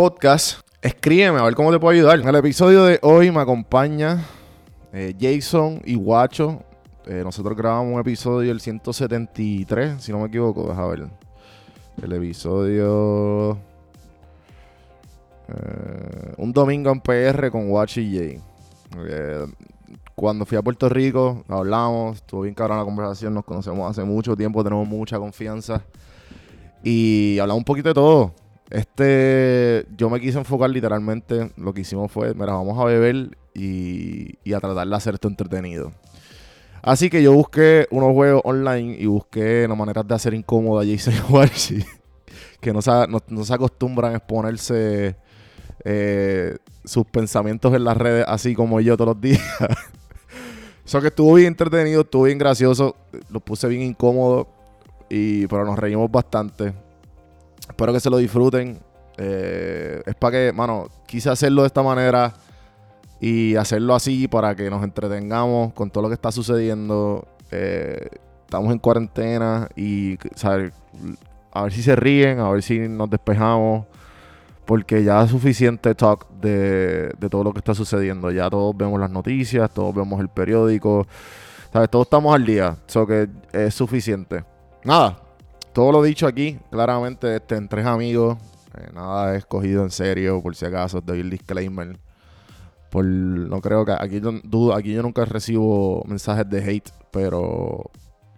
podcast, escríbeme a ver cómo te puedo ayudar. En el episodio de hoy me acompaña eh, Jason y Guacho. Eh, nosotros grabamos un episodio el 173, si no me equivoco, deja ver. El episodio. Eh, un domingo en PR con Guacho y Jay. cuando fui a Puerto Rico, hablamos, estuvo bien cabrón la conversación, nos conocemos hace mucho tiempo, tenemos mucha confianza. Y hablamos un poquito de todo. Este, yo me quise enfocar literalmente, lo que hicimos fue, mira, vamos a beber y, a tratar de hacer esto entretenido. Así que yo busqué unos juegos online y busqué una manera de hacer incómoda a Jason Warshi, que no se, no, se acostumbran a exponerse eh, sus pensamientos en las redes así como yo todos los días. Eso que estuvo bien entretenido, estuvo bien gracioso, lo puse bien incómodo, y, pero nos reímos bastante. Espero que se lo disfruten. Eh, es para que, mano, quise hacerlo de esta manera y hacerlo así para que nos entretengamos con todo lo que está sucediendo. Eh, estamos en cuarentena y, A ver si se ríen, a ver si nos despejamos. Porque ya es suficiente talk de, todo lo que está sucediendo. Ya todos vemos las noticias, todos vemos el periódico. ¿Sabes? Todos estamos al día. Eso que es suficiente. Nada, todo lo dicho aquí, claramente, este, en tres amigos. Eh, nada escogido en serio, por si acaso, doy el disclaimer. Por, no creo que aquí, dudo, aquí yo nunca recibo mensajes de hate, pero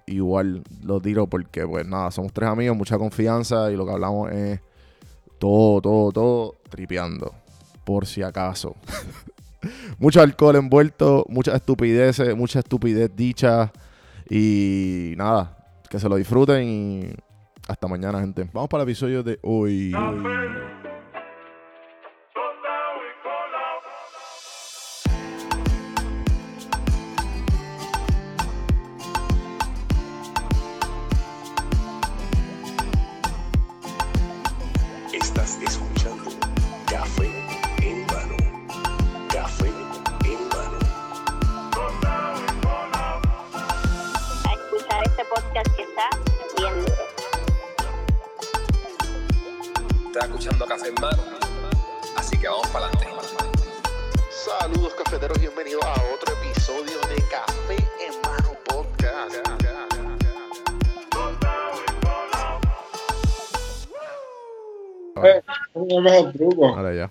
igual lo tiro porque, pues nada, somos tres amigos, mucha confianza y lo que hablamos es todo, todo, todo tripeando, por si acaso. Mucho alcohol envuelto, muchas estupideces, mucha estupidez dicha y nada, que se lo disfruten y hasta mañana, gente. Vamos para el episodio de hoy. Estás escuchando Café en Mano, así que vamos para adelante. Saludos cafeteros, bienvenidos a otro episodio de Café en Mano Podcast. Vale. El mejor truco. Ya.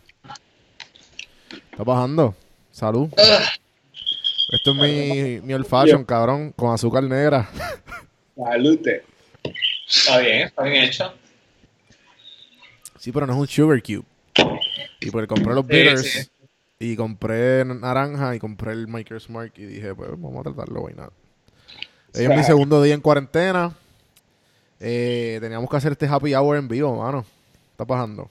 Está bajando. Salud. Esto es mi, mi old fashion, cabrón, con azúcar negra. Salute. Está bien, está bien hecho. Sí, pero no es un sugar cube. Y pues compré los bitters sí. y compré naranja y compré el Maker's Mark y dije, pues vamos a tratarlo, güey, nada. Es mi segundo día en cuarentena. Eh, teníamos que hacer este happy hour en vivo, mano. Está pasando.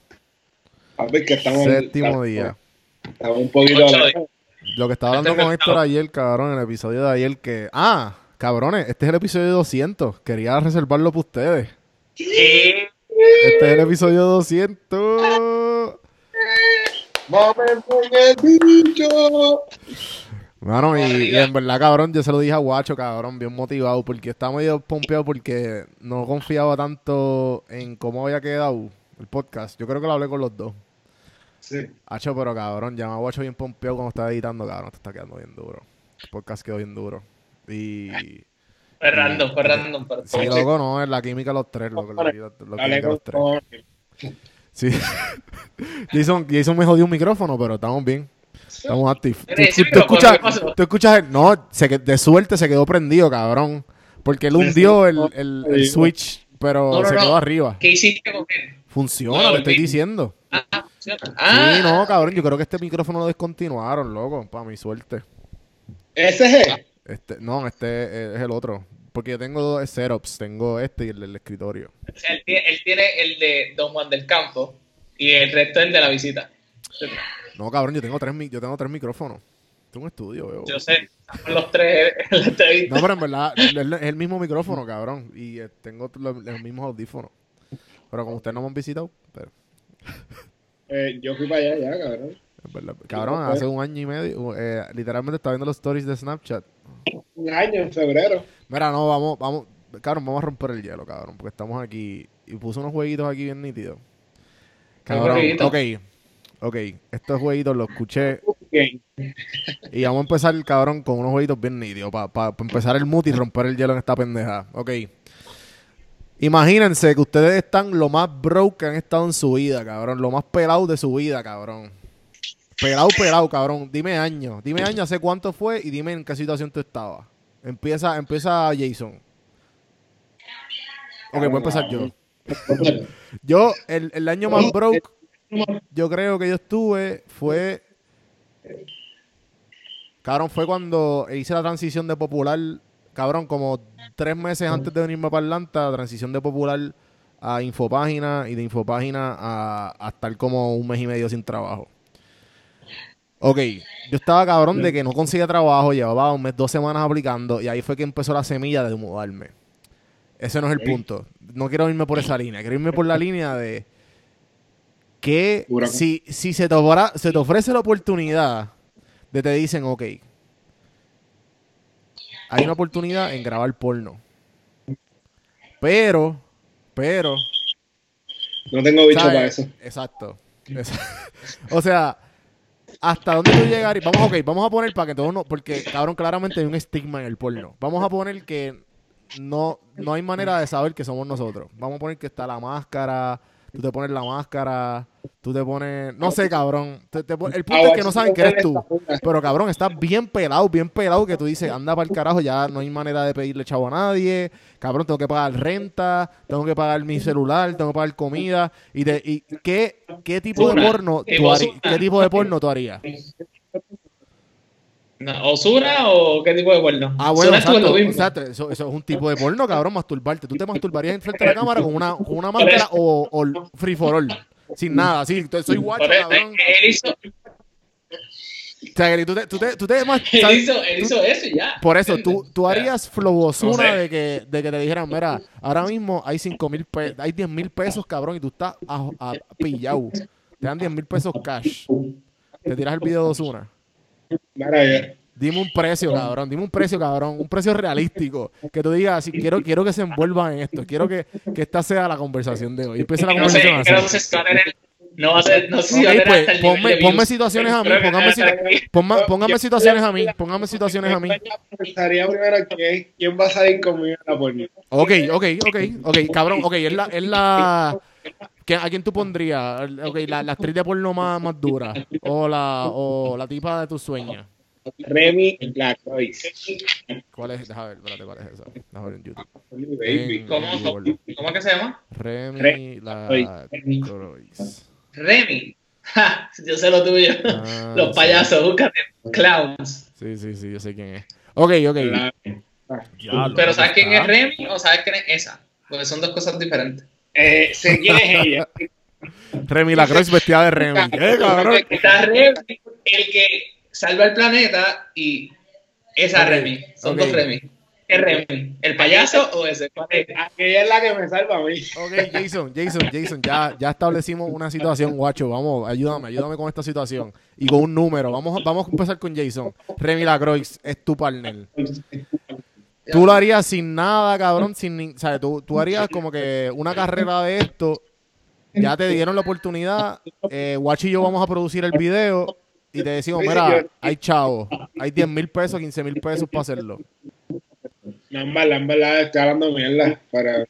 A ver que estamos. Séptimo día. Estamos un poquito. Lo que estaba hablando Este con es el Héctor ayer, cabrón, en el episodio de ayer que... Ah, cabrones, este es el episodio 200. Quería reservarlo para ustedes. ¿Qué? Este es el episodio 200. ¡Mamen con el bicho! Mano, y, y en verdad, cabrón, yo se lo dije a Guacho, cabrón, bien motivado, porque estaba medio pompeado porque no confiaba tanto en cómo había quedado el podcast. Yo creo que lo hablé con los dos. Sí. Hacho, pero cabrón, llama a Guacho bien pompeado cuando estaba editando, cabrón, te está quedando bien duro. El podcast quedó bien duro. Y... Fue random, fue random. Pero Sí, loco, no, es la química de los tres, loco, la, química los tres. Sí. Jason, Jason me jodió un micrófono, pero estamos bien. Estamos activos. Tú, escuchas, tú escuchas el- no, se que- de suerte se quedó prendido, cabrón. Porque él hundió el, el- switch, pero No, no, se no. quedó arriba. ¿Qué hiciste con él? Funciona, No, le estoy diciendo. Ah, funciona. Ah, Sí, no, cabrón, yo creo que este micrófono lo descontinuaron, loco, para mi suerte. Ese es él. Este, no, este es el otro. Porque yo tengo dos setups, tengo este y el del escritorio. O sea, él, tiene, él tiene el de Don Juan del Campo y el resto es el de la visita. No, cabrón, yo tengo tres, yo tengo tres micrófonos. Tengo un estudio, veo. Yo sé, los tres en la entrevista. No, pero en verdad es es el mismo micrófono, cabrón. Y eh, tengo los, los mismos audífonos. Pero como ustedes no me han visitado, pero, Eh, yo fui para allá ya, cabrón. Cabrón, hace un año y medio, eh, literalmente estaba viendo los stories de Snapchat. Un año en febrero. Mira, no, vamos, vamos, cabrón, vamos a romper el hielo, cabrón, porque estamos aquí y puse unos jueguitos aquí bien nítidos. Cabrón, ok, ok, estos jueguitos los escuché Game. y vamos a empezar, cabrón, con unos jueguitos bien nítidos para empezar el mood y romper el hielo en esta pendeja. Ok. Imagínense que ustedes están lo más broke que han estado en su vida, cabrón. Lo más pelado de su vida, cabrón. Pelado, pelado, cabrón. Dime año. Dime año, hace cuánto fue y dime en qué situación tú estabas. Empieza, empieza Jason. Ok, voy a empezar yo. Yo, el, el año más broke, yo creo que yo estuve, fue. Cabrón, fue cuando hice la transición de popular. Cabrón, como tres meses antes de venirme para Atlanta, transición de popular a Infopágina y de Infopágina a, a estar como un mes y medio sin trabajo. Ok, yo estaba cabrón de que no conseguía trabajo, llevaba un mes, dos semanas aplicando y ahí fue que empezó la semilla de mudarme. Ese no es el punto. No quiero irme por esa línea, quiero irme por la línea de que si, si se, te ofra- se te ofrece la oportunidad de te dicen, ok, hay una oportunidad en grabar porno. Pero, pero, No tengo bicho ¿sabes? para eso. Exacto. O sea, ¿hasta dónde tú llegar? Vamos, ok, vamos a poner para que todos no, porque cabrón, claramente hay un estigma en el porno. Vamos a poner que no, no hay manera de saber que somos nosotros. Vamos a poner que está la máscara, tú te pones la máscara, tú te pones, no sé, cabrón. Te- te pon- el punto es que no saben que eres tú. Pero cabrón, estás bien pelado, bien pelado que tú dices, anda para el carajo, ya no hay manera de pedirle chavo a nadie. Cabrón, tengo que pagar renta, tengo que pagar mi celular, tengo que pagar comida. ¿Y, de, y qué, qué tipo de porno tú harías? ¿Qué tipo de porno tú harías? No, ¿Osuna o qué tipo de porno? Ah, bueno, exacto, exacto. Eso, eso es un tipo de porno, cabrón, masturbarte. ¿Tú te masturbarías enfrente de la cámara con una, con una máscara o, o free for all? Sin nada, sí, soy guacho, cabrón. él hizo, O sea, que tú te, tú te, tú te él hizo, él Tú- hizo eso y ya. Por eso, tú, tú harías no sé. de, que, de que te dijeran, mira, ahora mismo hay 5 mil pesos, hay 10 mil pesos, cabrón, y tú estás a, a- pillado. Te dan 10 mil pesos cash. Te tiras el video de Ozuna. Ya. Dime un precio, cabrón. Dime un precio, cabrón. Un precio realístico. Que tú digas, así, quiero, quiero que se envuelvan en esto. Quiero que, que esta sea la conversación de hoy. Empieza la que no sé, conversación no así. va a ser, no sé si va a pues, hasta ponme, situaciones a mí, póngame, ponma- póngame situaciones a mí, póngame situaciones a mí. Pensaría primero que quién va a salir conmigo en la porno. Ok, ok, ok, ok, cabrón, ok, es la, es la, ¿qué- ¿a quién tú pondrías? Ok, la, la actriz de porno más, más dura, o la, o la tipa de tus sueños. Remy Lacroix. ¿Cuál es? Déjame ver, espérate, ¿cuál es esa? Déjame ver en YouTube. Baby. En- ¿Cómo, en cómo, Google. cómo es que se llama? Remy Re- la Remy. Ja, yo sé lo tuyo. Ah, Los sí. payasos, búscate. Clowns. Sí, sí, sí, yo sé quién es. Ok, ok. La- Pero ¿sabes quién es. Remy o sabes quién es esa? Porque son dos cosas diferentes. Eh, sé quién es ella. Remy la Croix vestida de Remy. ¿Qué, cabrón? Está Remy, el que salva el planeta, y esa Ok, Remy. Son dos Remy. ¿Qué Remy? ¿El payaso o ese? Aquella es la que me salva a mí. Ok, Jason, Jason, Jason, ya, ya establecimos una situación, guacho. Vamos, ayúdame, ayúdame con esta situación. Y con un número. Vamos, a- vamos a empezar con Jason. Remy Lacroix es tu partner. Tú lo harías sin nada, cabrón, sin ni- ¿sabes? Tú, tú harías como que una carrera de esto. Ya te dieron la oportunidad. Eh, Guacho y yo vamos a producir el video. Y te decimos, mira, hay chavo, hay 10 mil pesos, 15 mil pesos para hacerlo. No, en verdad, en verdad, estoy hablando mierda. Para...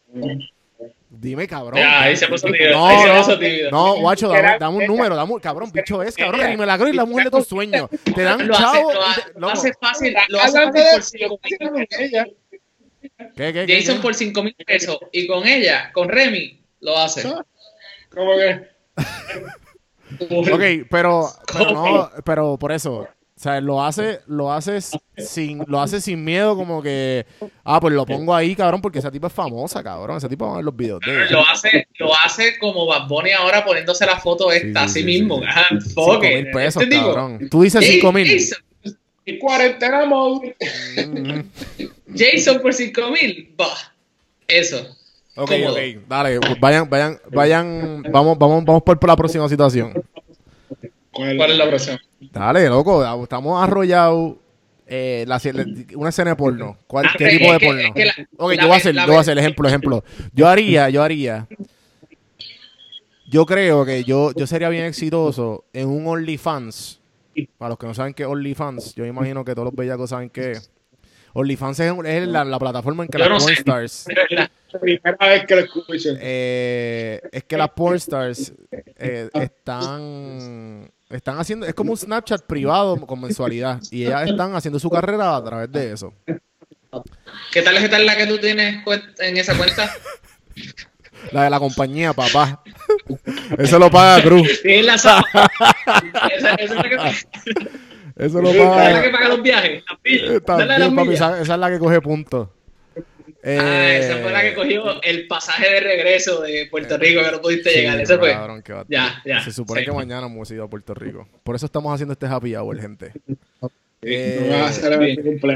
Dime, cabrón. Ya, ahí se puso tímido. No, ahí se puso tímido. No, guacho, dame, dame un número, dame un cabrón, bicho es, cabrón, Remy Lacroix, la mujer de tus sueños. Te dan Lo hace, chavo. lo y hace, lo loco. hace fácil, lo hace fácil por eso, 5 yo estoy hablando de ella. ¿Qué, qué, qué, Jason qué? por 5 mil pesos y con ella, con Remy, lo hace. Como que. Ok, pero, pero no, pero por eso, o sea, lo hace, lo haces sin, lo hace sin miedo, como que, ah, pues lo pongo ahí, cabrón, porque esa tipa es famosa, cabrón, esa tipa va a ver los videos de ella. Lo hace, lo hace como Bad Bunny ahora poniéndose la foto esta Sí, sí, a sí sí, mismo. sí, sí. Ajá, Cinco fuck mil pesos, cabrón. Tú dices Jay- cinco mil. Jason, Y cuarentena Jason por 5 mil, bah, eso. Ok, Cómodo. ok, dale, vayan, vayan, vayan, vamos, vamos, vamos por, por la próxima situación. ¿Cuál, ¿Cuál es la próxima? Dale, loco, estamos arrollados. Eh, la, una escena de porno. ¿Cuál, Ah, ¿Qué tipo de que- porno? es que la- ok, la yo voy a hacer, yo voy a hacer ejemplo, ejemplo. Yo haría, yo haría. Yo creo que yo, yo sería bien exitoso en un OnlyFans. Para los que no saben qué es OnlyFans, yo imagino que todos los bellacos saben qué es. OnlyFans es, es la, la plataforma en que Yo las no sé. pornstars Pero es la- Primera vez que lo escucho. eh, es que las pornstars eh, están están haciendo es como un Snapchat privado con mensualidad y ellas están haciendo su carrera a través de eso. ¿Qué tal es tal la que tú tienes en esa cuenta? La de la compañía, papá. Eso lo paga Cruz. Tienes la. Esa, esa es la que, Eso lo esa es la paga. que paga los viajes. la esa es la que coge puntos. Ah, esa Eh, fue la que cogió el pasaje de regreso de Puerto Rico que no pudiste sí, llegar. Ese fue. cabrón, qué bate. Ya, ya. Se supone Sí. que mañana hemos ido a Puerto Rico. Por eso estamos haciendo este happy hour, gente. Eh, no me va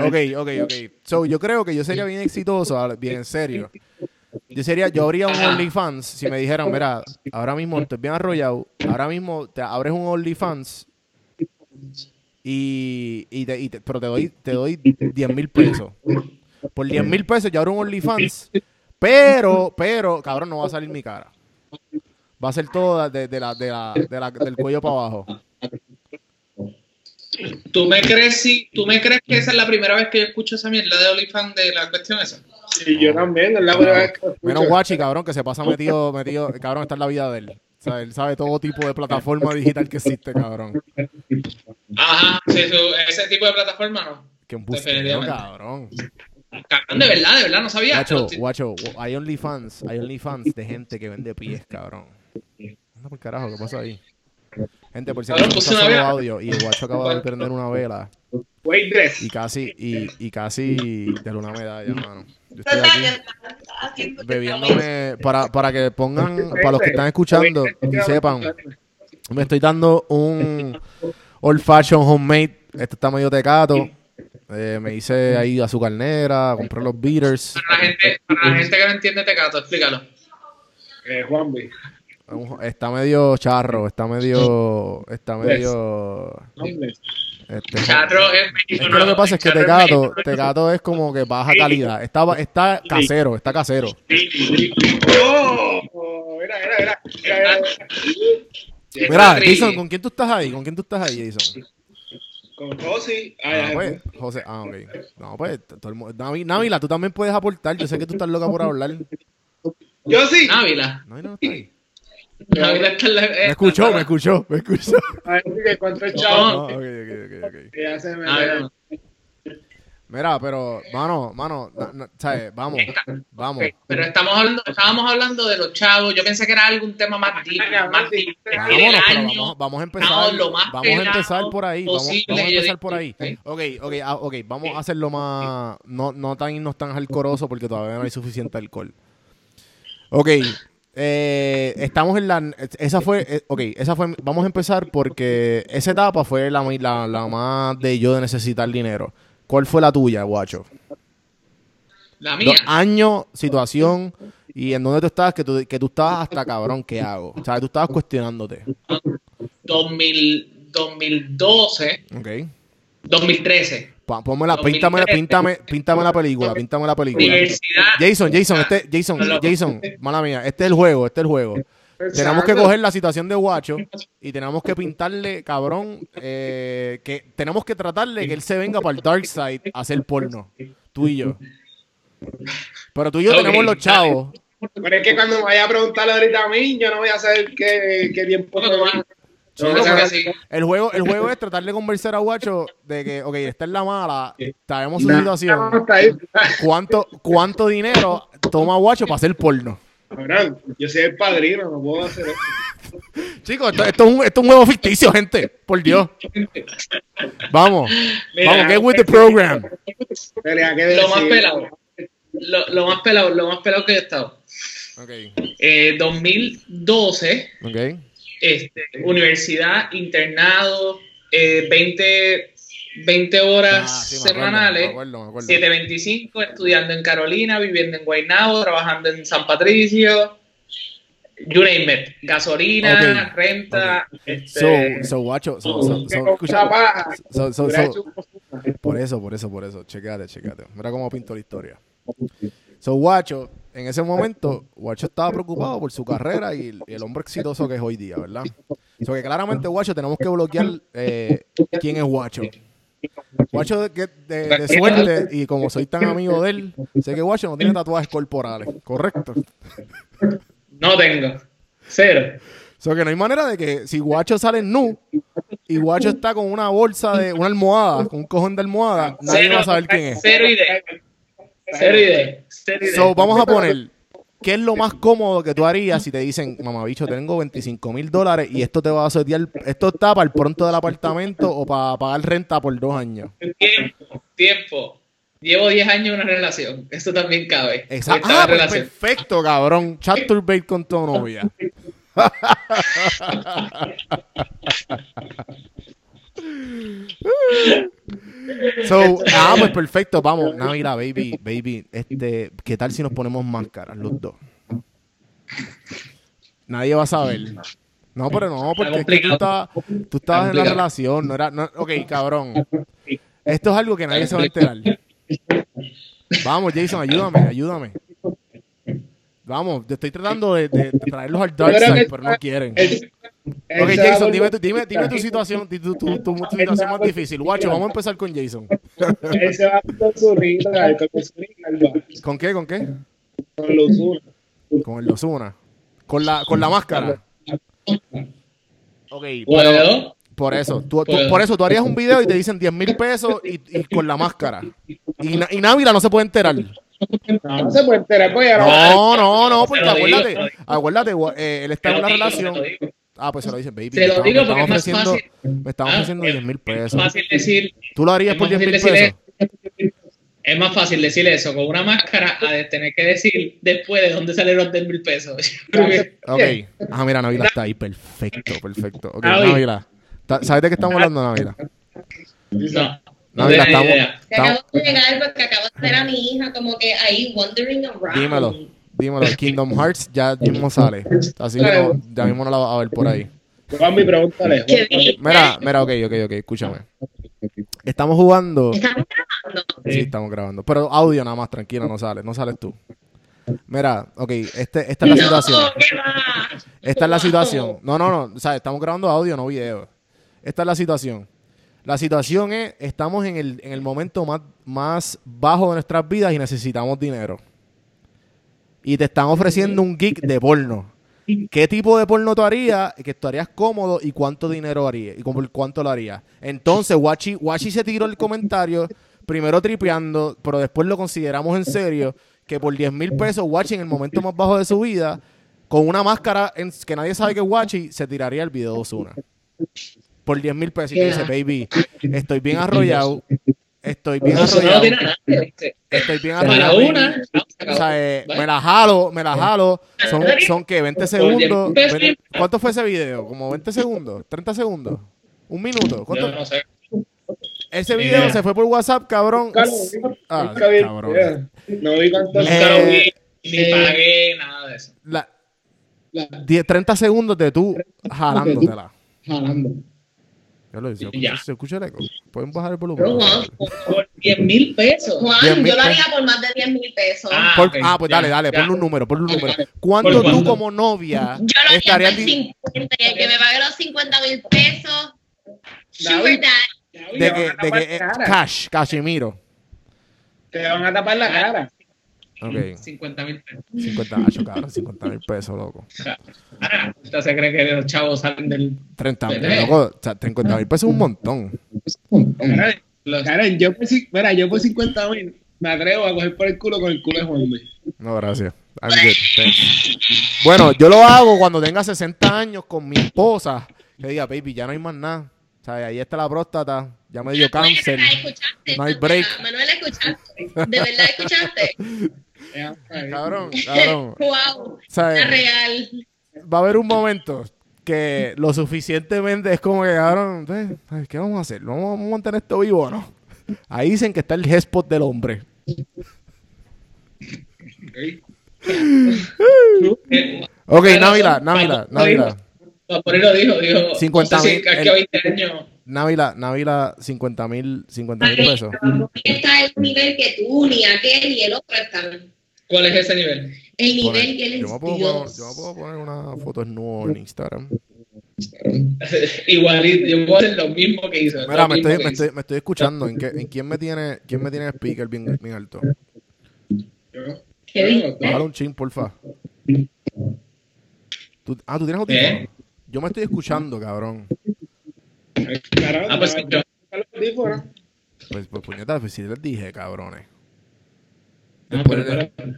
a. Ok, ok, ok. So, yo creo que yo sería bien exitoso, ahora, bien en serio. Yo sería, yo abría un. OnlyFans si me dijeran, mira, ahora mismo estoy bien arrollado, ahora mismo te abres un OnlyFans y, y, te, y te- pero te doy, te doy 10 mil pesos. Por 10 mil pesos yo abro un OnlyFans, pero, pero, cabrón, no va a salir mi cara. Va a ser todo de, de la, de la, de la- del cuello para abajo. ¿Tú me crees si, tú me crees que esa es la primera vez que yo escucho esa mierda de OnlyFans de la cuestión esa? Sí, yo también, es la primera vez que. Menos Guachi, cabrón, que se pasa metido, metido, cabrón, está en la vida de él. O sea, él sabe todo tipo de plataforma digital que existe, cabrón. Ajá, sí, ese tipo de plataforma no. Que embustero, Definitivamente. cabrón. Cabrón, de verdad, de verdad, no sabía. Guacho, guacho, hay OnlyFans, hay OnlyFans de gente que vende pies, cabrón. Anda por carajo, ¿qué pasa ahí? Gente, por si acaso puse está una solo vela. audio y el guacho acaba de prender una vela y casi, y, y casi de una medalla, hermano. Yo estoy aquí bebiéndome, para, para que pongan, para los que están escuchando y sepan, me estoy dando un old fashion homemade. Este está medio tecato. Eh, me hice ahí azúcar negra, compré los beaters. Para la gente, para la gente que no entiende Tecato, explícalo. Eh, Juanvi. Un- Está medio charro, está medio. Está medio. Este, Charro es es México. que lo que pasa es que Tecato, es como que baja calidad. Está, está casero, está casero. Oh, mira, mira, mira. mira, Jason, ¿con quién tú estás ahí? ¿Con quién tú estás ahí, Jason? Con Josi. Ah, Ay, pues, José, ah, ok. No, pues, todo el mundo. Navi- Návila, tú también puedes aportar. Yo sé que tú estás loca por hablar. Yo sí. Návila. No, no, está ahí. Návila está en la- Me escuchó, me escuchó, me escuchó. A ver si encuentro el No. chavo. No, ok, ok, ok, ok. Que ya se me. Návila. Mira, pero, mano, mano, ¿sabes? Vamos, vamos. Pero estamos hablando, estábamos hablando de los chavos. Yo pensé que era algún tema más deep, más deep. Vámonos, El pero año, vamos, vamos a empezar. lo más Vamos a empezar por ahí. Vamos, a empezar por ahí. Ok. Ok, ok, ah, ok. Vamos a hacerlo más. No, no tan irnos tan alcoholoso porque todavía no hay suficiente alcohol. Ok. eh, estamos en la. Esa fue. eh, ok, esa fue. Vamos a empezar porque esa etapa fue la, la, la más de yo de necesitar dinero. ¿Cuál fue la tuya, guacho? La mía. Dos años, situación y en dónde tú estabas, que tú, que tú estabas hasta cabrón, ¿qué hago? O sea, tú estabas cuestionándote. 2000, 2012, Ok. 2013. Pa- Pónmela, píntame, 2013. píntame, píntame la película, píntame la película. Universidad. Jason, Jason, este, Jason. Jason, mala mía, este es el juego, este es el juego. Tenemos que coger la situación de Guacho y tenemos que pintarle, cabrón, eh, que tenemos que tratarle que él se venga para el dark side a hacer porno. Tú y yo. Pero tú y yo tenemos los chavos. Pero es que cuando me vaya a preguntarle ahorita a mí, yo no voy a saber qué, qué tiempo Bueno, tengo. toma. Chico, Yo pensé pero que sí. el juego, el juego es tratar de convencer a Guacho de que, ok, esta es la mala, sabemos su Nah, situación. ¿Cuánto, ¿Cuánto dinero toma Guacho para hacer porno? Cabrón, yo soy el padrino, no puedo hacer eso. Chicos, esto, esto es un, esto es un juego ficticio, gente. Por Dios. Vamos. Mira, Vamos, get with the program. Lo más pelado. Lo, lo más pelado, lo más pelado que he estado. Ok, Eh, 2012, ok. este, universidad, internado, eh, 20, 20 horas Ah, sí, semanales. me acuerdo, me acuerdo. 725, estudiando en Carolina, viviendo en Guaynabo, trabajando en San Patricio. You name it. Gasolina, renta. So, Este, so, Guacho, so, so, Que so, escucha, so, so, por eso, por eso, por eso. Chequéate, chequéate. Mira cómo pinto la historia. So, Guacho, en ese momento, Guacho estaba preocupado por su carrera y, y el hombre exitoso que es hoy día, ¿verdad? So que claramente, Guacho, tenemos que bloquear eh, quién es Guacho. Guacho de, de- de- suerte, y como soy tan amigo de él, sé que Guacho no tiene tatuajes corporales, ¿correcto? no tengo. Cero. So que no hay manera de que si Guacho sale nu y Guacho está con una bolsa de una almohada, con un cojón de almohada, nadie Cero, va a saber quién es. Cero idea. Cero idea. Cero idea. So, vamos a poner, ¿qué es lo más cómodo que tú harías si te dicen, mamabicho, tengo 25 mil dólares y esto te va a setear, esto está para el pronto del apartamento o para pagar renta por dos años? Tiempo. Tiempo. Llevo 10 años en una relación. Esto también cabe. Exacto. Ah, pues perfecto, cabrón. Chaturbate con tu novia. so, ah, pues perfecto, vamos. No, mira, baby, baby, este, ¿qué tal si nos ponemos máscaras los dos? Nadie va a saber. No, pero no, porque es que tú estabas, tú estabas en la relación, no era, no, ok, cabrón. Esto es algo que nadie se va a enterar. Vamos, Jason, ayúdame, ayúdame. Vamos, te estoy tratando de, de traerlos al dark Yo side, pero no quieren. Él Ok, Jason, dime tu, dime, dime tu situación, tu, tu- tu- tu situación más difícil. Guacho, vamos a empezar con Jason. Él se va con su con su rita, ¿Con qué? ¿Con qué? con los unos. Con el Ozuna. Con la, con la máscara. Ok, por eso, tú, tú- por eso tú harías un video y te dicen 10 mil pesos y, y con la máscara. Y, y Návila no se puede enterar. No, no se puede enterar, pues ya no. No, no, no, porque acuérdate, digo. acuérdate, eh, él está en una digo, relación. Ah, pues se lo dices, baby. Se lo digo porque me es más fácil. me están Ah, ofreciendo es 10 mil Es pesos. fácil decir, ¿Tú lo harías por más 10 mil pesos? es más fácil decir eso con una máscara a de tener que decir después de dónde salieron los 10 mil pesos. Ok. Ah, mira, Navila está ahí. Perfecto, perfecto. Ok, Navi. Navila. ¿Sabes de qué estamos hablando, Navila? No, no estamos. Que acabo de llegar porque acabo de ver a mi hija como que ahí wandering around. Dímelo, dímelo. Kingdom Hearts ya mismo sale. Así que no, ya mismo no la vas a ver por ahí. Juan, mi. Mira, mira, ok, ok, ok, escúchame. Estamos jugando. Estamos grabando. Sí, estamos grabando. Pero audio nada más, tranquila, no sales, no sales tú. Mira, ok, este, esta es la situación. Esta es la situación. No, no, no. O sea, estamos grabando audio, no video. Esta es la situación. La situación es, estamos en el, en el momento más, más bajo de nuestras vidas y necesitamos dinero. Y te están ofreciendo un gig de porno. ¿Qué tipo de porno tú harías? Que tú harías cómodo y cuánto dinero harías. Y cuánto lo harías. Entonces, Wachi, Wachi se tiró el comentario, primero tripeando, pero después lo consideramos en serio, que por 10 mil pesos, Wachi en el momento más bajo de su vida, con una máscara en- que nadie sabe que es Wachi, se tiraría el video de Ozuna. Por 10 mil pesos. Y te dice, baby, estoy bien arrollado. Estoy bien arrollado. tiene nadie. ¿viste? Estoy bien arrollado. una. O sea, eh, me la jalo, me la jalo. Son, son que 20 segundos. ¿Cuánto fue ese video? ¿Como 20 segundos? ¿30 segundos? ¿Un minuto? ¿Cuánto? Yo no sé. Ese video se fue por WhatsApp, cabrón. Carlos, Ah, cabrón. No vi cuánto. Nunca lo vi, Eh, ni eh, pagué, nada de eso. La, La- 10, 30 segundos de tú jalándotela. jalando. Ya lo. Ya. ¿Se escucha el eco? ¿Pueden bajar el volumen? Pero, Juan, Por 10 mil pesos. Juan, 10 mil yo lo haría pesos. por más de 10 mil pesos. Ah, Por- ah, pues dale, dale, ponle un número, ponle un número. ¿Por ¿Cuánto tú cuánto? como novia Yo lo haría estarías por di- 50 y el que me pague los 50 mil pesos. Sugar daddy. de que, de que eh, cara. cash, cashimiro? Te van a tapar la cara. Ok, 50 mil pesos. 50, acho, cabrón, 50 mil pesos, loco. Ah, usted se cree que los chavos salen del. 30 mil, loco, o sea, 50 mil pesos es un montón. Karen, Los, Karen, yo por, mira, yo por 50 mil me atrevo a coger por el culo con el culo de Juan. No, gracias. I'm good. Bueno, yo lo hago cuando tenga 60 años con mi esposa. Que diga, baby, ya no hay más nada. O sea, ahí está la próstata, ya me dio cáncer. Manuel, ¿escuchaste? No hay break. Manuel, ¿escuchaste? ¿De verdad escuchaste? Cabrón, cabrón. Wow, O sea, la real. va a haber un momento que lo suficientemente es como que, cabrón, ¿qué vamos a hacer? ¿Vamos a mantener esto vivo o no? Ahí dicen que está el G-spot del hombre. Ok, Návila, Návila, Návila. no, por ahí lo dijo, dijo. 50 no sé si mil, aquí el- a 20 años. Návila, Návila, 50 mil 50 mil pesos. Está el nivel que tú, ni aquel, ni el otro están. ¿Cuál es ese nivel? El nivel Poner- que él yo, me puedo poner, yo me puedo poner una foto desnudo en Instagram. Igualito, yo puedo hacer lo mismo que hizo. Mira, me estoy, que me, estoy, me estoy escuchando. ¿En, qué, en quién me tiene quién me tiene el speaker bien, bien alto? ¿Qué? Bájale un chin, porfa. ¿Tú- ah, ¿tú tienes audífonos? ¿Eh? Yo me estoy escuchando, cabrón. Carajo, Ah, pues yo-. Pues, pues puñeta, pues sí les dije, cabrones. Ah, Después pero- de- pero-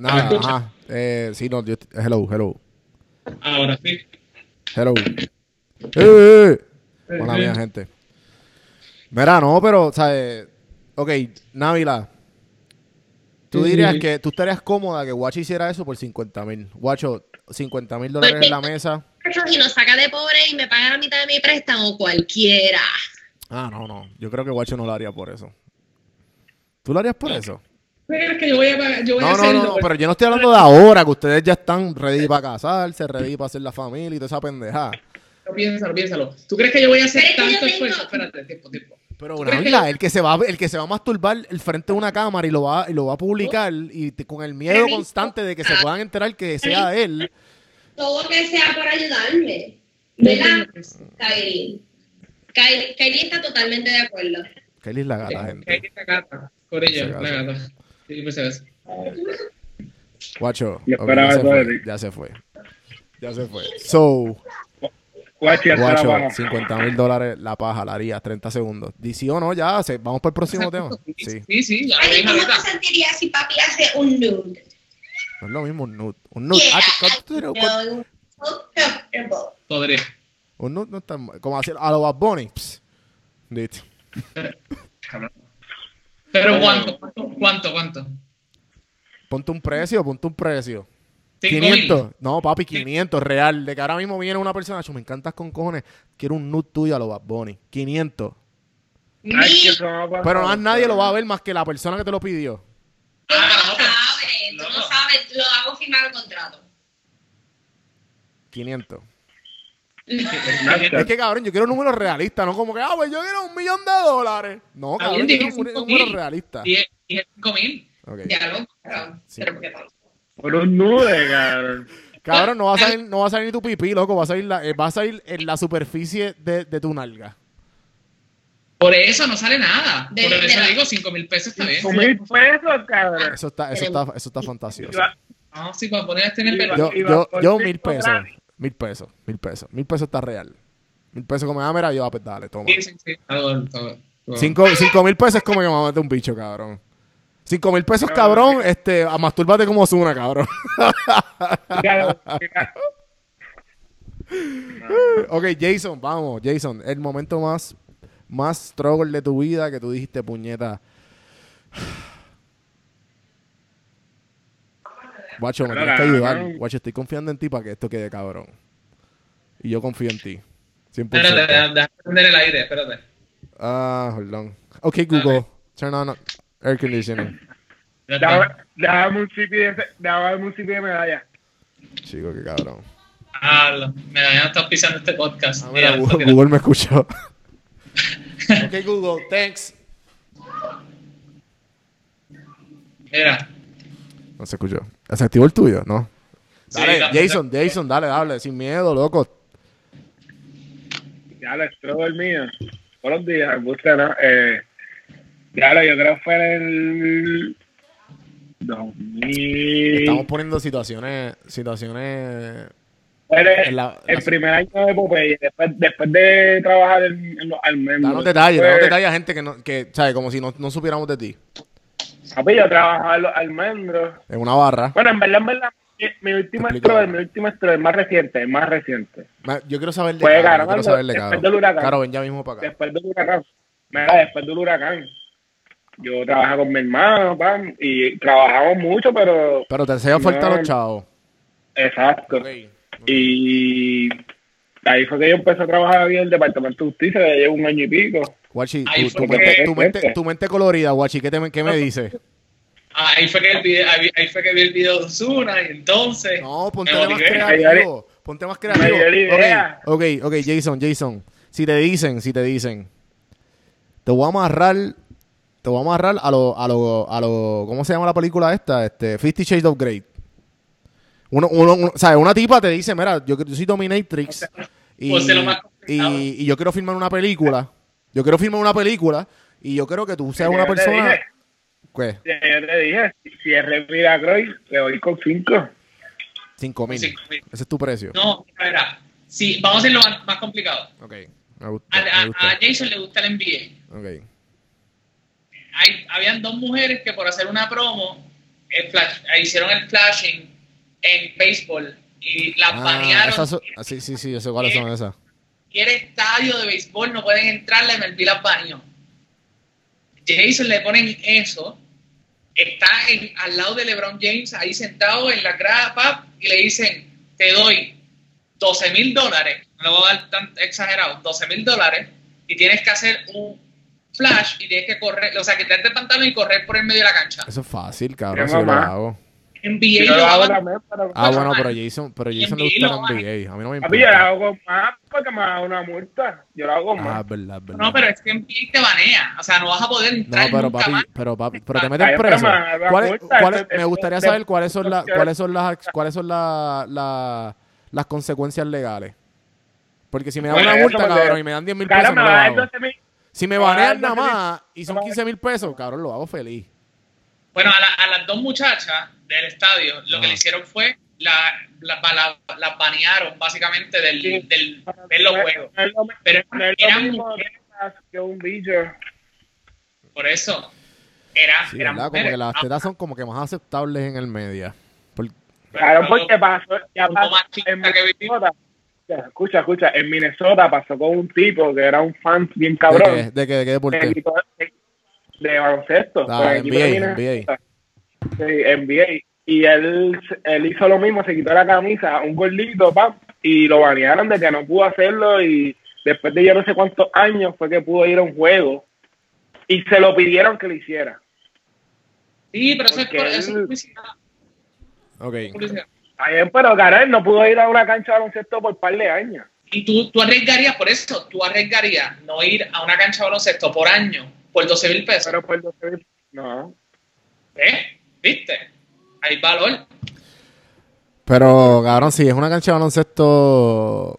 Nada, ajá. Eh, sí, no, yo, hello, hello. Ahora sí. Hello. Eh, eh, eh. Hola, mía, gente. Mira, no, pero, ¿sabes? Ok, Návila. Tú Sí, dirías sí. que tú estarías cómoda que Guacho hiciera eso por 50 mil. Guacho, 50 mil dólares en la mesa. Si nos saca de pobre y me paga la mitad de mi préstamo, cualquiera. Ah, no, no. Yo creo que Guacho no lo haría por eso. ¿Tú lo harías por eso? ¿Tú crees que yo voy a, pagar- yo voy a No, no, hacerlo? no, no, pero yo no estoy hablando de ahora, que ustedes ya están ready para casarse, ready para hacer la familia y toda esa pendejada. Pero Piénsalo, piénsalo. ¿Tú crees que yo voy a hacer que tanto tengo- esfuerzo? Espérate, tiempo, tiempo. Pero Návila, el que se va, a- el que se va a masturbar el frente de una cámara y lo va, y lo va a publicar y te- con el miedo constante de que se puedan enterar que sea él. Todo que sea por ayudarme. ¿Verdad, Kylie? Kylie, Kylie está totalmente de acuerdo. Kelly es la gata, gente. hay que gata. Corillo, Se la gata. Sí, pues se. Guacho, ya, se fue, ya se fue. Ya se fue. So, la Guacho, baja. 50 mil dólares la paja, la haría, 30 segundos. Dice o no, ya, se- vamos para el próximo tema. Sí, Sí, sí, ya lo ¿cómo te sentirías si papi hace un nude? No es lo mismo un nude. Un nude, Yeah, ah, ¿cuánto tú eres? ¿Cuánto- no, comfortable. Podría. un nude no está mal. Como así, a los Bad Bunny. Listo. Pero ¿cuánto? ¿Cuánto? ¿Cuánto? ¿Cuánto? Ponte un precio, ponte un precio. Cinco 500. No, papi, 500, real. De que ahora mismo viene una persona, "Acho, me encantas con cojones. Quiero un nude tuyo a los Bad Bunny. 500. mil. Ay. Pero más nadie lo va a ver más que la persona que te lo pidió. Ah, no no, pero- sabes, tú no no. sabes, lo hago firmar el contrato. 500. Snapchat. Es que, cabrón, yo quiero números realistas, no como que, ah, pues yo quiero un millón de dólares. No, cabrón, yo quiero un cinco número mil. realista. Y es, y es 5 mil. Ok. Ya lo pero, Sí. pero ¿qué tal? Por un nude, cabrón. Cabrón, no va a salir, no va a salir ni tu pipí, loco. Va a salir, la, eh, va a salir en la superficie de, de tu nalga. Por eso no sale nada. De- Por eso digo 5 mil pesos está bien. Con mil pesos, cabrón. Eso está, eso está, eso está fantasioso. Iba- No, sí, para poner este en el pelo. Yo, yo, yo mil pesos. Mil pesos, mil pesos. Mil pesos está real. Mil pesos como, ah, mira, yo, ah, pues dale, toma. Sí, sí. Cinco, cinco mil pesos es como que me mete un bicho, cabrón. Cinco mil pesos, cabrón, este, a mastúrbate como Zuna, cabrón. Claro, mira, ok, Jason, vamos, Jason. El momento más, más struggle de tu vida que tú dijiste, puñeta. Guacho, me tienes que ayudar. Guacho, estoy confiando en ti para que esto quede cabrón. Y yo confío en ti. 100%. Espérate, déjame déjame prender el aire, espérate. Ah, hold on. Ok, Google. Turn on air conditioning. Está. Dame un chipi de, medalla. Chico, qué cabrón. Ah, ya estás pisando este podcast. Ah, mira, Mira, Google. Google me escuchó. Ok, Google, thanks. Mira. No se escuchó. ¿Se activó el tuyo? No. Sí, Dale, Jason, Jason, dale, dale, sin miedo, loco. Ya lo estoy dormido. Todos los días, busca, ¿no? Eh, ya lo, yo creo que fue en el 2000. Estamos poniendo situaciones, situaciones. El, en la- el la- primer año de Popeye, después, después de trabajar en, en los almendros. Danos detalles, Fue- danos detalles a gente que no, que, ¿sabes? Como si no, no supiéramos de ti. Papi, yo trabajaba en los almendros. En una barra. Bueno, en verdad, en verdad, mi, mi último estro, mi último estro, el más reciente, el más reciente. Yo quiero saber de Fue Caro, yo Caro, quiero saber de después del huracán. Caro, ven ya mismo para acá. Después del huracán. Mira, después del huracán. Yo trabajaba con mi hermano, pam, y trabajamos mucho, pero Pero te hacía falta los chavos. exacto. Ok. Y ahí fue que yo empecé a trabajar bien en el Departamento de Justicia, ya llevo un año y pico. Guachi, tu, que- mente, tu, mente, tu mente colorida, Guachi, ¿qué, te, qué me dice? Ahí fue que el video, ahí, ahí fue que vi el video de Osuna y entonces. No, ponte más creativo. Ponte más creativo. Me dio la idea. Ok, ok, ok, Jason, Jason. Si te dicen, si te dicen, te voy a amarrar, te voy a amarrar a lo, a lo, a lo, ¿cómo se llama la película esta? Este, Fifty Shades of Grey. Uno, uno, uno- ¿sabes? Una tipa te dice, mira, yo, yo soy Dominatrix y, de lo más y, yo quiero filmar una película. Yo quiero filmar una película y yo quiero que tú seas una persona... dije, ¿Qué? yo te dije, si es Revira Croix, te voy con cinco. Cinco mil. Cinco mil. Ese es tu precio. No, mira, sí, vamos a hacerlo más, más complicado. Ok, me gusta. A, a- me gusta. a Jason le gusta el NBA. Ok. Hay, habían dos mujeres que por hacer una promo el flash- hicieron el flashing en béisbol y las Ah, banearon. esas ah, sí, sí, sí, yo sé cuáles son esas. Quiere estadio de béisbol, no pueden entrar, la MLB las baneó. Jason le ponen eso, está en, al lado de LeBron James, ahí sentado en la grada, pap, y le dicen, te doy 12 mil dólares, no le voy a dar tan exagerado, 12 mil dólares, y tienes que hacer un flash y tienes que correr, o sea, quitarte el pantalón y correr por el medio de la cancha. Eso es fácil, cabrón, yo lo hago. NBA Yo lo hago también, pero... Ah, Eso bueno, es pero. Jason, pero Jason le gusta la NBA. A mí no me Papi, yo lo importa. hago más porque me da una multa. Yo lo hago Ah, más. es verdad, es verdad. No, pero es que NBA te banea, o sea, no vas a poder No, entrar pero nunca papi, más. pero papi, pero te meten preso. me da ¿Cuáles- multa, cuáles- eso- me eso- gustaría eso- saber cuáles son las, cuáles son las, cuáles son las, las, las consecuencias legales. Porque si me dan Bueno, una eso multa, porque- cabrón, y me dan 10 mil Cara, pesos, me no lo va a dar hago. 12 mil. Si me me va a dar banean nada 12 mil. más y son Me va a- 15 mil pesos, cabrón, lo hago feliz. Bueno, a, la- a las dos muchachas del estadio, lo que le hicieron fue la, la, la- las banearon básicamente del, Sí. del ver los juegos. No lo- Pero no lo eran mujeres, que un bicho. por eso. Era, Sí, eran ¿verdad? Como mujeres. que las Ah, tetas son como que más aceptables en el media. Por- Claro, porque pasó, ya pasó más chica en que viví. Minnesota. Escucha, escucha, en Minnesota pasó con un tipo que era un fan bien ¿De cabrón. qué? ¿De qué? ¿De qué de, deporte? equipo de, de baloncesto. Ah, de NBA, Minnesota. Sí, NBA. Y él, él hizo lo mismo, se quitó la camisa, un gordito, pam, y lo banearon de que no pudo hacerlo y después de yo no sé cuántos años fue que pudo ir a un juego y se lo pidieron que lo hiciera. Sí, pero eso es, Porque por- eso es él- publicidad. Ok. publicidad. Está bien, pero Karel no pudo ir a una cancha de baloncesto por un par de años. Y tú, tú arriesgarías, por eso, tú arriesgarías no ir a una cancha de baloncesto por año por 12 mil pesos. Pero por 12 mil- No. ¿Eh? ¿Viste? Hay valor. Pero, cabrón, si es una cancha de baloncesto.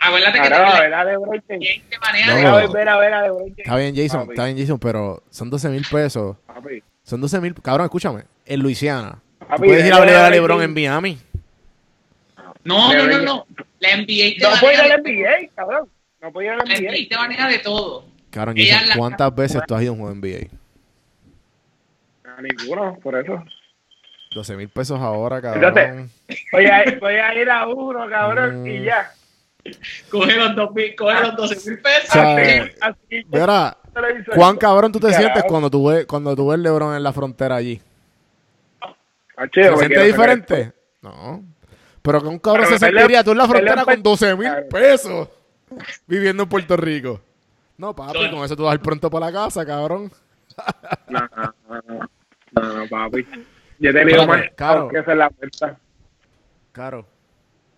Acuérdate que a te, ver a. James te maneja No. a ver a ver a James. Está bien, Jason, Papi. está bien, Jason, pero son 12 mil pesos. Papi, Son 12 mil. Cabrón, escúchame. En Luisiana. Tú puedes ir a ver a a LeBron en Miami. No, no, no, no. La NBA te No puede ir al de NBA, cabrón. No puede ir al La NBA te NBA. maneja de todo. Cabrón, Jason, la- ¿cuántas veces tú has ido a un juego NBA? A ninguno, por eso. 12 mil pesos ahora, Entonces- cabrón. Voy a, voy a ir a uno, cabrón, y Mm. ya. Coge los, dos mil- coge los 12 mil pesos. O sea, Así, así. Mira. ¿cuán cabrón tú te sientes cuando tú ves, cuando tú ves LeBron en la frontera allí? Macho, ¿Te yo me sientes diferente? No. Pero que un cabrón Pero se sentiría tú en la frontera con per- 12 mil pesos viviendo en Puerto Rico. No, papi, con eso tú vas a ir pronto para la casa, cabrón. No, no, no, no, no, papi. Yo he tenido más caro. que hacer la puerta. Caro.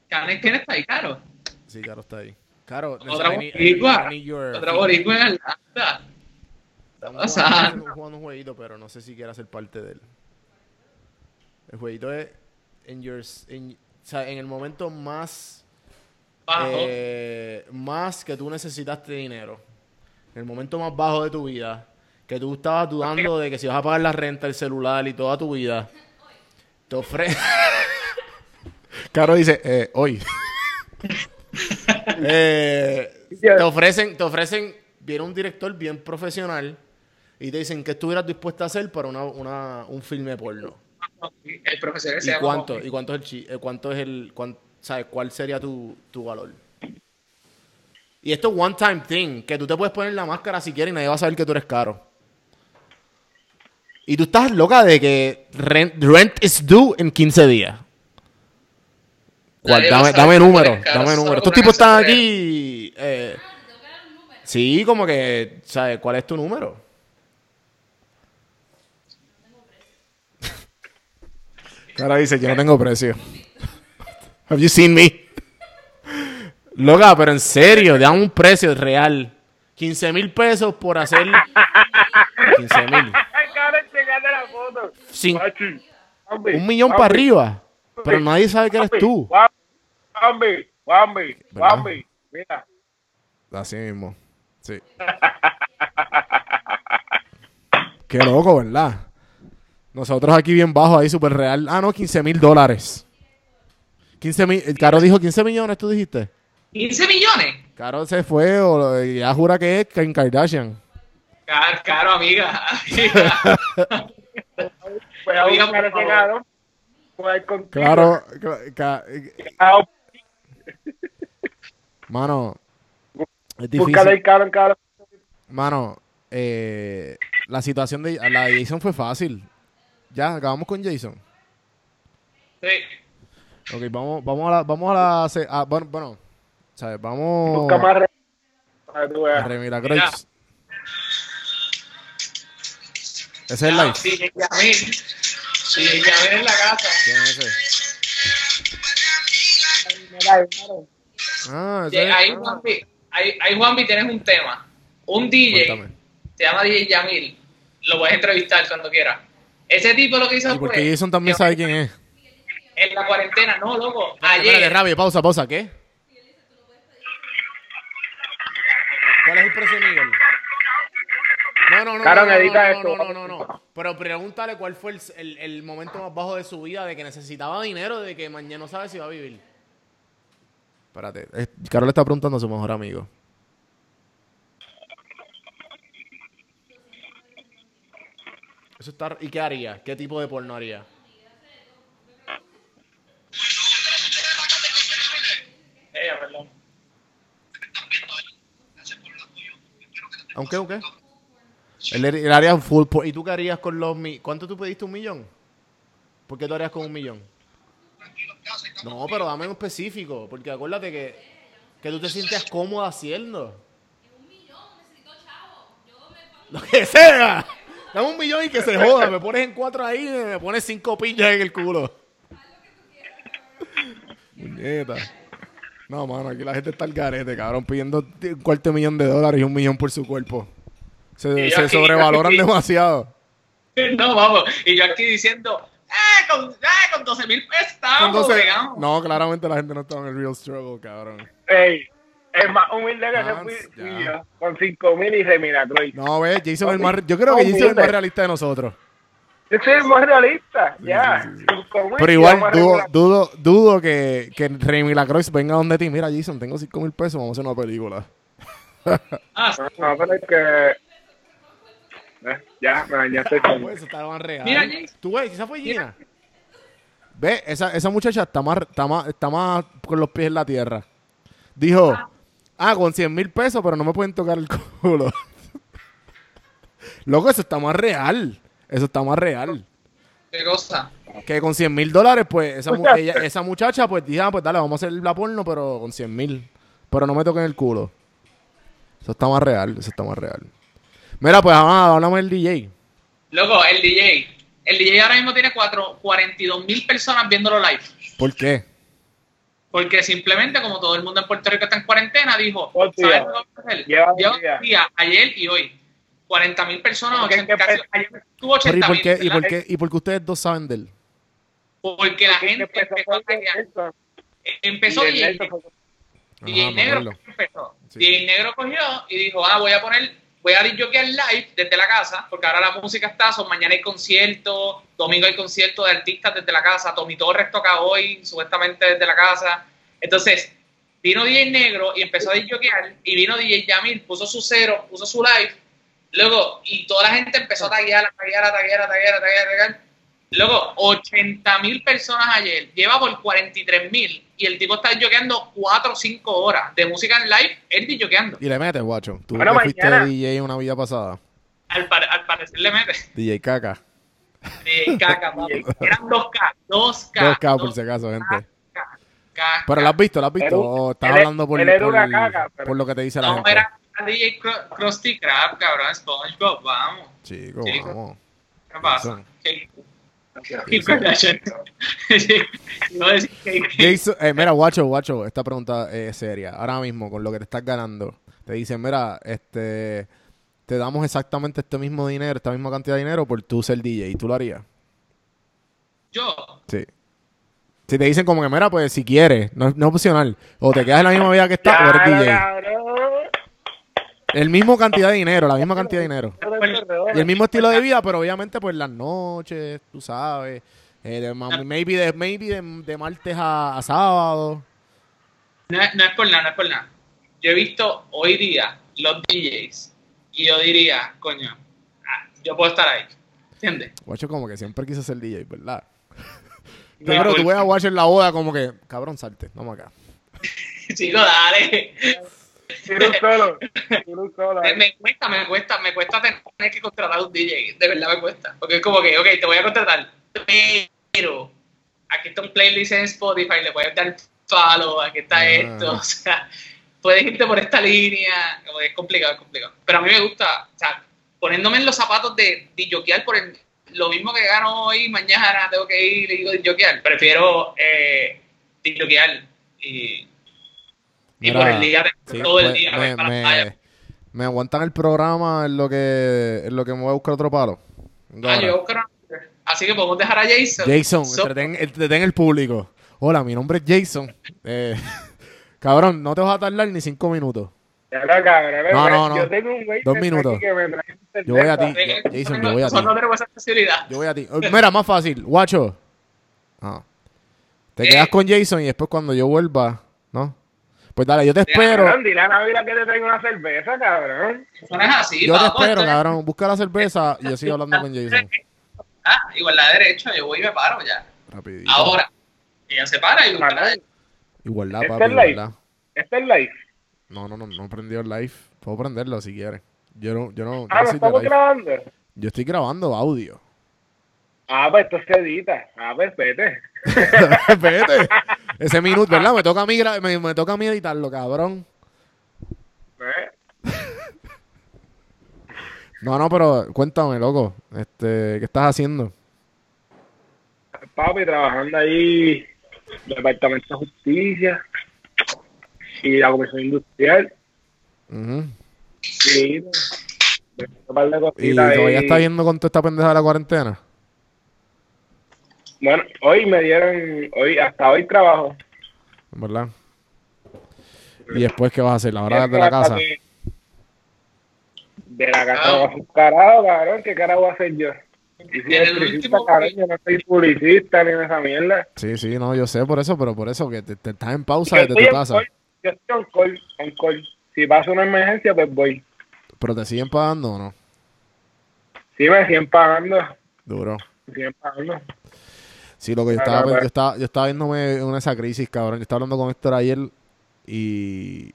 ¿quién está ahí, caro? Sí, Caro está ahí. Caro, Otra boricua. Otra boricua en Atlanta. Estamos jugando, jugando un jueguito, pero no sé si quiera ser parte de él. El jueguito es en, your, en, o sea, en el momento más Bajo. eh, más que tú necesitaste dinero. En el momento más bajo de tu vida, que tú estabas dudando de que si vas a pagar la renta, el celular y toda tu vida, te ofrece. Caro dice, eh, hoy. Eh, te ofrecen, te ofrecen, viene un director bien profesional y te dicen que estuvieras dispuesta a hacer para una, una, un filme porno. el profesor se ¿Y llama cuánto? Juan. ¿Y cuánto es el chi- eh, cuánto es el cuán- sabes cuál sería tu, tu valor? Y esto es one time thing, que tú te puedes poner la máscara si quieres y nadie va a saber que tú eres caro. Y tú estás loca de que rent, rent is due en 15 días. ¿Cuál? Dame, dame que tú número, eres caro, dame solo número. con Estos tipos están aquí. eh, sí, como que, ¿sabes? ¿Cuál es tu número? Cara dice, yo no tengo precio. Have you seen me? Loca, pero en serio, dame un precio real. 15 mil pesos por hacer... 15 mil. La foto. Sin- Un millón para arriba. Pero nadie sabe que eres tú. Juan- Juanvi, Juanvi, ¿Verdad? Juanvi, mira. Así mismo. Sí. Qué loco, ¿verdad? Nosotros aquí bien bajo, ahí súper real. Ah, no, 15 mil dólares. 15 mil. el Caro dijo 15 millones, tú dijiste. 15 millones. Caro se fue, o ya jura que es Kim Kardashian. Caro, caro amiga. a buscar ese. Claro, cla- ca- Ah, mano, es Búscale difícil. el cabrón, cabrón. Mano, eh, la situación de la de Jason fue fácil. Ya, acabamos con Jason. Sí. Ok, vamos, vamos a la, vamos a la, ah, bueno, bueno, ¿sabes? Vamos Busca más re- tú a. Remira Mira. Grace. Ese es el live. Sí, Yamil. Sí, Yamil en la casa. ¿Quién es ese? Ah, ese ahí, ah, ahí, ahí, Juanpi, tienes un tema. Un DJ, cuéntame. se llama DJ Yamil. Lo puedes entrevistar cuando quieras. Ese tipo lo que hizo ¿Y por fue, Jason también sabe quién es? En la cuarentena, no, loco. Ayer, espérate, Rabi, pausa, pausa, ¿qué? ¿Cuál es el precio, Miguel? No, no, no. No, no, edita no, esto. no, no, no, no. Pero pregúntale cuál fue el, el- el momento más bajo de su vida de que necesitaba dinero, de que mañana no sabe si va a vivir. Espérate, eh, Carol le está preguntando a su mejor amigo. Eso está... ¿Y qué haría? ¿Qué tipo de porno haría? Eh, perdón. ¿Aunque, aunque? Él, él haría full ¿Y tú qué harías con los mi- ¿Cuánto tú pediste? ¿Un millón? ¿Por qué tú harías con un millón? No, pero dame un específico. Porque acuérdate que, que tú te sientes cómodo haciendo. Lo que sea. Dame un millón y que se joda. Me pones en cuatro ahí y me pones cinco pillas en el culo. Muñeta. No, mano, aquí la gente está al garete, cabrón, pidiendo un cuarto millón de dólares y un millón por su cuerpo. Se, aquí- sobrevaloran aquí- demasiado. No, vamos. Y yo aquí diciendo, ah, con, ah, con 12 mil pesos Con estábamos, 12 digamos. No, claramente la gente no estaba en el real struggle, cabrón. Ey, es más humilde que Ah, se fui, yo, con 5 mil y se mira, Troy. No, ve, Jason es el más... Yo creo que Jason es el más realista de nosotros. Yo soy el más realista, ya. sí, sí, sí. 5,000 Pero igual dudo, dudo, dudo que, que Remy Lacroix venga donde ti. Mira, Jason, tengo 5 mil pesos, vamos a hacer una película. Ah. No, pero es que... Eh, ya, me dañaste Ah, con... pues, eso está más real. Mira. Tú ves, esa fue Gina. Ve, esa, esa muchacha está más, está, más, está más con los pies en la tierra. Dijo, ah, con 100 mil pesos, pero no me pueden tocar el culo. Loco, eso está más real. Eso está más real. qué cosa. Que con 100 mil dólares, pues, esa, mu- Muchacha. ella- esa muchacha, pues, dije, ah, pues dale, vamos a hacer la porno, pero con 100 mil. Pero no me toquen el culo. Eso está más real, eso está más real. Mira, pues, ah, hablamos del DJ. Loco, el DJ. El DJ ahora mismo tiene cuatro, 42 mil personas viéndolo live. ¿Por qué? Porque simplemente, como todo el mundo en Puerto Rico está en cuarentena, dijo, ¿sabes lo que vamos a hacer? Lleva días. días, ayer y hoy. 40 mil personas, Porque 80, es que casi, ayer tuvo Pero, ¿y 80 por mil. qué, y por qué, y por qué ustedes dos saben de él? Porque la gente empezó empezó a. Nelson, Empezó y DJ, Negro empezó. Sí. DJ Negro cogió y dijo, ah, voy a poner, voy a disjoquear live desde la casa, porque ahora la música está, son mañana hay conciertos, domingo hay conciertos de artistas desde la casa, Tommy Torres toca hoy, supuestamente desde la casa. Entonces, vino DJ Negro y empezó a disjoquear, y vino DJ Yamil, puso su cero, puso su live, luego, y toda la gente empezó a taguear, a taguear, a taguear, a taguear, a taguear, a taguear. Luego, 80 mil personas ayer, lleva por 43 mil, y el tipo está disjoqueando 4 o 5 horas de música en live, él disjoqueando. Y le metes, guacho. Tú Bueno, que fuiste mañana. DJ una vida pasada. Al, pare- al parecer le mete. DJ Caca. De caca, papi. Eran 2K, 2K. 2K por si acaso, gente. Caca. Pero lo has visto, lo has visto. O estás él- hablando por, él por, una caca, pero- por lo que te dice la No, gente. era DJ Cro- Krusty Krab, cabrón, SpongeBob, vamos. Chico, Chico. vamos. ¿Qué pasa? ¿Qué- Kim Kardashian. Jason, eh, mira, guacho, guacho, esta pregunta es seria. Ahora mismo, con lo que te estás ganando, te dicen, mira, este, te damos exactamente este mismo dinero, esta misma cantidad de dinero por tú ser DJ. ¿Y tú lo harías? Yo, Sí. Si te dicen como que, mira, pues si quieres, no, no es opcional. O te quedas en la misma vida que estás o eres DJ. cabrón. El mismo cantidad de dinero, la misma cantidad de dinero. Alrededor. Y el mismo estilo de vida, pero obviamente pues las noches, tú sabes. eh, de maybe de, maybe de, de martes a, a sábado. no es, no es por nada, no es por nada. Yo he visto hoy día los DJs y yo diría, coño, ah, yo puedo estar ahí. ¿Entiendes? Guacho como que siempre quiso ser DJ, ¿verdad? No, Pero tú ves a Guacho en la boda como que, cabrón, salte, vamos acá. Chico, dale. Solo. Solo. Me, me cuesta, me cuesta, me cuesta tener que contratar un DJ. De verdad me cuesta. Porque es como que, ok, te voy a contratar. Pero aquí está un playlist en Spotify, le puedes dar follow, aquí está Ah. esto. O sea, puedes irte por esta línea. Como que es complicado, es complicado. Pero a mí me gusta, o sea, poniéndome en los zapatos de DJokear por el, lo mismo que gano hoy, mañana tengo que ir y digo DJokear. Prefiero eh, DJokear y, y por el día, sí, todo el pues, día. me, me, me aguantan el programa en lo que en lo que me voy a buscar otro palo. Ah, yo buscar Así que podemos dejar a Jason. Jason, So- entreten, entreten el público. Hola, mi nombre es Jason. Eh, cabrón, no te vas a tardar ni cinco minutos. Cabrón. No, no, no. Yo tengo un güey Dos minutos. aquí que me trae Yo voy a ti. Eh, Jason, yo voy a ti. nosotros no tenemos esa facilidad. Yo voy a ti. Oh, Mira, más fácil. Guacho. Ah. Te ¿Qué? quedas con Jason y después cuando yo vuelva, ¿no? Pues dale, yo te espero. Cabrón, dile a Navidad que te traiga una cerveza, cabrón. Eso no es así. Yo te espero, cabrón. Busca la cerveza y yo sigo hablando con Jason. Ah, igualdad de derecho, yo voy y me paro ya. Rapidito. Ahora. Ella se para y busca la Igualdad, ¿Este papi, es live? igualdad. Este es live. No, no, no, no prendió el live. Puedo prenderlo si quieres. Yo no, yo no, Ah, no ¿lo soy de estamos live. grabando? Yo estoy grabando audio. Ah, pues esto se edita. Ah, pues vete. Vete. Ese minuto, ¿verdad? Me toca a mí, me, me toca a mí editarlo, cabrón. Eh, No, no, pero cuéntame, loco. Este, ¿qué estás haciendo? Papi, trabajando ahí Departamento de Justicia y la Comisión Industrial. Ujú. Sí, un par de ¿Y todavía ahí. estás yendo con toda esta pendeja de la cuarentena? Bueno, hoy me dieron, hoy hasta hoy trabajo. ¿Verdad? ¿Y después qué vas a hacer? ¿La hora de la casa? De, de la casa voy a carajo, cabrón. ¿Qué carajo voy a hacer yo? Y si el último- cabrón, yo no soy publicista ni esa mierda. Sí, sí, no, yo sé por eso, pero por eso que te, te estás en pausa Yo desde tu en casa. call, yo estoy en call, en call. Si pasa una emergencia, pues voy. Pero te siguen pagando o no? Sí, me siguen pagando. Duro. Me siguen pagando. Sí, lo que yo Ah, estaba, no, yo pues. estaba, yo estaba viéndome en esa crisis, cabrón. Yo estaba hablando con Héctor ayer y,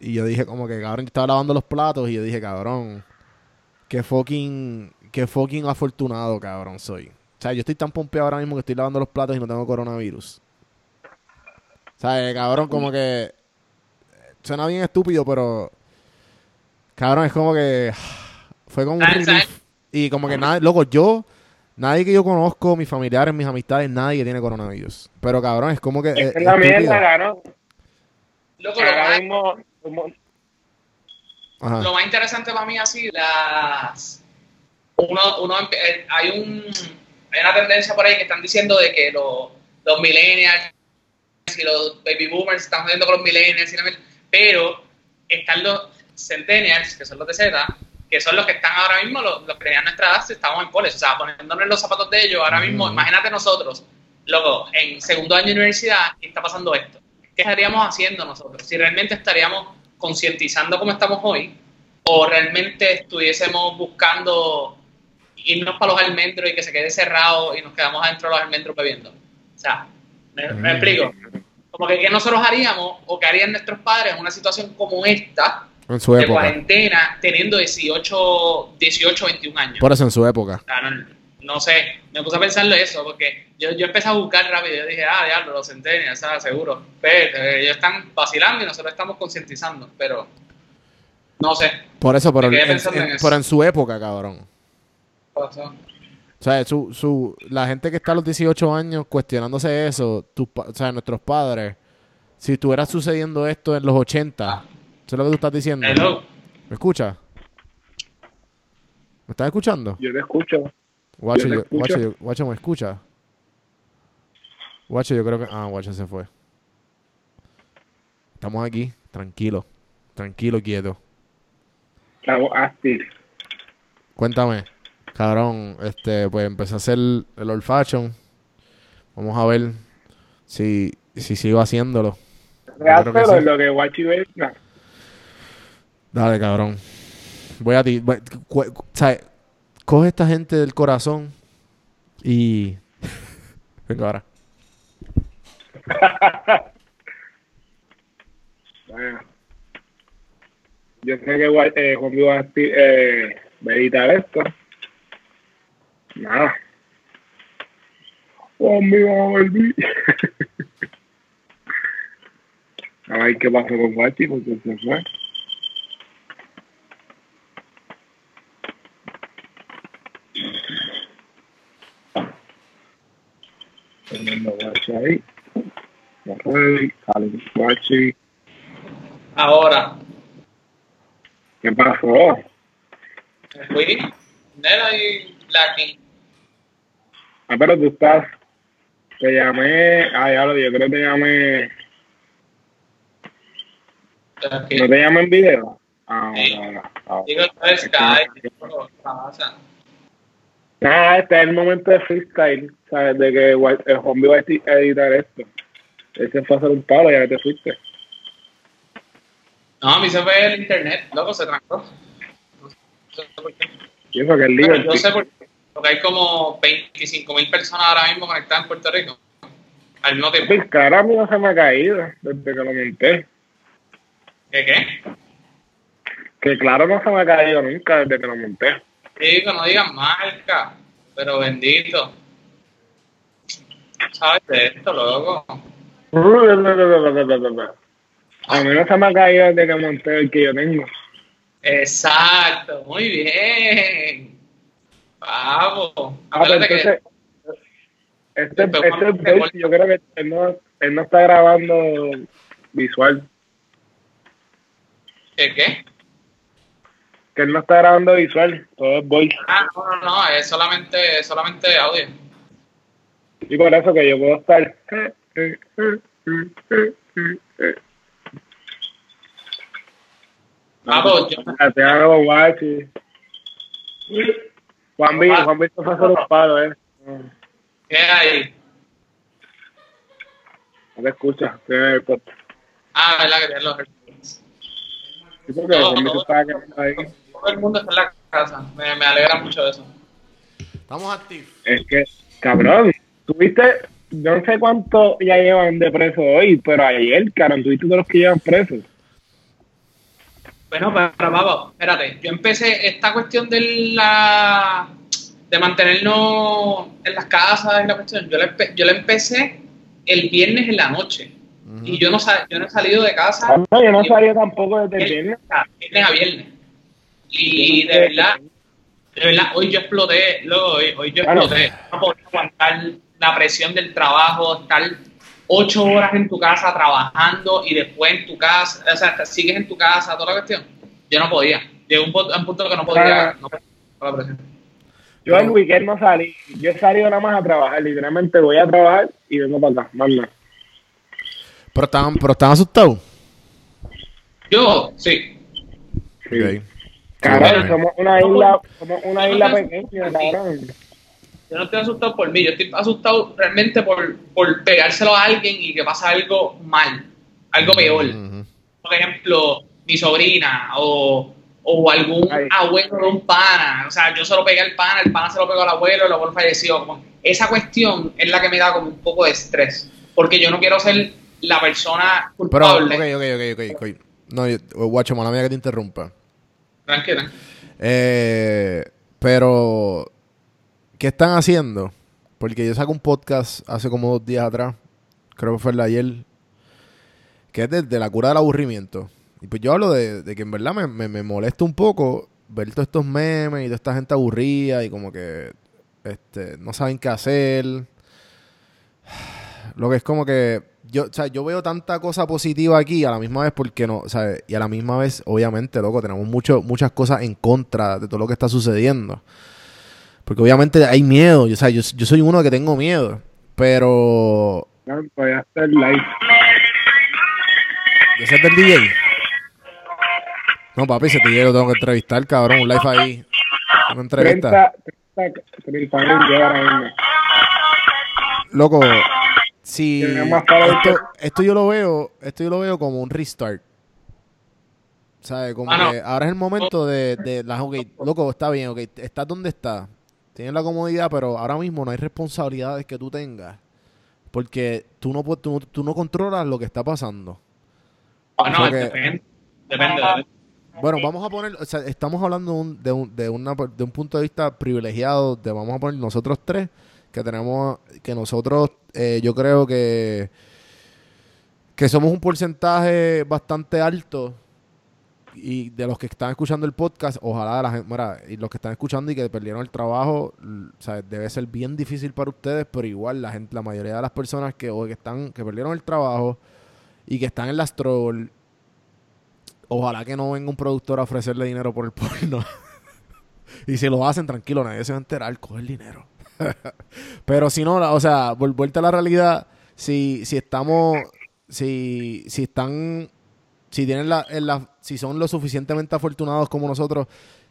y yo dije como que, cabrón, yo estaba lavando los platos y yo dije, cabrón, qué fucking, qué fucking afortunado, cabrón, soy. O sea, yo estoy tan pompeado ahora mismo que estoy lavando los platos y no tengo coronavirus. O sea, cabrón, como que suena bien estúpido, pero cabrón, es como que fue como un ¿Sabes? relief. Y como que nada, loco, yo Nadie que yo conozco, mis familiares, mis amistades, nadie que tiene coronavirus. Pero cabrón, es como que. eh, es la estúpido. mierda, cabrón. Loco, lo Ahora más, mismo, como- Ajá. lo más interesante para mí sido las. Uno, uno, eh, hay, un, hay una tendencia por ahí que están diciendo de que los, los millennials y los baby boomers están jodiendo con los millennials, la pero están los centennials, que son los de Z, que son los que están ahora mismo, los, los que tenían nuestra edad, si estamos en college, o sea, poniéndonos los zapatos de ellos, ahora mismo, Ujú. imagínate nosotros, loco, en segundo año de universidad, y está pasando esto. ¿Qué estaríamos haciendo nosotros? Si realmente estaríamos concientizando como estamos hoy, o realmente estuviésemos buscando irnos para los almendros y que se quede cerrado y nos quedamos adentro de los almendros bebiendo. O sea, ¿me, me Mm. explico? Como que qué nosotros haríamos o qué harían nuestros padres en una situación como esta, En su de época. cuarentena, teniendo 18, 18, 21 años. Por eso en su época. Sea, no, no sé, me puse a pensarlo eso, porque yo, yo empecé a buscar rápido, yo dije, ah, diablo, los centenias, seguro. Pero eh, ellos están vacilando y nosotros estamos concientizando, pero no sé. Por eso, pero, Me quedé en, pensando en en- eso. pero en su época, cabrón. ¿qué pasó? O sea, su, su, la gente que está a los 18 años cuestionándose eso, tus o sea, nuestros padres, si estuviera sucediendo esto en los 80, Ah. ¿Eso es lo que tú estás diciendo? Hello. ¿Me escuchas? ¿Me estás escuchando? yo te escucho. Guacho, yo- guacho, yo- guacho, ¿me escucha? Guacho, yo creo que... Ah, Guacho se fue. Estamos aquí, tranquilo, tranquilo, quieto. Estamos active. Cuéntame, cabrón, este, pues empecé a hacer el old fashion. Vamos a ver si, si sigo haciéndolo. Pero sí. lo que Guachi ve, no. Dale, cabrón. Voy a ti. ¿sabes? Coge esta gente del corazón y. Venga, ahora. Bueno. Yo sé que eh, Juan eh, va a editar esto. Nada. Juan va a volver. A ver qué pasó con Guachi porque se fue. Guachi. Ahora, ¿Qué pasó? me fui, Nera y Blackie. Ah, pero tú estás. Te llamé. Ah, ya lo yo creo que te llamé. ¿No te llamé en video? Ah, Sí. no, no. Nada, este es el momento de freestyle, ¿sabes? De que el zombie va a edi- a editar esto. Ese fue hacer un palo, ya te fuiste. No, a mí se fue el internet, loco, se trancó. No sé por qué. Y eso que el Pero lío. yo sé por qué. Porque hay como 25 mil personas ahora mismo conectadas en Puerto Rico. Al mismo tiempo. El cara a mí no se me ha caído desde que lo monté. ¿Qué qué? Que claro, no se me ha caído nunca desde que lo monté. Digo, no digas marca, pero bendito. ¿Sabes de esto, loco? A mí no se me ha caído desde que monté el que yo tengo. Exacto, muy bien. Vamos. Ah, que entonces, este, este voice, yo creo que él no, él no está grabando visual. ¿Qué qué? Que él no está grabando visual, todo es voice. Ah, no, no, no, es solamente, es solamente audio. Y por eso que yo puedo estar. Ah, pues, yo- Te hago guachi. Juan B, Juan B se fue palo, eh. ¿Qué hay? No te escuchas. tiene el podcast. Ah, verdad que tienen los AirPods. Sí, porque Juan no. estaba quedando ahí. Todo el mundo está en la casa. Me, me alegra mucho eso. Estamos activos. Es que, cabrón, tuviste, yo no sé cuánto ya llevan de preso hoy, pero ayer, cabrón, tuviste todos los que llevan presos. Bueno, pero vamos, espérate. Yo empecé esta cuestión de la de mantenernos en las casas y la cuestión. Yo la, empe- yo la empecé el viernes en la noche. Y yo no, sa- yo no he salido de casa Ah, No, yo no sabía tampoco desde el viernes. viernes a viernes. Y de verdad, de verdad, hoy yo exploté, luego hoy, hoy yo Claro. exploté. No podía aguantar la presión del trabajo, estar ocho horas en tu casa trabajando y después en tu casa, o sea, sigues en tu casa, toda la cuestión. Yo no podía. Llegó un, punto- a un punto que no podía, no podía la presión. Yo el weekend no salí. Yo he salido nada más a trabajar. Literalmente voy a trabajar y vengo para acá. Más nada. Pero estaban, pero estaban asustados. Yo, sí. Sí. Ok. Cabrón, Sí, bueno. somos una isla, somos una isla pequeña, cabrón. Yo no estoy asustado por mí, yo estoy asustado realmente por, por pegárselo a alguien y que pasa algo mal, algo peor. Por ejemplo, mi sobrina o, o algún Ay. abuelo de un pana. O sea, yo se lo pegué al pana, el pana se lo pegó al abuelo, el abuelo falleció. Como, esa cuestión es la que me da como un poco de estrés. Porque yo no quiero ser la persona Pero, culpable. ok, ok, ok, ok. ok. No, yo- guacho, mala mía que te interrumpa. Tranquila. Eh, pero, ¿qué están haciendo? Porque yo saco un podcast hace como dos días atrás, creo que fue el de ayer, que es de, la cura del aburrimiento. Y pues yo hablo de, que en verdad me, me, me molesta un poco ver todos estos memes y toda esta gente aburrida y como que este, no saben qué hacer. Lo que es como que yo, o sea, yo veo tanta cosa positiva aquí a la misma vez porque no, o sea, y a la misma vez, obviamente, loco, tenemos mucho, muchas cosas en contra de todo lo que está sucediendo. Porque obviamente hay miedo, yo, o sea, yo, yo soy uno que tengo miedo, pero Cabrón, Todavía está el live. ¿ese es del DJ? No, papi, ese DJ lo tengo que entrevistar, cabrón, un live ahí. Una entrevista. 30, 30, 30 mil yo ahora mismo. Loco, si esto, yo lo veo, esto yo lo veo como un restart. ¿Sabes? Como Ah, no. que ahora es el momento de, de la ok, loco, está bien, ok, estás donde estás. Tienes la comodidad, pero ahora mismo no hay responsabilidades que tú tengas. Porque tú no, tú, no- tú no controlas lo que está pasando. Ah, no, Porque- depende. Depende. Bueno, vamos a poner, o sea, estamos hablando de un, de un, de una, de un punto de vista privilegiado, de vamos a poner nosotros tres, que tenemos, que nosotros, eh, yo creo que, que somos un porcentaje bastante alto y de los que están escuchando el podcast, ojalá la gente, mira, y los que están escuchando y que perdieron el trabajo, debe ser bien difícil para ustedes, pero igual la gente, la mayoría de las personas que, o que están, que perdieron el trabajo y que están en las troll, ojalá que no venga un productor a ofrecerle dinero por el porno. y si lo hacen, tranquilo, nadie se va a enterar, coge el dinero. pero si no, o sea, vuelta a la realidad, si, si estamos, si, si están si tienen la, en la- si son lo suficientemente afortunados como nosotros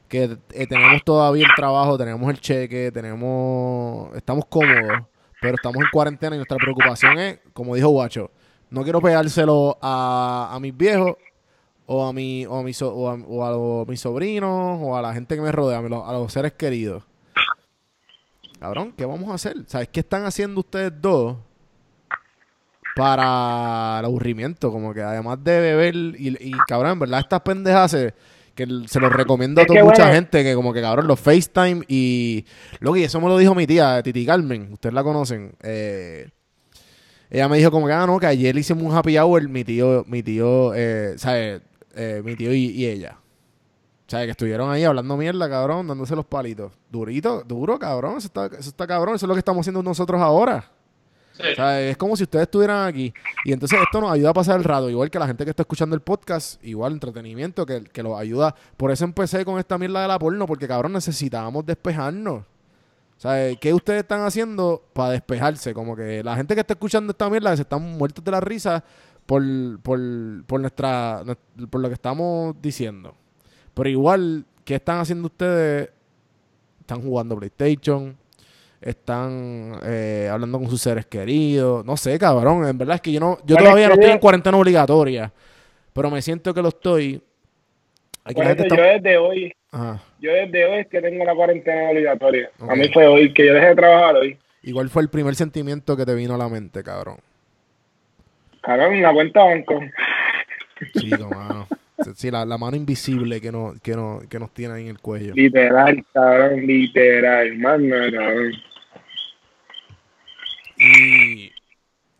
que eh, tenemos todavía el trabajo, tenemos el cheque, tenemos estamos cómodos, pero estamos en cuarentena y nuestra preocupación es, como dijo Guacho, no quiero pegárselo a, a mis viejos o a mi o a, mis so- o a, o a mis sobrinos o a la gente que me rodea, a los seres queridos. Cabrón, ¿qué vamos a hacer? ¿Sabes qué están haciendo ustedes dos? para el aburrimiento, como que además de beber y, y cabrón, en verdad estas pendejas se, que se los recomiendo a toda mucha bueno. gente que como que cabrón los FaceTime y lo que eso me lo dijo mi tía Titi Carmen, ustedes la conocen. eh, ella me dijo como que ah no, que ayer hicimos un happy hour mi tío, mi tío, eh, ¿sabes? Eh, mi tío y, y ella. O sea, que estuvieron ahí hablando mierda, cabrón, dándose los palitos. Durito, duro, cabrón, eso está, eso está cabrón, eso es lo que estamos haciendo nosotros ahora. Sí. O sea, es como si ustedes estuvieran aquí. Y entonces esto nos ayuda a pasar el rato. Igual que la gente que está escuchando el podcast, igual entretenimiento que, que los ayuda. Por eso empecé con esta mierda de la porno, porque cabrón necesitábamos despejarnos. O sea, ¿qué ustedes están haciendo para despejarse? Como que la gente que está escuchando esta mierda se están muertos de la risa por, por, por nuestra por lo que estamos diciendo. Pero igual, ¿qué están haciendo ustedes? Están jugando PlayStation, están eh, hablando con sus seres queridos. No sé, cabrón. En verdad es que yo no, yo Bueno, todavía no estoy en cuarentena obligatoria. Pero me siento que lo estoy. Aquí yo está- desde hoy, Ajá. yo desde hoy es que tengo la cuarentena obligatoria. A mí fue hoy que yo dejé de trabajar hoy. Igual fue el primer sentimiento que te vino a la mente, cabrón. Cabrón, la cuenta banco. Chico, mano. Sí, la, la mano invisible que, no, que, no, que nos tiene ahí en el cuello. Literal, cabrón, literal, mano, cabrón. Y,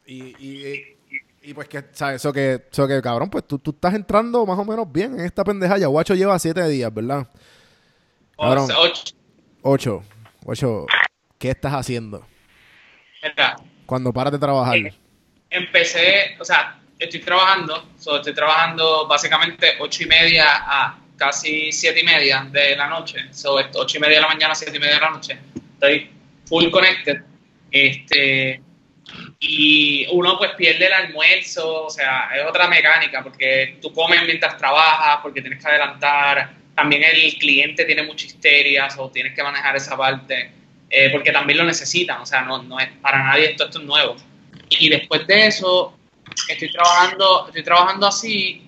y, y, y pues que, ¿sabes? Eso que, eso que, cabrón, pues tú, tú estás entrando más o menos bien en esta pendeja. Ya Guacho lleva siete días, ¿verdad? Cabrón. O- ocho. Ocho. Ocho. ¿Qué estás haciendo? Mira, Cuando paras de trabajar. empecé, o sea, estoy trabajando, so, estoy trabajando básicamente ocho y media a casi siete y media de la noche, so, esto, ocho y media de la mañana, siete y media de la noche, estoy full connected, este, y uno pues pierde el almuerzo, o sea, es otra mecánica, porque tú comes mientras trabajas, porque tienes que adelantar, también el cliente tiene mucha histeria, o tienes que manejar esa parte, eh, porque también lo necesitan, o sea, no, no es para nadie esto, esto es nuevo. Y después de eso, estoy trabajando, estoy trabajando así,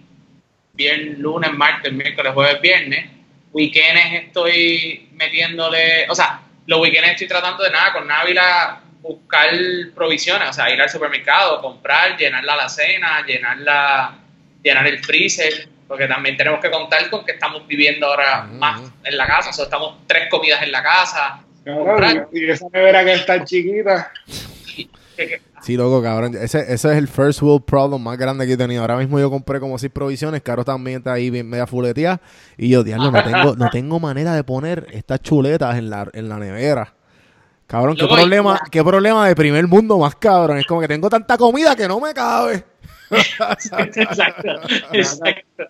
viernes, lunes, martes, miércoles, jueves, viernes. Weekends estoy metiéndole, o sea, los weekends estoy tratando de nada, con Návila buscar provisiones, o sea, ir al supermercado, comprar, llenar la alacena, llenar la, llenar el freezer, porque también tenemos que contar con que estamos viviendo ahora Ujú. más en la casa, o sea, estamos tres comidas en la casa. Cabrón, y esa nevera que es tan chiquita. y- que- que- Sí, loco, cabrón. Ese, ese es el first world problem más grande que he tenido. Ahora mismo yo compré como seis provisiones. Caro también está ahí bien media fuleteada. Y yo, diablo, no tengo, no tengo manera de poner estas chuletas en la, en la nevera. Cabrón, qué problema, qué problema de primer mundo más cabrón. Es como que tengo tanta comida que no me cabe. exacto, exacto.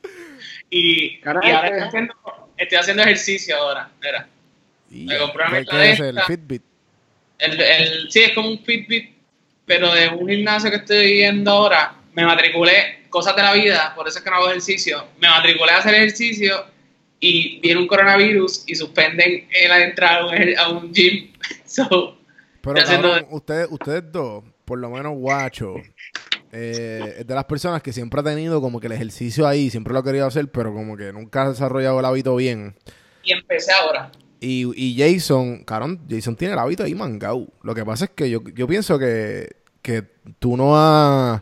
Y, y ahora este- estoy haciendo, estoy haciendo ejercicio ahora. Mira, Y Me compré una ¿qué- es el. Fitbit? el, el, sí, es como un Fitbit, pero de un gimnasio que estoy yendo ahora, me matriculé, cosas de la vida, por eso es que no hago ejercicio, me matriculé a hacer ejercicio y viene un coronavirus y suspenden la entrada a un, gym. So, Pero cabrón, ustedes, ustedes dos, por lo menos guacho, eh, es de las personas que siempre ha tenido como que el ejercicio ahí, siempre lo ha querido hacer, pero como que nunca ha desarrollado el hábito bien. y empecé ahora. Y, y Jason, cabrón, Jason tiene el hábito ahí mangado. Lo que pasa es que yo, yo pienso que, que tú no has...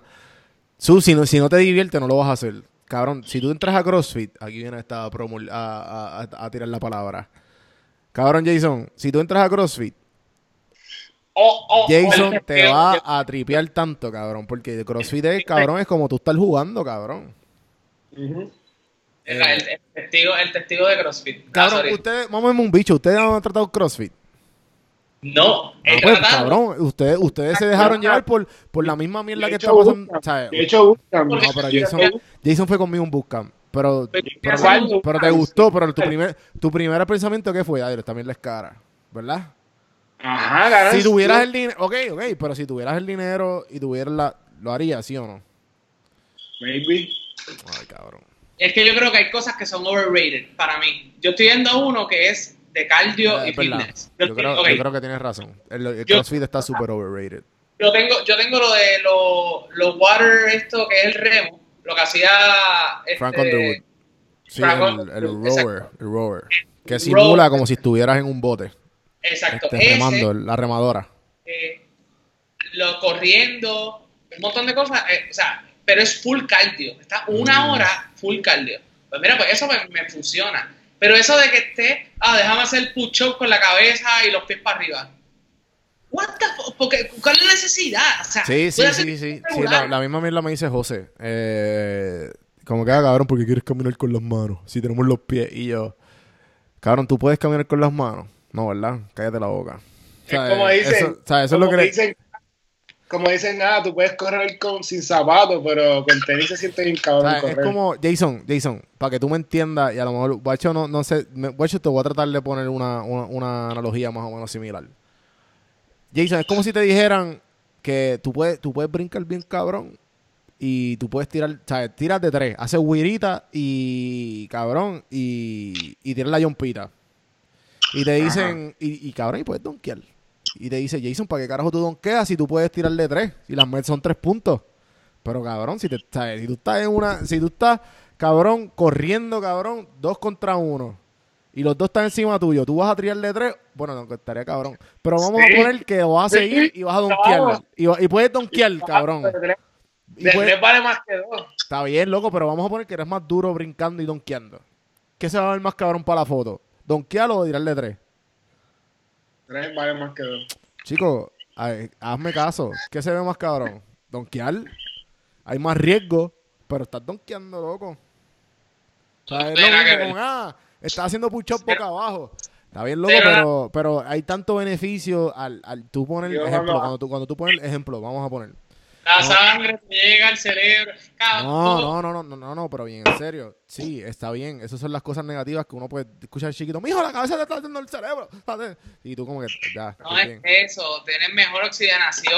Su, si no, si no te divierte, no lo vas a hacer. Cabrón, si tú entras a CrossFit, aquí viene esta promo a, a- a- tirar la palabra. Cabrón, Jason, si tú entras a CrossFit, Oh, oh, Jason oh, te yo- va a tripear tanto, cabrón. Porque CrossFit es, cabrón, es como tú estás jugando, cabrón. El, el testigo, el testigo de CrossFit. Ah, Cabrón, ustedes, vamos a ver un bicho. ¿Ustedes han tratado CrossFit? No, he Ah, pues, tratado. cabrón, ustedes, ustedes se dejaron llevar por, por la misma mierda que De está pasando. De hecho, No, pero Jason, Jason fue conmigo un bootcamp. Pero, Pero- pero, ¿cuál pero te gustó, pero tu primer, tu primer pensamiento ¿qué fue? Ay, también la es cara, ¿verdad? Ajá, cabrón. Si tuvieras el dinero, ok, ok, pero si tuvieras el dinero y tuvieras la, ¿lo harías, sí o no? Maybe. Ay, cabrón. Es que yo creo que hay cosas que son overrated para mí. Yo estoy viendo uno que es de cardio Eh, y fitness. Yo Yo, creo, ok, yo creo que tienes razón. El, el Yo- CrossFit está súper overrated. yo tengo, yo tengo lo de los los water, esto que es el remo, lo que hacía este, Frank Underwood. Sí, Frank el, Underwood, el rower, el rower. Que simula rower. como si estuvieras en un bote. Exacto, Este, ese, remando, la remadora. eh, lo corriendo, un montón de cosas, eh, o sea, pero es full cardio, está una Mm. hora full cardio. Pues mira, pues eso me, me funciona. Pero eso de que esté, ah, déjame hacer push-up con la cabeza y los pies para arriba. What the fuck? Porque, ¿Cuál es la necesidad? O sea, Sí, sí, sí, sí. la, la misma mierda me dice José. Eh, como que, ah, cabrón, porque quieres caminar con las manos. Si tenemos los pies. Y yo, cabrón, ¿tú puedes caminar con las manos? No, ¿verdad? Cállate la boca. Es como dicen. Eso, o sea, eso es lo que le- dicen, como dicen, nada, tú puedes correr con, sin zapatos, pero con tenis se siente bien o cabrón sea, es como, Jason, Jason, para que tú me entiendas, y a lo mejor, Guacho, no, no sé, me- Guacho, te voy a tratar de poner una, una, una analogía más o menos similar. Jason, es como si te dijeran que tú puedes, tú puedes brincar bien cabrón y tú puedes tirar, ¿sabes? Tiras de tres, haces huirita y cabrón y, y tiras la yompita. Y te dicen, y, y cabrón, y puedes donkear. Y te dice, Jason, ¿para qué carajo tú donkeas si tú puedes tirar de tres? Y las Mets son tres puntos. Pero cabrón, si, te, si tú estás en una, si tú estás, cabrón, corriendo, cabrón, dos contra uno, y los dos están encima tuyo, tú vas a tirar de tres, bueno, no, estaría cabrón. Pero vamos Sí. a poner que vas a seguir y vas a donkearla. Y, puedes donkear, cabrón. Y puedes- tres vale más que dos. Está bien, loco, pero vamos a poner que eres más duro brincando y donkeando. ¿Qué se va a ver más cabrón para la foto? ¿Donkear o tirar de tres? Tres vale más que dos. Chico, ay, hazme caso. ¿Qué se ve más cabrón? ¿Donkear? Hay más riesgo, pero estás donkeando, loco. O sea, es lo mismo con, ah, estás haciendo push-up Pero- boca abajo. Está bien, loco, Pero pero, hay tanto beneficio al, al tú poner Yo ejemplo. Cuando tú, cuando tú pones el ejemplo, vamos a poner. La sangre te llega al cerebro. No, no, no, no, no, no, pero bien, en serio. Sí, está bien. Esas son las cosas negativas que uno puede escuchar chiquito. Mijo, la cabeza te está haciendo el cerebro. Y tú como que, ya, No es eso, tener mejor oxigenación,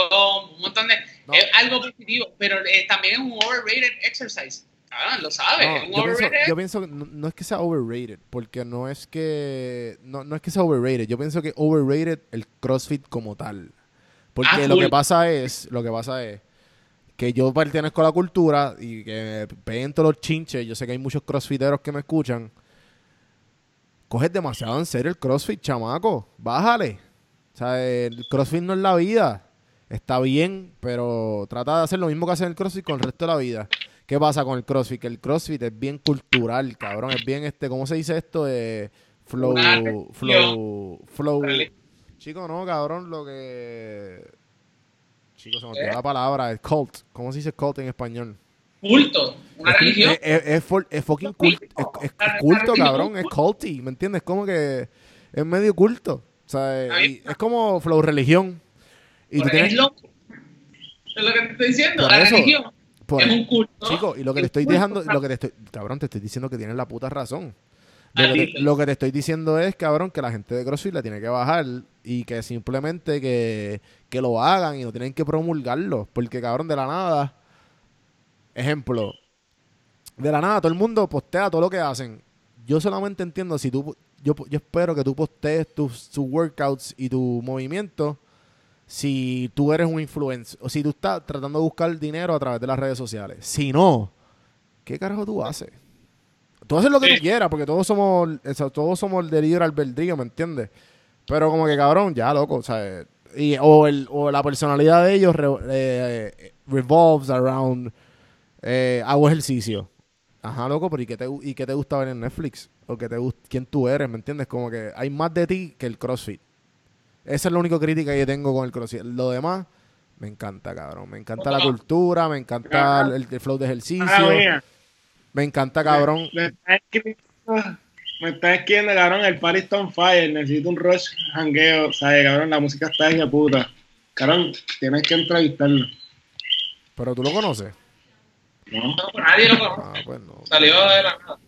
un montón de... Es algo positivo, pero eh, también es un overrated exercise. Cabrón, lo sabes, No, es un yo, pienso, overrated... yo pienso que no, no es que sea overrated, porque no es que no, no es que sea overrated. Yo pienso que overrated el CrossFit como tal. Porque Ah, lo que pasa es, lo que pasa es que yo pertenezco a la cultura y que peguen todos los chinches. Yo sé que hay muchos crossfiteros que me escuchan. Coges demasiado en serio el CrossFit, chamaco. Bájale. O sea, el CrossFit no es la vida. Está bien, pero trata de hacer lo mismo que hace el CrossFit con el resto de la vida. ¿Qué pasa con el CrossFit? Que el CrossFit es bien cultural, cabrón. Es bien, este, ¿cómo se dice esto? De flow, religión. flow, flow. Religión. Chico, no, cabrón, lo que... Chico, se me olvidó ¿Eh? la palabra. Es cult. ¿Cómo se dice cult en español? Culto, una Es- religión. Es, es, es for- es fucking culto. Es, culto, cabrón. Es culty, ¿me entiendes? Como que es medio culto. O sea, es como flow religión. Y tú tienes... es, lo, es lo que te estoy diciendo, Por la eso, religión por- es un culto. Chico, y lo que te Es estoy dejando, lo que te estoy, cabrón, te estoy diciendo que tienes la puta razón. Lo que, te, Maldito. lo que te estoy diciendo es, cabrón, que la gente de CrossFit la tiene que bajar y que simplemente que, que lo hagan y no tienen que promulgarlo. Porque, cabrón, de la nada, ejemplo, de la nada todo el mundo postea todo lo que hacen. Yo solamente entiendo si tú, yo, yo espero que tú postees tus, tus workouts y tu movimiento si tú eres un influencer o si tú estás tratando de buscar dinero a través de las redes sociales. Si no, ¿qué carajo tú haces? Tú haces lo que Sí. tú quieras, porque todos somos, todos somos el de libre albedrío, ¿me entiendes? Pero como que cabrón, ya loco, o sea, y, o, el, o la personalidad de ellos re- eh, revolves around eh, hago ejercicio. Ajá, loco, pero ¿y qué, te, ¿y qué te gusta ver en Netflix? ¿O qué te quién tú eres? ¿Me entiendes? Como que hay más de ti que el CrossFit. Esa es la única crítica que yo tengo con el CrossFit. Lo demás, me encanta, cabrón. Me encanta la cultura, me encanta el, el flow de Ah, ejercicio. Me encanta, cabrón. Me, me escribiendo, me escribiendo, cabrón, el party está on fire, necesito un rush hangueo, ¿sabes, cabrón? La música está de puta. Cabrón, tienes que entrevistarlo. Pero tú lo conoces. ¿No? No, nadie lo conoce. Ah, pues no, Salió de la nada.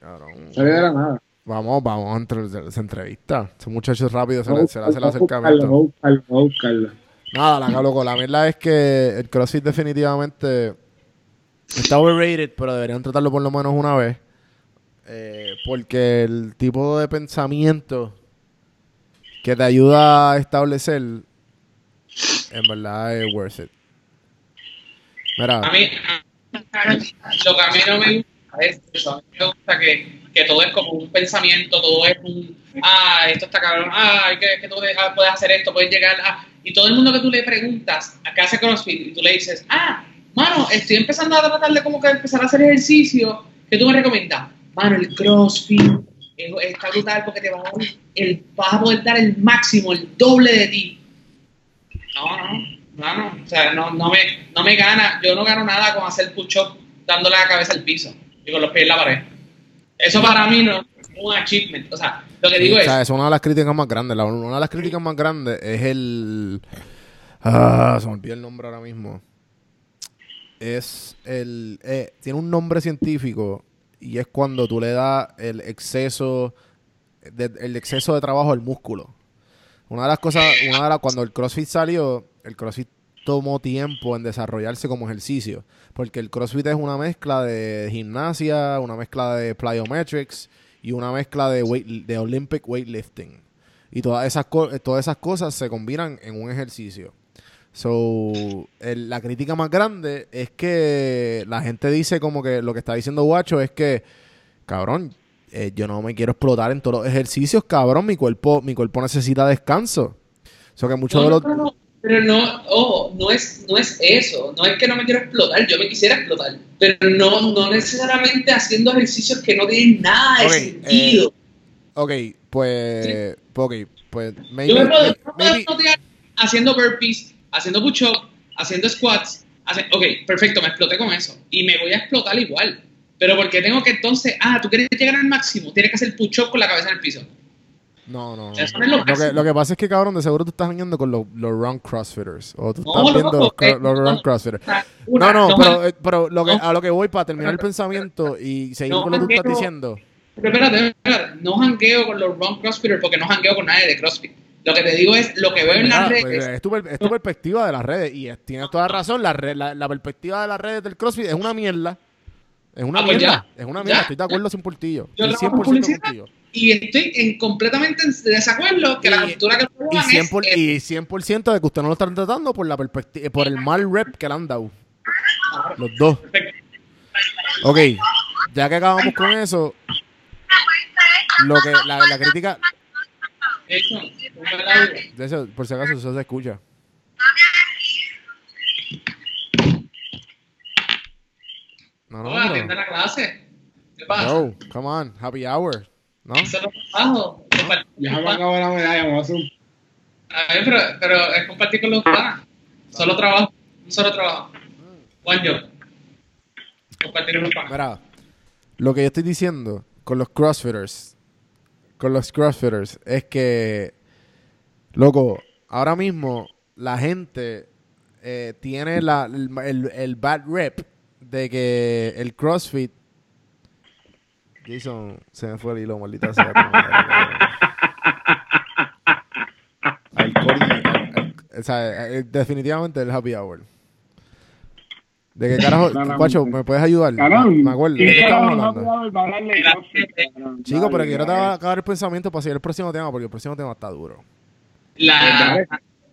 cabrón. Salió de la nada. Vamos, vamos a entre, esa entrevista. Ese muchacho es rápido, se le, se le hace el acercamiento. Nada, la loco. La verdad es que el CrossFit definitivamente está overrated, pero deberían tratarlo por lo menos una vez. Eh, porque el tipo de pensamiento que te ayuda a establecer, en verdad es worth it. Mira, A mí, lo que a mí no me gusta es eso. A mí me gusta que, todo es como un pensamiento, todo es un, ah, esto está cabrón, ah, que, que tú puedes hacer esto, puedes llegar a... Y todo el mundo que tú le preguntas a qué hace CrossFit y tú le dices, ah, mano, estoy empezando a tratar de como que empezar a hacer ejercicio, ¿qué tú me recomiendas? Mano, el CrossFit es- está brutal porque te va a, el, vas a poder dar el máximo, el doble de ti. No, no, no, no. O sea, no, no, me, no me gana. Yo no gano nada con hacer push-up dándole la cabeza al piso y con los pies en la pared. Eso para mí no es un achievement. O sea, lo que digo o es, sea, es una de las críticas más grandes. La- una de las críticas más grandes es el. Ah, se me olvidó el nombre ahora mismo. Es el. eh, tiene un nombre científico y es cuando tú le das el exceso. de- el exceso de trabajo al músculo. Una de las cosas, una de las, cuando el CrossFit salió, el CrossFit tomó tiempo en desarrollarse como ejercicio. Porque el CrossFit es una mezcla de gimnasia, una mezcla de plyometrics y una mezcla de, weight, de Olympic weightlifting. Y todas esas, todas esas cosas se combinan en un ejercicio. So, el- la crítica más grande es que la gente dice como que lo que está diciendo Guacho es que, cabrón, eh, yo no me quiero explotar en todos los ejercicios, cabrón, mi cuerpo, mi cuerpo necesita descanso. So que muchos de No, los... no, no, pero no, ojo, no es, no es eso, no es que no me quiero explotar, yo me quisiera explotar, pero no, no necesariamente haciendo ejercicios que no tienen nada de Ok, sentido. Ok, pues... Ok, pues... Maybe, yo me puedo, maybe- explotar haciendo burpees, haciendo push-up, haciendo squats, hace- ok, perfecto, me exploté con eso, y me voy a explotar igual, pero porque tengo que entonces, ah, tú quieres llegar al máximo, tienes que hacer push-up con la cabeza en el piso. No, no. Eso no es lo Lo que, lo que pasa es que, cabrón, de seguro tú estás andando con los, los wrong crossfitters. O tú estás no, viendo los, los wrong no. crossfitters. No, no, pero, eh, pero lo que, a lo que voy para terminar el pensamiento y seguir con lo que tú estás diciendo. Pero espérate, espérate, no jangueo con los wrong crossfitters porque no jangueo con nadie de CrossFit. Lo que te digo es lo que veo en Mira, las pues, redes. es, tu, es tu perspectiva de las redes y es- tienes toda razón. La, red- la, la perspectiva de las redes del CrossFit es una mierda. Es una Ah, pues mierda. ya. Es una mierda. Ya. Estoy de acuerdo sin portillo. Yo Estoy trabajo en 100% publicidad. contigo. Y estoy en, completamente en desacuerdo que Y- la cultura que Y promuevan 100%, es, por- eh, y 100% de que usted no lo está tratando por la perspectiva, por el mal rep que le han dado. Los dos. perfecto. Ok, ya que acabamos con eso, lo que la, la crítica, Eso, de eso, por si acaso eso se escucha. No, no, Oh, atiende la clase. ¿Qué pasa? no, come on, happy hour, ¿no? Eso lo Ya me acabo la medalla, vamos a hacer ver, pero, pero es compartir con los panas. Solo trabajo. Un solo trabajo. One job. Compartir con los panas. Mira, lo que yo estoy diciendo con los crossfitters, con los crossfitters, es que, loco, ahora mismo la gente eh, tiene la, el, el- el bad rep de que el crossfit... Jason, se me fue el hilo, maldita sea. tu madre, cabrón. Alcohol y- al- al- o sea, definitivamente el happy hour. ¿De qué carajo? Guacho, ¿me puedes ayudar? Me acuerdo. ¿De ¿qué estamos hablando? Chico, pero quiero acabar el pensamiento para seguir el próximo tema, porque el próximo tema está duro. La,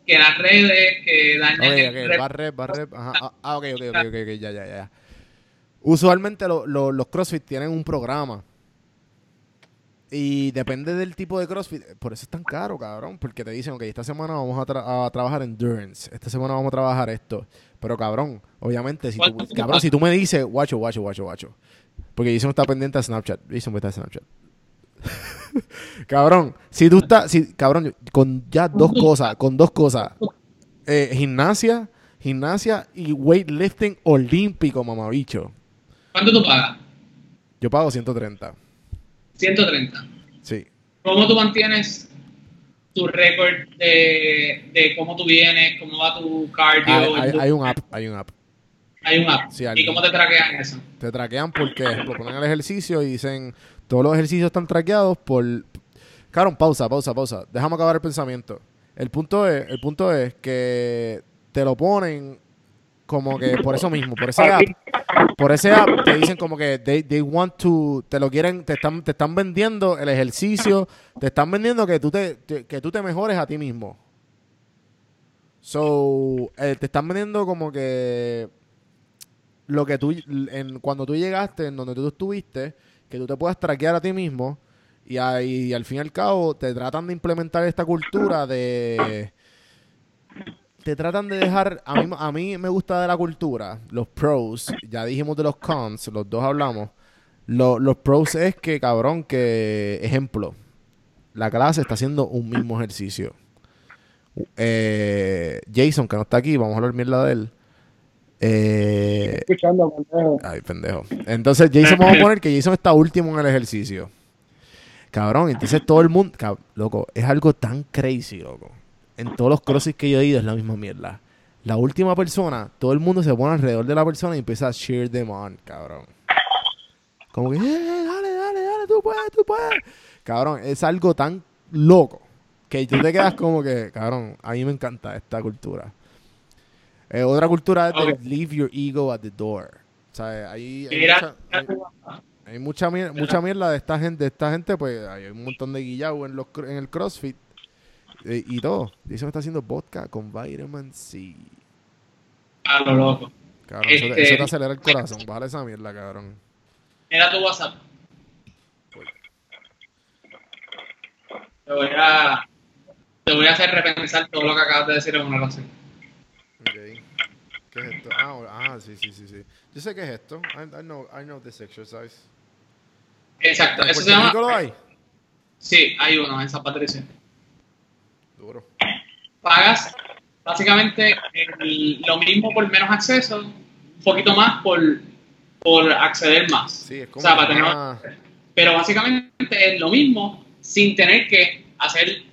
que las redes, que dañan Ok, el ok, rep- va rep, va rep. Ajá. Ah, Ah, ok, ok, ok, ok, ok, ya, ya, ya. Usualmente lo- lo- los CrossFit tienen un programa. Y depende del tipo de CrossFit. Por eso es tan caro, cabrón. Porque te dicen, ok, esta semana vamos a, tra- a trabajar endurance. Esta semana vamos a trabajar esto. Pero, cabrón, obviamente, si tú, ¿Cuánto- cabrón, si tú me dices, guacho, guacho, guacho, guacho. Porque Jason está pendiente a Snapchat. Jason está en Snapchat. cabrón, si tú estás, si, cabrón, con ya dos cosas, con dos cosas. Eh, gimnasia, gimnasia y weightlifting olímpico, mamabicho. ¿Cuánto tú pagas? Yo pago 130. 130. Sí. ¿Cómo tú mantienes tu récord de, de cómo tú vienes, cómo va tu cardio? Hay, hay- el- hay un app, hay un app. hay un app. Sí, ¿Y cómo te traquean eso? Te traquean porque, ejemplo, ponen el ejercicio y dicen, todos los ejercicios están traqueados por... Cabrón, pausa, pausa, pausa. Déjame acabar el pensamiento. El punto es, el punto es que te lo ponen como que por eso mismo, por ese app, por ese app te dicen como que they, they want to, te lo quieren, te están, te están vendiendo el ejercicio, te están vendiendo que tú te, te- que tú te mejores a ti mismo. So, eh, te están vendiendo como que lo que tú, en, cuando tú llegaste, en donde tú estuviste, que tú te puedas traquear a ti mismo y, ahí, y al fin y al cabo te tratan de implementar esta cultura de... Te tratan de dejar... A mí, a mí me gusta de la cultura, los pros, ya dijimos de los cons, los dos hablamos. Lo- los pros es que, cabrón, que, ejemplo, la clase está haciendo un mismo ejercicio. Eh, Jason, que no está aquí, vamos a hablar mierda de él. Eh, Escuchando, pendejo. Ay, pendejo. Entonces, Jason, vamos a poner que Jason está último en el ejercicio. Cabrón, entonces todo el mundo. cab- loco, es algo tan crazy, loco. En todos los crossfit que yo he ido es la misma mierda. La última persona, todo el mundo se pone alrededor de la persona y empieza a cheer them on, cabrón. Como que, "Eh, dale, dale, dale, tú puedes, tú puedes. Cabrón, es algo tan loco. que tú te quedas como que, cabrón, a mí me encanta esta cultura. Eh, otra cultura es de leave your ego at the door. O sea, ahí hay, mucha, hay- hay mucha, mier- mucha mierda de esta gente, de esta gente, pues hay un montón de guillao en los en el CrossFit eh, y todo. Me está haciendo vodka con vitamin C. a lo loco. Cabrón, eso, te, Este- eso te acelera el corazón. Bájale esa mierda, cabrón. Mira tu WhatsApp. Te voy a, te voy a hacer repensar todo lo que acabas de decir en una oración. Ok. ¿Qué es esto? Ah, ah, sí, sí, sí, sí. Yo sé qué es esto. I, I know, I know this exercise. Exacto, ¿En eso se Puerto Rico lo hay? Sí, hay uno en San Patricio. Duro. Pagas básicamente el- lo mismo por menos acceso, un poquito más por, por acceder más. Sí, es O como sea, para tener más- pero básicamente es lo mismo sin tener que hacer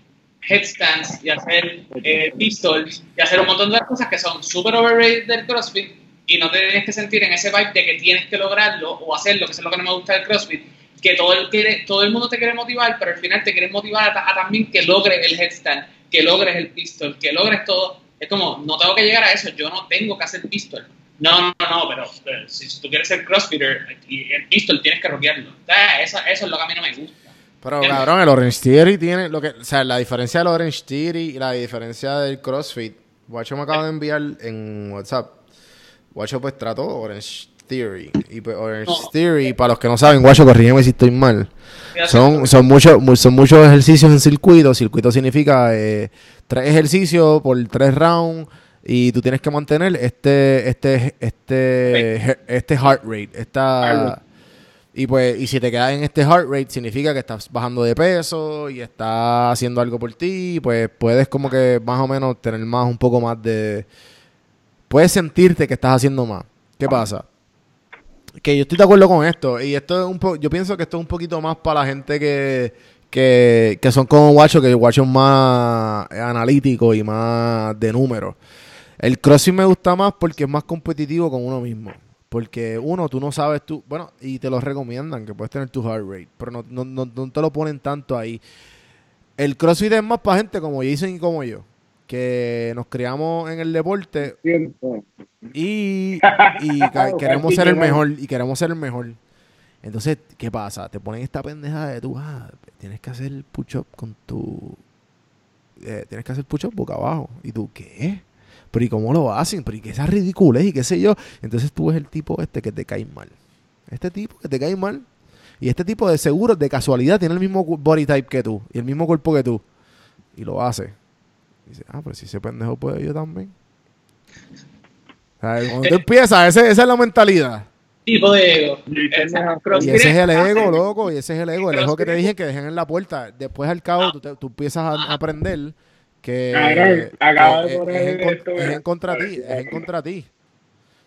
headstands y hacer eh, pistols y hacer un montón de cosas que son super overrated del CrossFit y no te tienes que sentir en ese vibe de que tienes que lograrlo o hacerlo, que eso es lo que no me gusta del CrossFit, que todo el, quiere, todo el mundo te quiere motivar, pero al final te quiere motivar a, a también que logres el headstand, que logres el pistol, que logres todo. Es como, no tengo que llegar a eso, yo no tengo que hacer pistol. No, no, no, pero si, si tú quieres ser crossfitter y el pistol tienes que rockearlo. Ah, Eso, eso es lo que a mí no me gusta. Pero cabrón, el Orange Theory tiene lo que, o sea, la diferencia del Orange Theory y la diferencia del CrossFit. Guacho me acaba de enviar en WhatsApp. Guacho pues trató Orange Theory. Y pues Orange No. Theory, para los que no saben, Guacho, corrígeme si estoy mal. Son, son, muchos mu- son muchos ejercicios en circuito. Circuito significa eh, tres ejercicios por tres rounds. Y tú tienes que mantener este, este, este, este heart rate. Esta, y pues, y si te quedas en este heart rate, significa que estás bajando de peso y estás haciendo algo por ti. Pues puedes como que más o menos tener más, un poco más de. Puedes sentirte que estás haciendo más. ¿Qué pasa? Que yo estoy de acuerdo con esto. Y esto es un po yo pienso que esto es un poquito más para la gente que, que, que son como Guacho, que Guacho es más analítico y más de números. El crossfit me gusta más porque es más competitivo con uno mismo. Porque uno, tú no sabes tú, bueno, y te lo recomiendan que puedes tener tu heart rate, pero no, no, no, no te lo ponen tanto ahí. El crossfit es más para gente como Jason y como yo, que nos criamos en el deporte y, queremos ser el mejor y queremos ser el mejor. Entonces, ¿qué pasa? Te ponen esta pendeja de tú, ah, tienes que hacer push-up con tu... eh, tienes que hacer push-up boca abajo. ¿Y tú qué? Pero ¿y cómo lo hacen? Pero ¿y qué esas ridiculez? ¿Y qué sé yo? Entonces tú ves el tipo este que te cae mal. Este tipo que te cae mal. Y este tipo de seguro, de casualidad, tiene el mismo body type que tú. Y el mismo cuerpo que tú. Y lo hace. Y dice, ah, pero si ese pendejo puede, yo también. O sea, cuando tú empiezas, ese- esa es la mentalidad. tipo de ego. Es- Y ese es el ego, loco. Y ese es el ego. El ego que te dije que dejen en la puerta. Después, al cabo, tú, te- tú empiezas a a aprender que, Cabrón, acaba que de es, poner es en, es contra ti. Es en contra ti.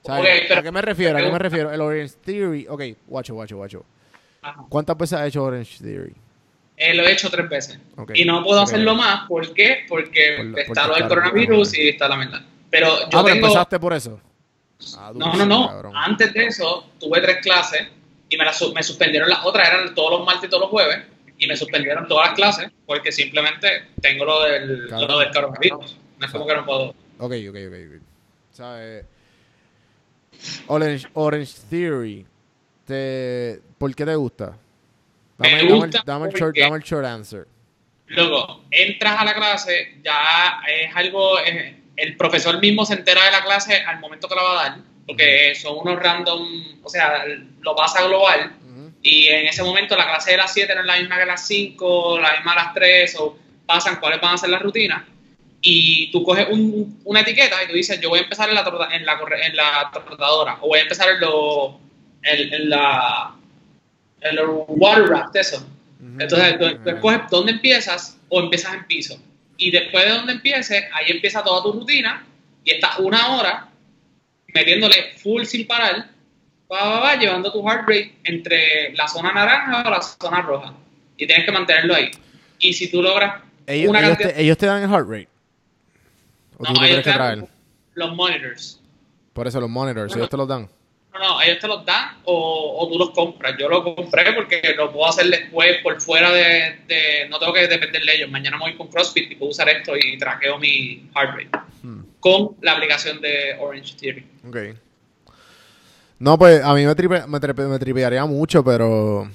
O sea, Ok, ¿A qué me refiero? ¿A qué me refiero? El Orange Theory. Ok, guacho, guacho, guacho. ¿Cuántas veces has hecho Orange Theory? Eh, lo he hecho tres veces. Y no puedo hacerlo más. ¿Por qué? Porque Por la- está lo del coronavirus y está la verdad. Pero yo Ah, pero tengo... empezaste por eso. Ah, No, no, no. cabrón. Antes de eso, tuve tres clases y me, me suspendieron las otras, eran todos los martes y todos los jueves, y me suspendieron todas las clases porque simplemente tengo lo del, Cabrón. lo del coronavirus. No es como que no puedo. Ok, ok, ok. ok. ¿Sabes? Orange, Orange Theory. Te, ¿Por qué te gusta? Me Dame, dame gusta el, dame, el short, porque- dame el short answer. Luego, entras a la clase, ya es algo, el profesor mismo se entera de la clase al momento que la va a dar, porque son unos random, o sea, lo pasa global, y en ese momento la clase de las 7 no es la misma que las 5, la misma a las 3, o pasan cuáles van a ser las rutinas, y tú coges un- una etiqueta y tú dices, yo voy a empezar en la, en la, en la trotadora, o voy a empezar en, lo, en, en la el water raft, eso. Entonces, tú, tú escoges dónde empiezas o empiezas en piso. Y después de donde empieces, ahí empieza toda tu rutina y estás una hora metiéndole full sin parar, va, va, va, llevando tu heart rate entre la zona naranja o la zona roja. Y tienes que mantenerlo ahí. Y si tú logras ellos, una ellos cantidad... te, ellos te dan el heart rate. O tú no, lo ellos tienes que te dan traer. los monitors. Por eso los monitors, Bueno. ellos te los dan. No, no, ellos te los dan o, o tú los compras. Yo lo compré porque lo puedo hacer después por fuera de, de- No tengo que depender de ellos. Mañana me voy con CrossFit y puedo usar esto y traqueo mi heart rate Hmm, con la aplicación de Orange Theory. ok. No, pues a mí me, tripe- me, tripe- me tripearía mucho, pero...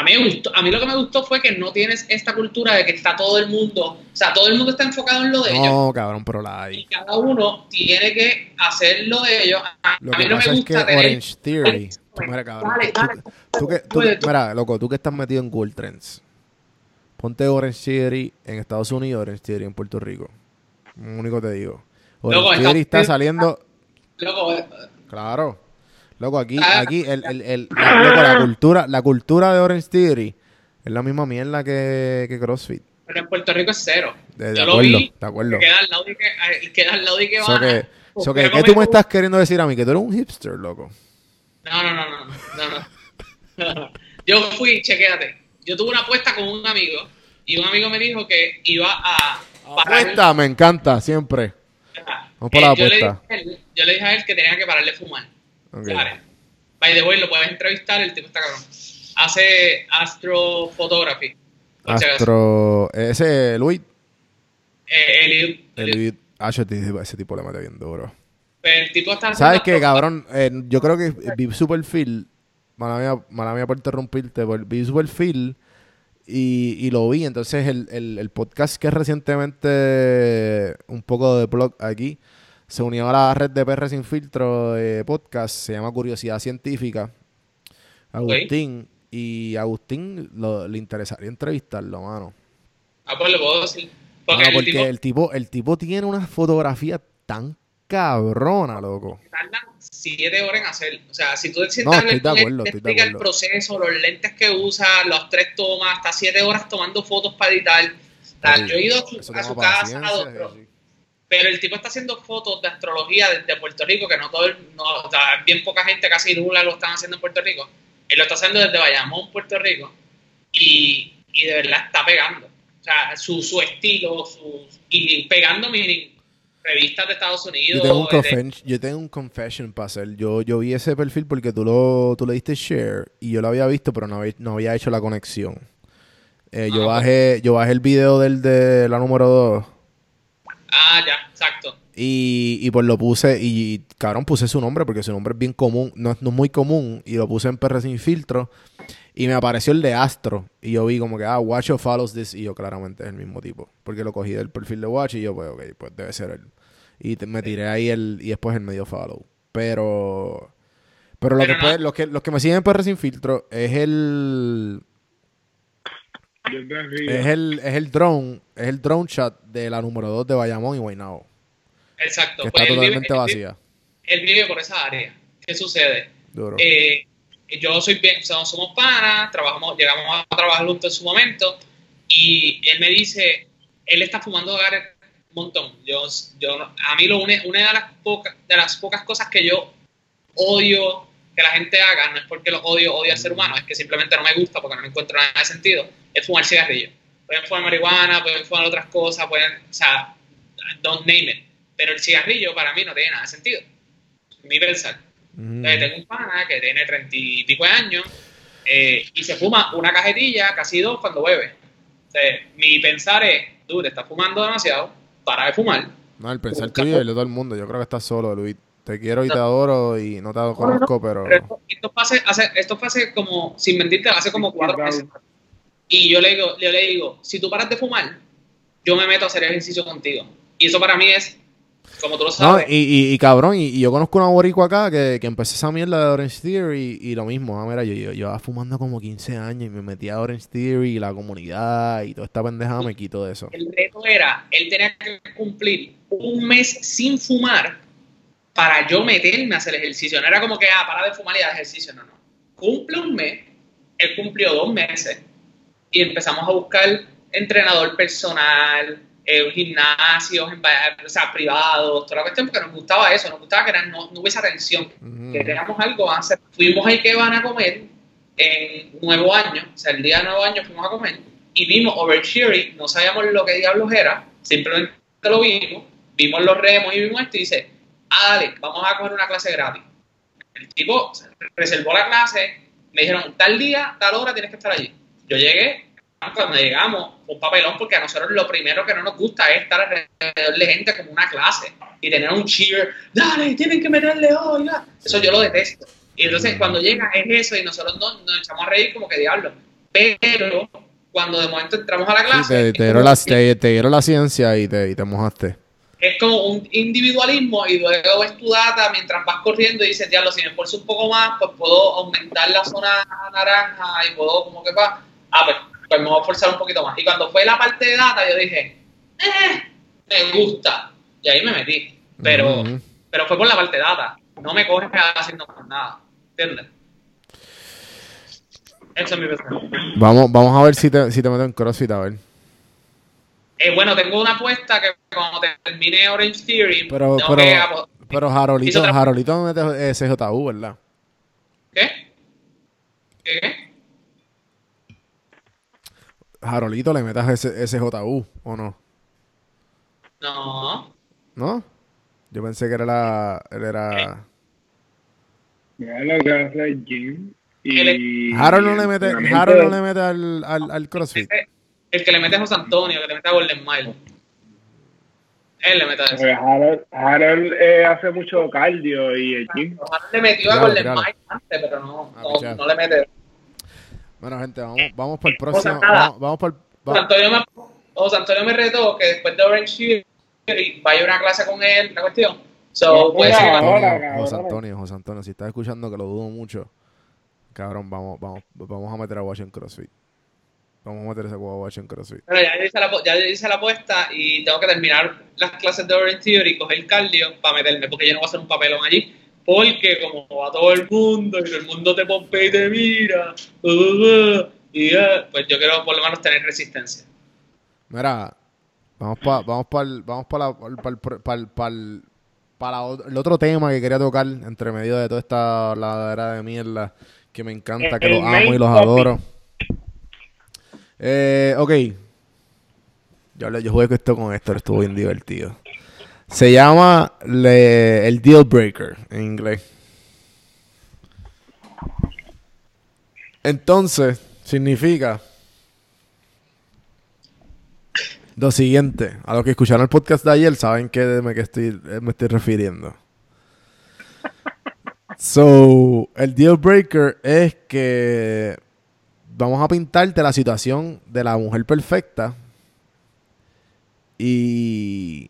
A mí, me gustó, a mí lo que me gustó fue que no tienes esta cultura de que está todo el mundo, o sea, todo el mundo está enfocado en lo de ellos No, cabrón, pero la y hay. cada uno tiene que hacer lo de ellos. A, Lo a que mí no me pasa es que gusta tener... Orange Theory... Tú, mira, cabrón, Dale, tú- dale. tú que- tú que- mira, loco, tú que estás metido en Google Trends. Ponte Orange Theory en Estados Unidos, Orange Theory en Puerto Rico. Único te digo. Orange Loco, Theory está saliendo... Loco, eh, Claro. Loco, aquí, Ah. aquí, el, el, el- la, loco, la cultura, la cultura de Orange Theory es la misma mierda que, que CrossFit. pero en Puerto Rico es cero. De, de Yo lo acuerdo, vi, de acuerdo. que queda al lado y que, eh, queda al lado y que So baja. que, Pues, so que, pero ¿qué tú me estás queriendo decir a mí? Que tú eres un hipster, loco. No, no, no, no, no, no. Yo fui, chequéate. Yo tuve una apuesta con un amigo y un amigo me dijo que iba a parar- Apuesta, me encanta, siempre. Ajá. Vamos por la Eh, yo, le dije apuesta. a él, yo le dije a él que tenía que pararle de fumar. Ok. Vale. By the way, lo puedes entrevistar, el tipo está cabrón. Hace astrophotography. Astro, ese Luis, Eh, Eliud- el Eliud. Ah, yo te dije, ese tipo le mete bien duro. Pero el tipo está ¿Sabes qué, cabrón? Eh, yo creo que vi Superfield, mala mía, mala mía por interrumpirte, por- vi Superfield y, y lo vi. Entonces, el, el, el podcast que recientemente, un poco de blog aquí, se unió a la red de PR Sin Filtro de podcast, se llama Curiosidad Científica. Agustín, y Agustín lo- le interesaría entrevistarlo, mano. Ah, pues lo puedo decir. Porque, Mano, el porque tipo el tipo, el tipo tiene una fotografía tan cabrona, loco. tarda siete horas en hacer. O sea, si tú te No, sientas de acuerdo, te explica el proceso, los lentes que usa, los tres tomas, hasta siete horas tomando fotos para editar. O sea, yo he ido a su, a su casa, a sí. Pero el tipo está haciendo fotos de astrología desde Puerto Rico, que no todo el, no, o sea, bien poca gente, casi nula, lo están haciendo en Puerto Rico. Él lo está haciendo desde Bayamón, Puerto Rico, y, y de verdad está pegando. O sea, su, su estilo, su, y pegando mis revistas de Estados Unidos. Yo tengo, un yo tengo un confession para hacer. Yo, yo vi ese perfil porque tú, lo, tú le diste share y yo lo había visto, pero no había, no había hecho la conexión. Eh, yo, Ah, bajé, yo bajé el video del de la número 2 Ah, ya, exacto. y, y pues lo puse y cabrón puse su nombre porque su nombre es bien común, no, es- no es muy común y lo puse en PR sin filtro y me apareció el de Astro y yo vi como que ah Watcho follows this y yo claramente es el mismo tipo porque lo cogí del perfil de Watch y yo pues ok pues debe ser él. Y te- me tiré ahí el y después el medio follow. Pero pero lo Pero que no- puede- los que los que me siguen en PR sin filtro es el Es el es el drone es el drone shot de la número 2 de Bayamón y Guaynabo Exacto. que Pues está totalmente él vive- vacía Él vive por esa área. ¿Qué sucede? duro Eh, yo soy bien, somos, somos panas, trabajamos, llegamos a trabajar juntos en su momento y él me dice, él está fumando hogares un montón. Yo, yo, a mí lo une, una de las pocas, de las pocas cosas que yo odio que la gente haga, no es porque lo odio, odio al ser humano, es que simplemente no me gusta porque no encuentro nada de sentido, es fumar cigarrillo. Pueden fumar marihuana, pueden fumar otras cosas, pueden, o sea, don't name it. Pero el cigarrillo para mí no tiene nada de sentido. Mi pensar. Ujú. Eh, tengo un pana que tiene treinta y pico de años eh, y se fuma una cajetilla, casi dos, cuando bebe. Sea, mi pensar es, tú te estás fumando demasiado, para de fumar. No, el pensar tuyo y el de todo el mundo. Yo creo que estás solo, Luis. Te quiero y te adoro y no te conozco, pero... Pero esto, fue hace, hace- esto fue hace como, sin mentirte, hace como cuatro meses. Y yo le, digo, yo le digo, si tú paras de fumar, yo me meto a hacer ejercicio contigo. Y eso para mí es, como tú lo No, sabes, y, y, y cabrón, y, y yo conozco una boricua acá que, que empecé esa mierda de Orange Theory y, lo mismo, ah, mira, yo, yo, yo iba fumando como 15 años y me metí a Orange Theory y la comunidad y toda esta pendejada me quito de eso. el reto era, él tenía que cumplir un mes sin fumar para yo meterme a hacer ejercicio. No era como que, ah, para de fumar y haz ejercicio. No, no. Cumple un mes, él cumplió dos meses y empezamos a buscar entrenador personal, eh, gimnasios, o sea, privados, toda la cuestión, porque nos gustaba eso, nos gustaba que era- no, no hubiese atención Ujú. queríamos algo hacer. Fuimos a Ikebana a comer en Nuevo Año, o sea, el día de Nuevo Año fuimos a comer y vimos Overshearing, no sabíamos lo que diablos era, simplemente lo vimos, vimos los remos y vimos esto y dice, ah, dale, vamos a coger una clase gratis. El tipo reservó la clase, me dijeron, tal día, tal hora tienes que estar allí. Yo llegué, cuando llegamos, un papelón, porque a nosotros lo primero que no nos gusta es estar alrededor de gente como una clase y tener un cheer, dale, tienen que meterle hoy. ya". Eso yo lo detesto. Y entonces cuando llega es eso y nosotros nos, nos echamos a reír como que diablo. Pero cuando de momento entramos a la Sí, clase, te, te dieron la, que- te, te dieron la ciencia y te, y te mojaste. Es como un individualismo y luego ves tu data mientras vas corriendo y dices, diablo, si me esfuerzo un poco más, pues puedo aumentar la zona naranja y puedo como que va, ah, pues, pues me voy a esforzar un poquito más. Y cuando fue la parte de data, yo dije, eh, me gusta. Y ahí me metí. Pero, pero fue por la parte de data. No me coges haciendo más nada. ¿Entiendes? Eso es mi pensamiento. Vamos, vamos a ver si te, si te meto en CrossFit, a ver. Eh, bueno, tengo una apuesta que cuando termine Orange Theory, Pero, tengo pero, que pero Jarolito, me mete SJU, ¿verdad? ¿Qué? ¿Qué? Jarolito le metas ese SJU, ¿o no? No. ¿No? Yo pensé que era la... Él era... Mira lo que hace el gym. Y Harold no le mete, Harold no le mete al, al, al CrossFit. Ese- el que le mete a José Antonio, que le mete a Golden Mile. Él le mete a eso. Pues Harold, Harold eh, hace mucho cardio y el gym. Ojalá le metió a Golden claro. Mile antes, pero no, Ah, no, le mete. Bueno, gente, vamos, vamos para el próximo. Vamos, el... José Antonio, me, José Antonio me retó que después de Orange Theory vaya a una clase con él, la cuestión. So, pues. José Antonio, José Antonio, si estás escuchando que lo dudo mucho, cabrón, vamos, vamos, vamos a meter a en CrossFit. Vamos a meter ese huevo a Watch en CrossFit. Pero ya hice la, ya hice la apuesta y tengo que terminar las clases de Orange Theory y coger cardio para meterme, porque yo no voy a hacer un papelón allí. Porque como va todo el mundo y todo el mundo te pompea y te mira, uh, uh, y uh, pues yo quiero por lo menos tener resistencia. Mira, vamos para vamos pa el, vamos pa pa el, pa el, pa el- pa la ot- el otro tema que quería tocar entre medio de toda esta ladera de mierda que me encanta, que El los amo y los topic. adoro. Eh, ok. Yo, yo jugué esto con Héctor, estuvo bien divertido. Se llama el deal breaker en inglés. Entonces, significa lo siguiente. A los que escucharon el podcast de ayer saben que me, que estoy, eh, me estoy refiriendo. So, el deal breaker es que vamos a pintarte la situación de la mujer perfecta y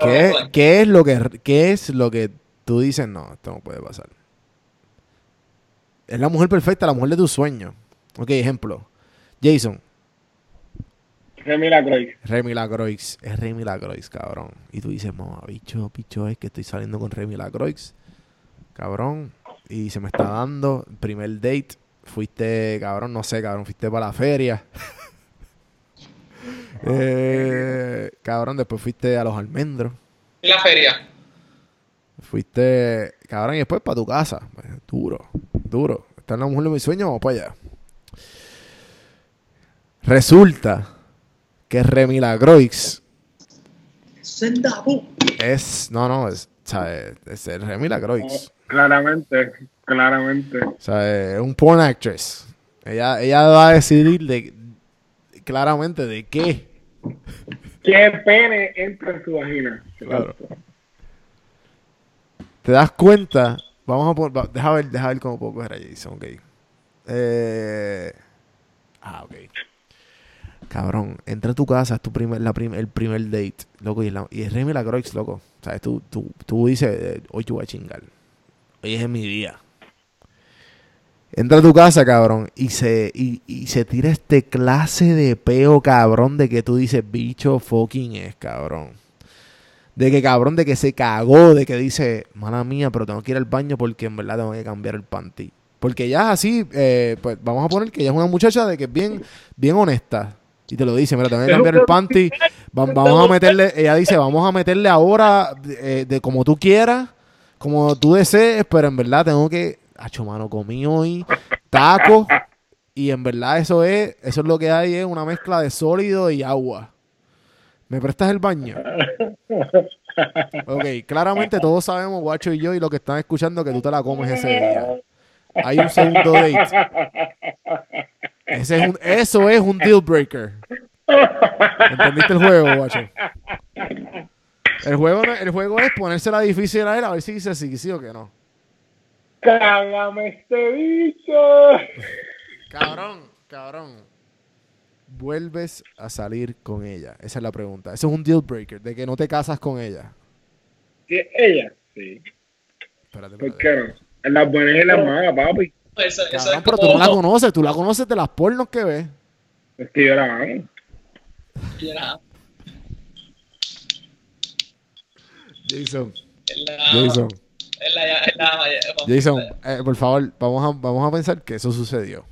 qué, qué es lo que qué es lo que tú dices no esto no puede pasar. Es la mujer perfecta la mujer de tus sueños. Ok ejemplo. Jason. Remy Lacroix. Remy Lacroix es Remy Lacroix cabrón. Y tú dices mamá bicho bicho es que estoy saliendo con Remy Lacroix cabrón y se me está dando primer date fuiste cabrón no sé cabrón fuiste para la feria Eh, cabrón, después fuiste a los almendros. ¿Y la feria? Fuiste, cabrón, y después para tu casa. Pues, Duro, duro. Está en la mujer de mis sueños, vamos para allá. Resulta que Sendabo. es, no, no, es, o sea, es, es el Remy Lacroix. Claramente, claramente. O sea, es un porn actress. Ella, ella va a decidir de, claramente de qué. ¿Qué pene entra en su vagina? Claro. ¿Te das cuenta? Vamos a poner, deja ver, deja ver cómo puedo coger a Jason, ok. Eh, ah, ok. Cabrón, entra a tu casa, es tu primer, la prim- el primer date, loco, y, la, y es Remy Lacroix, loco. Sea, tú, tú, tú dices, eh, hoy te voy a chingar. Hoy es mi día. Entra a tu casa, cabrón, y se, y, y se tira este clase de peo, cabrón, de que tú dices, bicho fucking es, cabrón. De que, cabrón, de que se cagó, de que dice, mala mía, pero tengo que ir al baño porque en verdad tengo que cambiar el panty. Porque ella es así, eh, pues vamos a poner que ella es una muchacha de que es bien, bien honesta. Y te lo dice, mira, tengo que cambiar el panty. Va- vamos a meterle, ella dice, vamos a meterle ahora eh, de como tú quieras, como tú desees, pero en verdad tengo que, hacho mano, comí hoy taco. Y en verdad eso es, eso es lo que hay, es una mezcla de sólido y agua. ¿Me prestas el baño? Ok, claramente todos sabemos, Guacho y yo, y lo que están escuchando, que tú te la comes ese día. Hay un segundo date. Ese es un- eso es un deal breaker. ¿Entendiste el juego, Guacho? El juego, el juego es ponérsela difícil a él a ver si dice sí, sí o que no. Cágame este bicho. Cabrón, cabrón. ¿Vuelves a salir con ella? Esa es la pregunta. Eso es un deal breaker, de que no te casas con ella. ¿Sí, ella? Sí. Espérate, ¿Por espérate. qué no? En las buenas y las malas, papi. Eso, eso Cabrón, es pero tú no la conoces, tú la conoces de las pornos que ves. Es que yo la amo. Mira, Jason, en la- Jason, en la- en la- vamos, Jason, eh, por favor, vamos a, vamos a pensar que eso sucedió.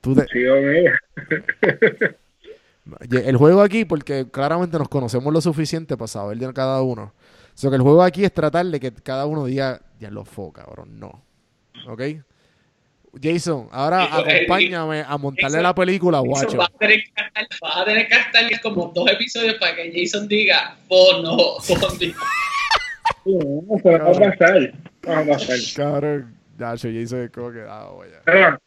Tú te- Sí, con ella. el juego aquí, porque claramente nos conocemos lo suficiente para saber de cada uno. O sea, que el juego aquí es tratar de que cada uno diga, ya lo fue, cabrón, no. ¿Ok? Jason, ahora eh, acompáñame a montarle la película, guacho. va a tener que gastar, vas a tener que gastarle como dos episodios para que Jason diga, oh no, Bondi. No, no va a pasar. No va a pasar. Cabrón, Nacho, Jason es como que, ah, voy a- Pero,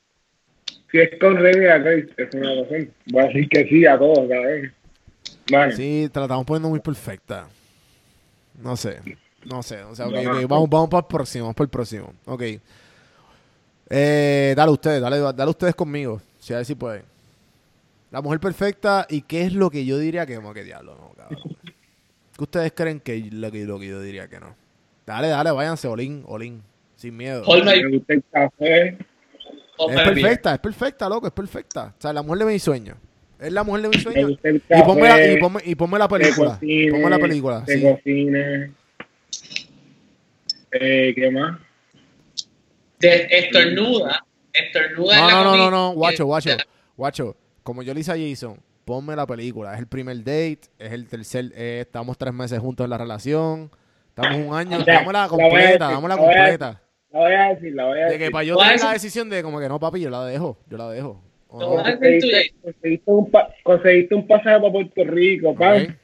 si es con Remy y Grace, es una razón. Voy a decir que sí a todos, cabrón. Vale. Sí, te la estamos poniendo muy perfecta. No sé, no sé. O sea, ok, No, ok, no. Vamos, vamos para el próximo, vamos para el próximo. Ok. Eh, dale ustedes, dale, dale ustedes conmigo. Si a ver si pueden. La mujer perfecta y qué es lo que yo diría que no, que diablo, no, cabrón. ¿Qué ustedes creen que es lo que, lo que yo diría que no? Dale, dale, váyanse, Olin, Olin. Sin miedo. Me gusta el café. Paul Es perfecta, es perfecta, loco, es perfecta. O sea, la mujer de mi sueño. Es la mujer de mi Me sueño. gusta el Y café. ponme, la, y, ponme, y ponme la película. cocine, Ponme la película. que sí. cocine. Eh, ¿Qué más? De- estornuda, estornuda en No, la no, no, no, no, guacho, guacho, guacho. Como yo le hice a Jason, ponme la película. Es el primer date, es el tercer, eh, estamos tres meses juntos en la relación, estamos un año, Ya, dámosla la voy a completa, dámosla la voy a completa. La voy a decir, la voy a De decir. que para yo ¿Cuál tener la decisión de como que no, papi, yo la dejo, yo la dejo. ¿O No, conseguiste, conseguiste un pa- conseguiste un pasaje para Puerto Rico, pan.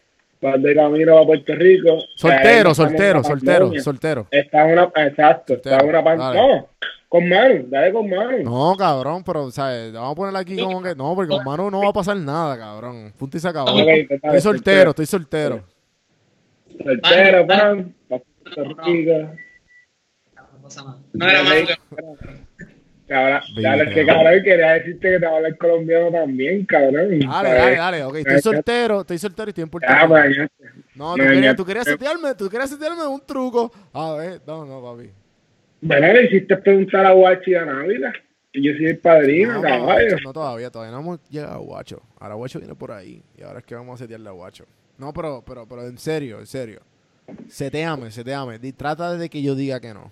Vas de camino a Puerto Rico. Soltero, en soltero, soltero, soltero. Está en una, exacto, Soltero, está en una pan. dale. No, con Manu, dale con Manu. No, cabrón, pero, ¿sabes? Vamos a poner aquí como que, no, porque con mano no va a pasar nada, cabrón. Punto y se acabó. Estoy soltero, estoy soltero. Soltero, pan. para Puerto Rico. No pasa nada. No era malo Cabrón, Baby, dale, que cabrón. quería decirte que te habla el colombiano también, cabrón. Dale, dale, dale, ok. Estoy soltero, estoy soltero y estoy en Puerto Ya, Rico. pues. No, tú querías, tú querías setearme, tú querías setearme un truco. A ver, no, no, papi. Bueno, le hiciste preguntar a Guachi a Návila. Y yo soy el padrino, No, caballo. No, todavía, todavía no hemos llegado a Guacho. Ahora Guacho viene por ahí. Y ahora es que vamos a setearle a Guacho. No, pero, pero, pero en serio, en serio. Seteame, seteame. Trata de que yo diga que no.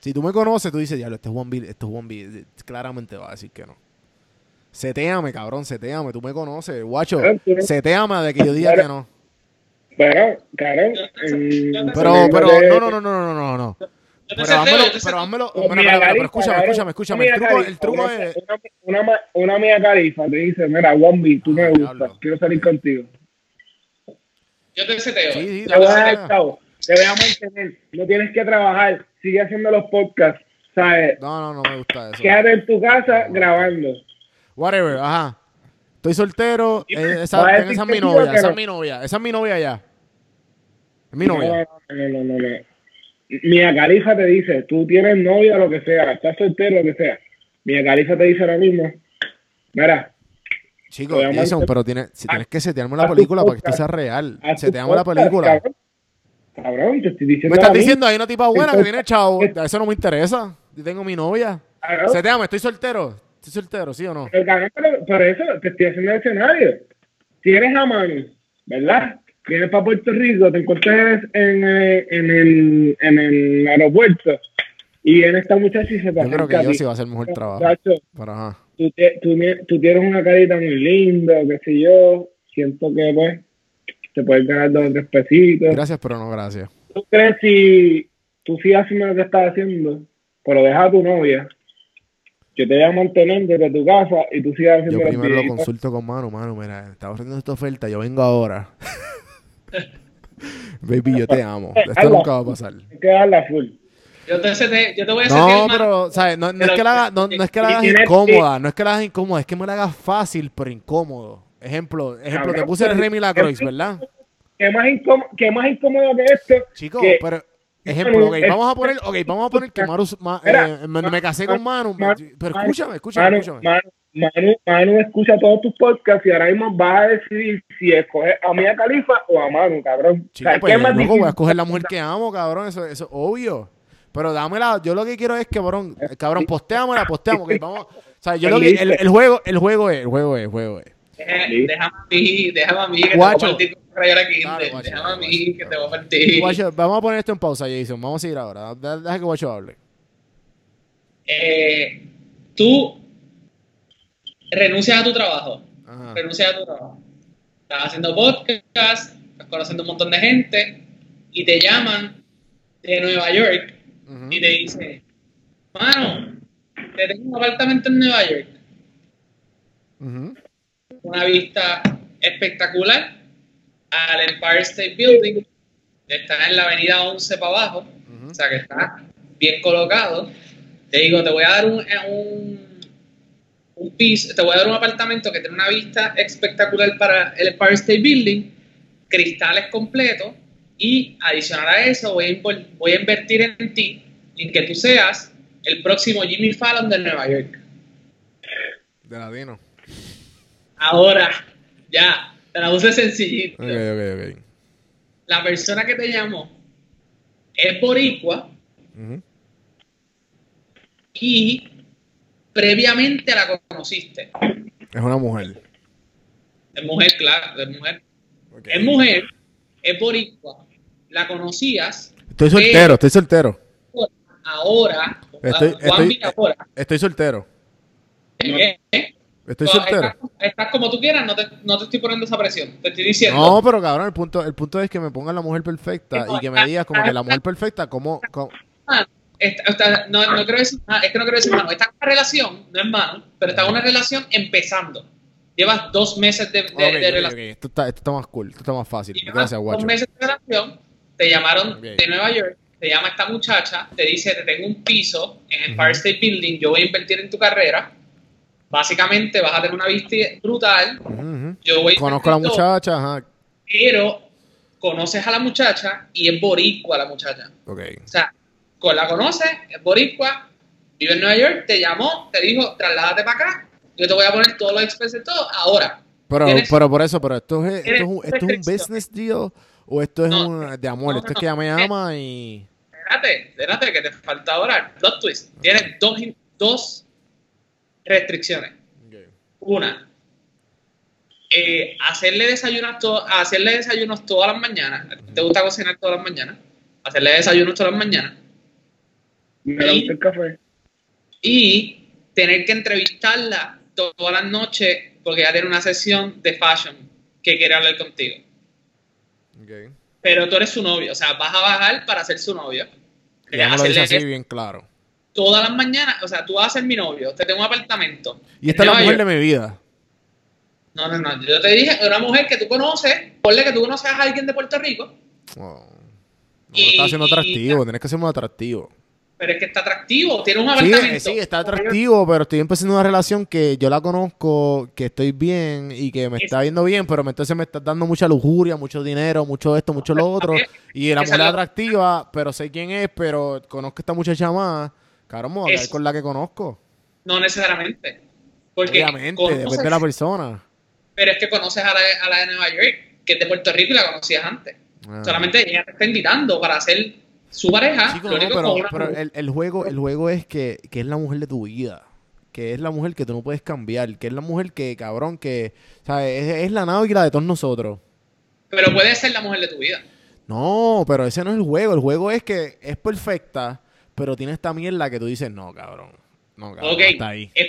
Si tú me conoces, tú dices, diablo, este es Juan B, este es Juan B. Claramente va a decir que no. Seteame, cabrón, seteame. Tú me conoces, Guacho. Seteame de que yo diga que no. Pero, cabrón. Pero, pero, no, no, no, no, no, no, no. Pero házmelo, pero házmelo. Pero escúchame, escúchame, escúchame. El truco, el es. Una, una, una mía califa te dice, mira, Wambi, tú me Ah, gustas, quiero salir contigo. Yo te seteo. Sí, sí, Te voy a dar dale. chavo, te voy a mantener, no tienes que trabajar, sigue haciendo los podcasts, ¿sabes? No, no, no me gusta eso. Quédate en tu casa grabando. Whatever, ajá. Estoy soltero. eh, esa, ¿Vas a esa es mi novia. Esa no? es mi novia. Esa es mi novia ya. Es mi No, novia. no, no, no, no, no. Mia Califa te dice, tú tienes novia, lo que sea, estás soltero, lo que sea. Mia Califa te dice ahora mismo, mira, Chicos, Jason, pero tienes, si tienes que setearme la película para que esto sea real. Seteame la película. Cabrón, Cabrón, te estoy diciendo Me estás diciendo, hay una tipa buena que tiene chavo. es- Eso no me interesa. Yo tengo mi novia. cabrón, Seteame, estoy soltero. Estoy soltero, ¿sí o no? pero, cabrón, pero por eso te estoy haciendo el escenario. Si eres a mano, ¿verdad? Vienes para Puerto Rico, te encuentras en, eh, en, el, en el aeropuerto y viene esta muchacha y se te Yo creo que yo sí va a hacer mejor trabajo. Pero ajá. tú, te- tú, tú tienes una carita muy linda, qué sé yo, siento que pues te puedes ganar dos o tres pesitos. Gracias, pero no gracias. ¿Tú crees si tú sigues haciendo lo que estás haciendo, pero dejas a tu novia? yo te voy a mantener desde tu casa y tú sigas haciendo Yo primero lo consulto con Manu, Manu, mira, estaba ofreciendo esta oferta, yo vengo ahora. Baby, yo te amo. Esto nunca va a pasar. Hay que darla full. Yo te, yo te voy a No, pero, ¿sabes? No, no es Pero- que la hagas, no, no es que la hagas incómoda, no es que la hagas incómoda, es que me la hagas fácil, pero incómodo. Ejemplo, ejemplo, te puse el Remy Lacroix, ¿verdad? ¿Qué más, incómodo, ¿Qué más incómodo que esto? Chico, que- pero, ejemplo, ok, es- vamos a poner, ok, vamos a poner que Manu, ma- eh, me, me casé con Manu, pero escúchame, escúchame, Manu, escúchame. Manu, Manu, Manu escucha todos tus podcasts y ahora mismo vas a decidir si escoges a Mia Califa o a Manu, cabrón. Chico, O sea, pues, ¿qué más loco, voy a escoger la mujer que amo, cabrón, eso, eso es obvio. Pero dámela, yo lo que quiero es que, cabrón, cabrón, ok, vamos, o sea, yo lo que, el, el juego, el juego es, el juego es, el juego es. Eh, déjame a mí, déjame a mí que Guacho. te voy a partir con Rayola Dale, Kindle. guacho, Déjame a dale, mí guacho, que dale, te voy a partir. Guacho, vamos a poner esto en pausa, Jason, vamos a seguir ahora, deja, que Guacho hable. Eh, tú renuncias a tu trabajo. Ajá. Renuncias a tu trabajo. Estás haciendo podcast, estás conociendo un montón de gente y te llaman de Nueva York y te dicen, mano, te tengo un apartamento en Nueva York. Ujú. Una vista espectacular al Empire State Building. Está en la avenida 11 para abajo, o sea que está bien colocado. Te digo, te voy a dar un, un, un piso, te voy a dar un apartamento que tiene una vista espectacular para el Empire State Building, cristales completos y adicional a eso voy a, voy a invertir en ti, en que tú seas el próximo Jimmy Fallon de Nueva York. De latino. Ahora, ya, te la puse sencillito. Ok, ok, ok. La persona que te llamó es boricua Ujú. y previamente la conociste. Es una mujer. Es mujer, claro, es mujer. Es mujer, es boricua, la conocías. Estoy soltero, estoy soltero. Ahora, Estoy- Juan estoy- ahora, Estoy soltero. ¿eh? Estoy No, soltero. Estás, estás como tú quieras, no te, no te estoy poniendo esa presión. Te estoy diciendo. No, pero cabrón, el punto, el punto es que me pongan la mujer perfecta y que me digas como que la mujer perfecta, ¿cómo? cómo- Ah, esta- esta- no, no quiero decir nada, es que no quiero decir mano. Está en una relación, no es mano, pero está en una relación empezando. Llevas dos meses de, de- relación. Esto, está, esto está más cool, esto está más fácil. Gracias, dos guacho. meses de relación, te llamaron de Nueva York, te llama esta muchacha, te dice, te tengo un piso en el. Empire State Building, yo voy a invertir en tu carrera. Básicamente vas a tener una vista brutal, Ujú, ujú. yo voy a Conozco a la muchacha, ajá. pero conoces a la muchacha y es boricua la muchacha. Ok. O sea, con la conoces, es boricua, vive en Nueva York, te llamó, te dijo, trasládate para acá, yo te voy a poner todos los expenses, todo. Ahora, Pero, pero por eso, pero esto es, esto es, un, esto es un restricciones. business deal o esto es No, un de amor. no, esto es que ella me llama y. espérate, espérate, que te falta ahora. Plot twist. Tienes dos restricciones. Una, eh, hacerle, desayunos to- hacerle desayunos todas las mañanas. ¿Te gusta cocinar todas las mañanas? Hacerle desayunos todas las mañanas. Me da gusta el café. y tener que entrevistarla to- todas las noches porque ella tiene una sesión de fashion que quiere hablar contigo. Pero tú eres su novio, o sea, vas a bajar para ser su novio. Y ella me lo dice así bien claro. Todas las mañanas, o sea, tú vas a ser mi novio, te tengo un apartamento. Y esta es la mujer de mi vida. No, no, no, yo te dije, una mujer que tú conoces, ponle que tú conoces a alguien de Puerto Rico, Oh. No, Y- está haciendo y- atractivo, tienes que ser muy atractivo. pero es que está atractivo, tiene un Sí, apartamento. eh, sí, está atractivo, pero estoy empezando una relación que yo la conozco, que estoy bien y que me Es- está viendo bien, pero entonces me está dando mucha lujuria, mucho dinero, mucho esto, mucho lo otro. Y la mujer es atractiva, pero sé quién es, pero conozco a esta muchacha más. Cabrón, me voy a con la que conozco. No necesariamente. Porque Obviamente, conoces- depende de la persona. pero es que conoces a la, a la de Nueva York, que es de Puerto Rico y la conocías antes. Ah. Solamente ella te está invitando para ser su pareja. Chico, lo no, pero, el, el juego, el juego es que, que es la mujer de tu vida. Que es la mujer que tú no puedes cambiar. Que es la mujer que, cabrón, que, ¿sabes? Es, es la náutica de todos nosotros. Pero puede ser la mujer de tu vida. No, pero ese no es el juego. El juego es que es perfecta, pero tiene esta mierda que tú dices, no, cabrón. No, cabrón, Ok, hasta ahí. Es,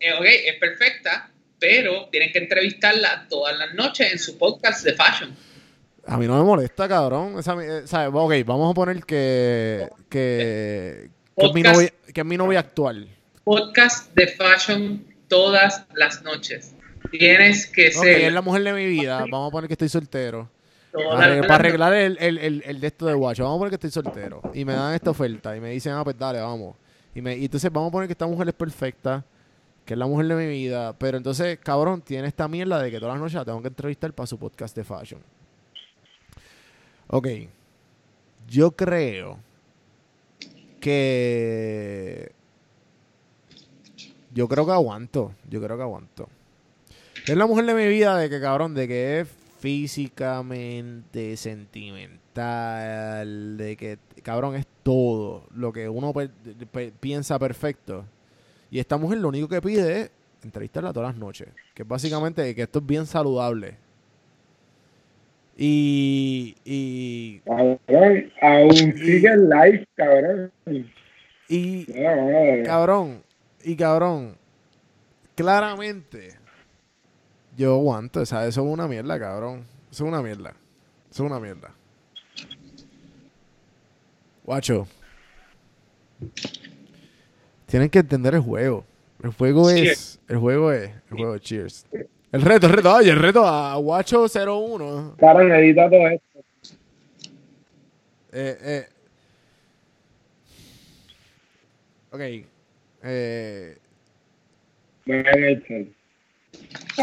eh, ok, es perfecta, pero tienes que entrevistarla todas las noches en su podcast de fashion. A mí no me molesta, cabrón. Esa, eh. Ok, vamos a poner que, que, que, es mi novia, que es mi novia actual. podcast de fashion todas las noches. Tienes que Ok, ser. es la mujer de mi vida. Vamos a poner que estoy soltero. Para arreglar el, el, el, el de esto de guacho, vamos a poner que estoy soltero. Y me dan esta oferta y me dicen, ah, pues dale, vamos. Y, me, y entonces vamos a poner que esta mujer es perfecta, que es la mujer de mi vida. Pero entonces, cabrón, tiene esta mierda de que todas las noches la tengo que entrevistar para su podcast de fashion. Ok. Yo creo que. Yo creo que aguanto. Yo creo que aguanto. Es la mujer de mi vida de que, cabrón, de que es físicamente, sentimental, de que, cabrón, es todo lo que uno pe- pe- piensa perfecto. Y esta mujer lo único que pide es entrevistarla todas las noches. Que es básicamente que esto es bien saludable. Y, y, Cabrón, aún sigue en live, cabrón. y, cabrón, y cabrón, claramente, yo aguanto, o sea, eso es una mierda, cabrón. Eso es una mierda. Eso es una mierda. Guacho. Tienen que entender el juego. El juego es. El juego es. El juego es cheers. El reto, el reto. Oye, el reto a Guacho 01. Cabrón, edita todo esto. Eh, eh. Ok. Eh.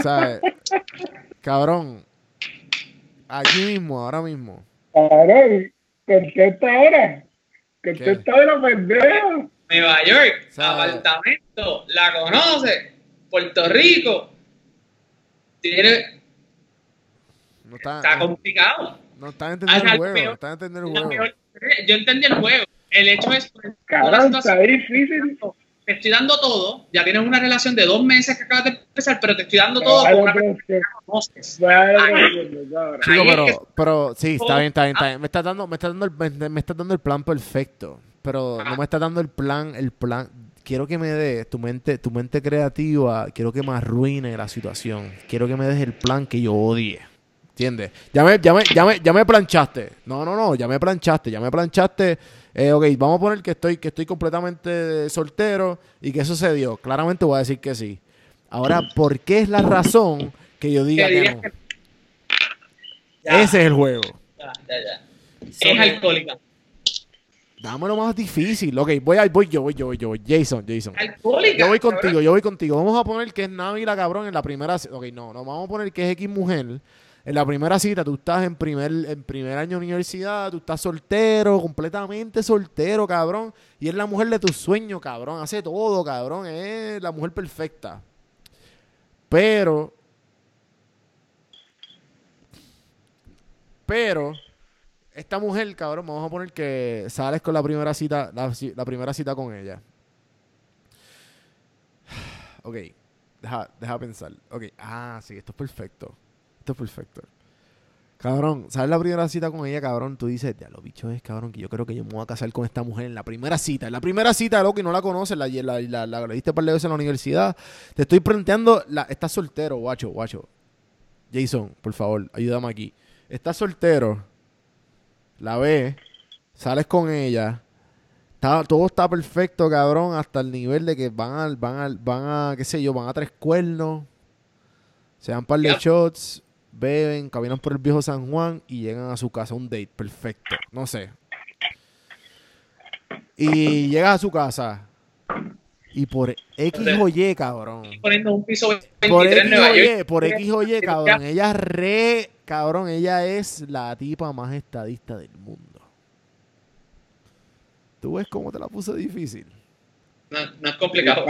¿Sabes? Cabrón. Aquí mismo, ahora mismo. Cabrón, contesta ahora. Contesta ahora, pendejo. Nueva York, ¿Sabe? apartamento, la conoce. Puerto Rico. Tiene, No está, está no, complicado. no están entendiendo el juego. peor- No están entendiendo el juego. peor- Yo entendí el juego. El hecho es Cabrón, está difícil. Te estoy dando todo. Ya tienes una relación de dos meses que acabas de empezar, pero te estoy dando todo con una persona que conoces. Chico, pero, que- pero sí, está bien, está bien, está bien. Me estás dando, me estás dando el, me, me estás dando el plan perfecto. Pero no me estás dando el plan, el plan. Quiero que me des tu mente, tu mente creativa, quiero que me arruine la situación. Quiero que me des el plan que yo odie. ¿Entiendes? Ya me, ya me, ya me, ya me planchaste. No, no, no, ya me planchaste, ya me planchaste. Eh, ok, vamos a poner que estoy, que estoy completamente soltero y que eso se dio. Claramente voy a decir que sí. Ahora, ¿por qué es la razón que yo diga Que no? que- Ya, Ese es el juego. ya, ya, ya. So- Es alcohólica. Dámelo más difícil. Ok, voy, a- voy yo, voy yo, voy yo. voy. Jason, Jason. Alcohólica. Yo voy cabrón. contigo, yo voy contigo. Vamos a poner que es Navi la cabrón en la primera. Ok, no, no, vamos a poner que es X mujer. En la primera cita, tú estás en primer, en primer año de universidad, tú estás soltero, completamente soltero, cabrón. Y es la mujer de tus sueños, cabrón. Hace todo, cabrón. Es la mujer perfecta. Pero. Pero. Esta mujer, cabrón, vamos a poner que sales con la primera cita, la, primera cita con ella. Ok, deja, deja pensar. Ok, ah, sí, esto es perfecto. Esto es perfecto. Cabrón, ¿sabes la primera cita con ella, cabrón? Tú dices, ya lo bicho es, cabrón, que yo creo que yo me voy a casar con esta mujer en la primera cita. En la primera cita, loco, y no la conoces, la, la, la, la, viste par de veces en la universidad. Te estoy planteando, la, estás soltero, guacho, guacho. Jason, por favor, ayúdame aquí. Estás soltero, la ves, sales con ella, está- todo está perfecto, cabrón, hasta el nivel de que van a, van a, van a, qué sé yo, van a tres cuernos, se dan par de shots, beben, caminan por el viejo San Juan y llegan a su casa, un date perfecto, no sé. Y llegas a su casa y por X o Y, cabrón. Poniendo un piso 23 Por X Nueva o York. Y, por X o Y, cabrón. Ella re, cabrón, ella es la tipa más estadista del mundo. ¿Tú ves cómo te la puse difícil? No, no es complicado.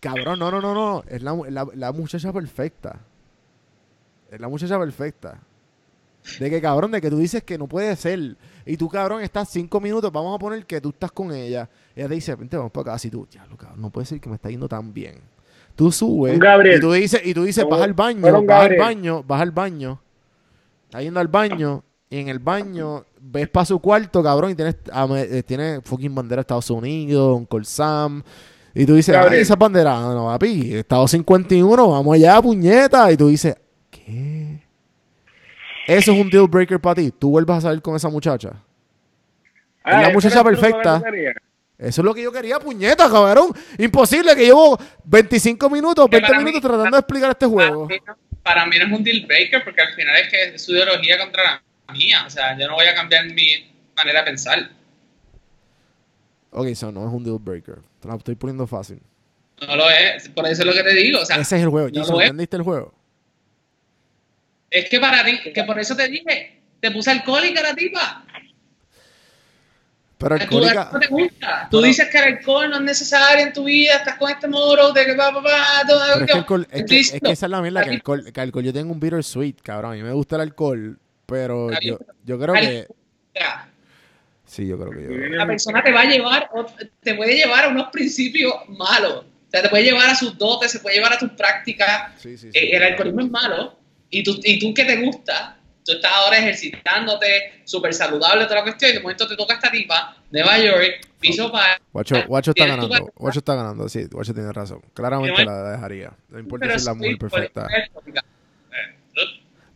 Cabrón, no, no, no, no. Es la, la- la muchacha perfecta. Es la muchacha perfecta. De que, cabrón, de que tú dices que no puede ser. Y tú, cabrón, estás cinco minutos. Vamos a poner que tú estás con ella. Ella te dice, vente, vamos para acá. Si tú, ya, cabrón, no puede ser que me está yendo tan bien. Tú subes. Y tú dices, y tú dices, vas al baño, vas al baño, vas al baño. Estás yendo al baño. Y en el baño ves para su cuarto, cabrón, y tienes, ah, eh, tiene fucking bandera de Estados Unidos, un Sam. Y tú dices, Gabriel. ay, esa bandera, no, papi, Estado 51, vamos allá, puñeta. Y tú dices, ¿qué? Eso es un deal breaker para ti. Tú vuelvas a salir con esa muchacha. Ah, la ¿ese muchacha es el truco perfecta. Eso es lo que yo quería, puñeta, cabrón. Imposible que llevo 25 minutos, Que 20 para minutos mí- tratando de explicar este juego. Para mí, no, para mí no es un deal breaker porque al final es que es su ideología contra la mía. O sea, yo no voy a cambiar mi manera de pensar. Ok, eso no es un deal breaker. Te la estoy poniendo fácil. No lo es. Por eso es lo que te digo. O sea, Ese es el juego. no Jason, lo. ¿entendiste el juego? Es que para ti, que por eso te dije, te puse alcohólica la tipa. Pero Tú, alcohólica... no te gusta. Tú Pero- dices que el alcohol no es necesario en tu vida, estás con este moro de que va, va, va, todo Pero es que, alcohol, es, que, es que esa es la mierda, que alcohol, que alcohol yo tengo un bittersweet, cabrón. A mí me gusta el alcohol, pero yo, yo creo que... Sí, yo creo que yo... La persona te va a llevar, te puede llevar a unos principios malos. O sea, te puede llevar a sus dotes, se puede llevar a tus prácticas. Sí, sí, sí. Eh, el alcoholismo es malo. Y tú, y tú que te gusta, tú estás ahora ejercitándote, súper saludable, toda la cuestión, y de momento te toca esta tipa, Nueva York, piso para. Guacho, Guacho está ganando. Guacho está ganando, sí. Guacho tiene razón. Claramente la dejaría. No importa si es la mujer perfecta. Eh,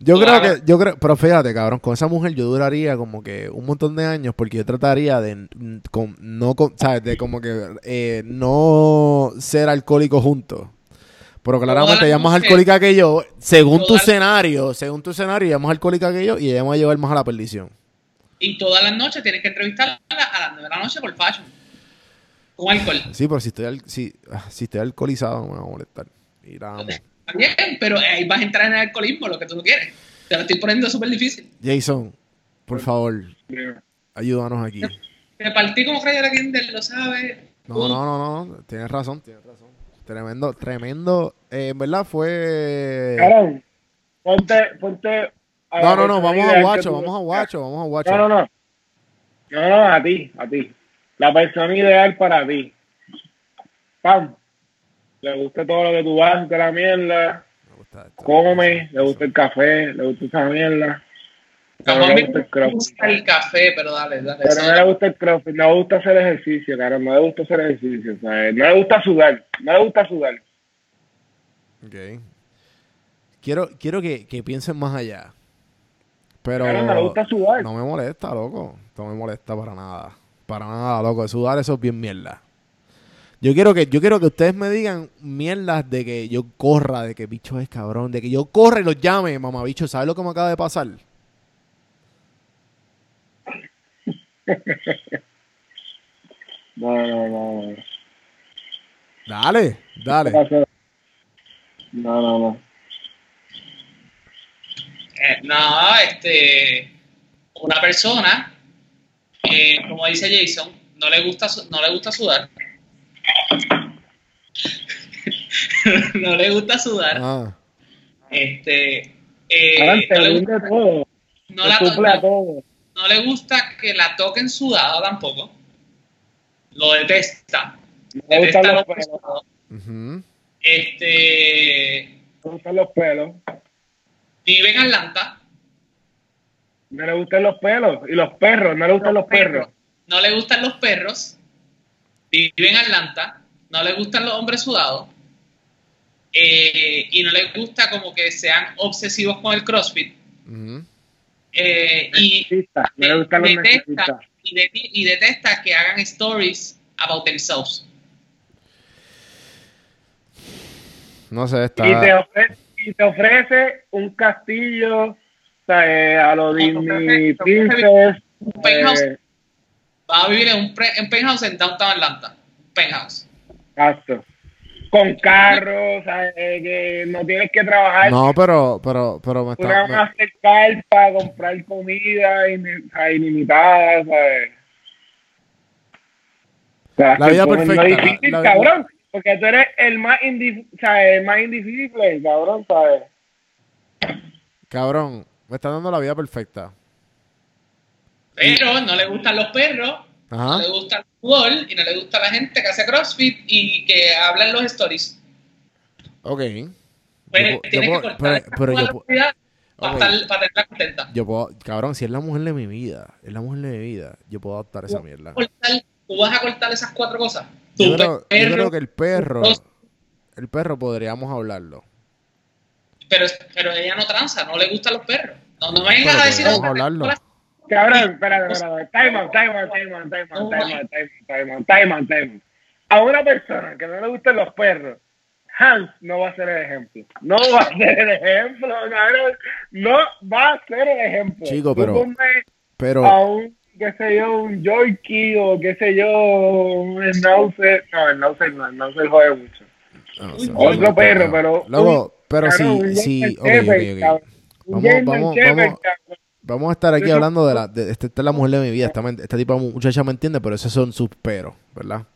Yo creo que, yo creo, pero fíjate, cabrón, con esa mujer yo duraría como que un montón de años porque yo trataría de con- no, con- ¿sabes? De como que eh, no ser alcohólico juntos. Pero claramente ella es más alcohólica que yo. Según tu escenario, según tu escenario, ella es más alcohólica que yo y ella me va a llevar más a la perdición. Y todas las noches tienes que entrevistarla a las 9 de la noche por fashion. Con alcohol. Sí, pero si estoy, al- si, ah, si estoy alcoholizado no me va a molestar. La amo. También, pero ahí vas a entrar en el alcoholismo, lo que tú no quieres. Te lo estoy poniendo súper difícil. Jason, por favor, ayúdanos aquí. Te partí como Craig Kindle, lo sabes. No, no, no, no, tienes razón, tienes razón. Tremendo, tremendo. eh, en verdad fue. Cabrón, ponte, ponte. a No, no, no, vamos a Guacho, vamos a. Guacho, vamos a Guacho. No, no, no. No, no, a ti, a ti. La persona ideal para ti. Pam. Le gusta todo lo que tú haces de la mierda. Me gusta esto. Come, le gusta el café, le gusta esa mierda. Pero Como a no mí le gusta el me crossfit. gusta el café, pero dale, dale. Pero no le gusta el crossfit, no le gusta hacer ejercicio, cara, no le gusta hacer ejercicio, ¿sabes? No le gusta sudar, no le gusta sudar. Ok. Quiero, quiero que, que piensen más allá. Pero Cara, no le gusta sudar. no me molesta, loco. No me molesta para nada. Para nada, loco. Sudar eso es bien mierda. Yo quiero que, yo quiero que ustedes me digan mierdas de que yo corra, de que bicho es cabrón, de que yo corra y los llame, mamá bicho. ¿Sabes lo que me acaba de pasar? No, no, no. Dale, dale. No, no, no. no. Eh, no, este, una persona, eh, como dice Jason, no le gusta, no le gusta sudar. no le gusta sudar. Ah, Este, eh, Adelante, no, le gusta, todo. no la todo. No le gusta que la toquen sudada tampoco. Lo detesta. No le Detesta gustan los los pelos. sudados. ujú. Este, No le gustan los pelos. vive en Atlanta. No le gustan los pelos. Y los perros, no le gustan los perros. No le gustan los perros. Vive en Atlanta. No le gustan los hombres sudados. eh, y no le gusta como que sean obsesivos con el CrossFit. Ujú. Eh, y, detesta, y, de- y detesta que hagan stories about themselves. No sé, está. Y te, ofrece, y te ofrece un castillo, ¿sabes? A los Te Disney ofrece- te ofrece Princess. Un penthouse. eh, Va a vivir en un, pre- en penthouse en downtown Atlanta. Un penthouse. exacto. Con carros, ¿sabes? Que no tienes que trabajar. No, pero, pero, pero me Tú está. me- más hacer carpa, comprar comida ilimitada, ¿sabes? O sea, La vida es perfecta, difícil, la- la- cabrón. Porque tú eres el más, indi- ¿sabes? El más indifícil, cabrón, ¿sabes? Cabrón, me está dando la vida perfecta. Pero no le gustan los perros, Ajá. no le gusta y no le gusta la gente que hace CrossFit y que habla en los stories. Ok. Pues Yo puedo- tienes yo que puedo- cortar pero- pero yo puedo- para, estar- para tenerla contenta. Yo puedo, cabrón, si es la mujer de mi vida, es la mujer de mi vida, yo puedo adoptar esa mierda. Cortar- tú vas a cortar esas cuatro cosas. Yo creo, yo perro, creo que el perro, el perro podríamos hablarlo. pero, pero ella no tranza, no le gustan los perros. No, no vengas a decir otra hablarlo. Cabrón, espérate, pues espérate. Time out, time out, time out, time out, time out, time out, time out, time. A una persona que no le gusten los perros, Hans no va a ser el ejemplo. No va a ser el ejemplo, cabrón. No va a ser el ejemplo. Chico, pero. pero... A un, qué sé yo, un Yorkie o qué sé yo, un Schnauzer. No, el Schnauzer no, el Schnauzer jode mucho. Ah, no, Otro no, perro, pero. Luego, pero, pero, pero, pero si. si okay, okay, okay. Vamos, vamos, vamos. Vamos a estar aquí Eso- hablando de la. De, esta, esta es la mujer de mi vida. Esta, esta tipo de muchacha me entiende, pero esos son sus peros, ¿verdad?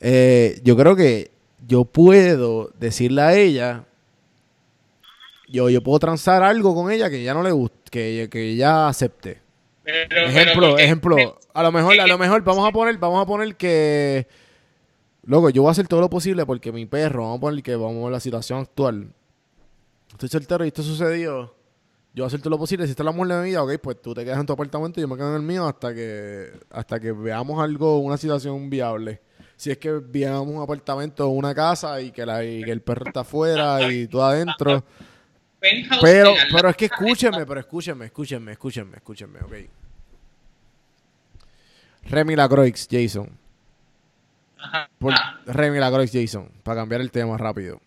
Eh, yo creo que yo puedo decirle a ella. Yo, yo puedo transar algo con ella que ella no le guste, que, que ella acepte. Pero- pero Ejemplo, porque- ejemplo. A lo mejor, a lo mejor vamos a poner, vamos a poner que. Loco, yo voy a hacer todo lo posible porque mi perro, vamos a poner que vamos a ver la situación actual. Estoy soltero y esto sucedió. Yo voy a hacer todo lo posible. Si esta es la mujer de mi vida, ok, pues tú te quedas en tu apartamento y yo me quedo en el mío hasta que hasta que veamos algo, una situación viable. Si es que veamos un apartamento o una casa y que, la, y que el perro está afuera y tú adentro. Pero, pero es que lado. escúchenme, pero escúchenme, escúchenme, escúchenme, escúchenme, ok. Remy Lacroix, Jason. Por, Remy Lacroix, Jason. Para cambiar el tema rápido.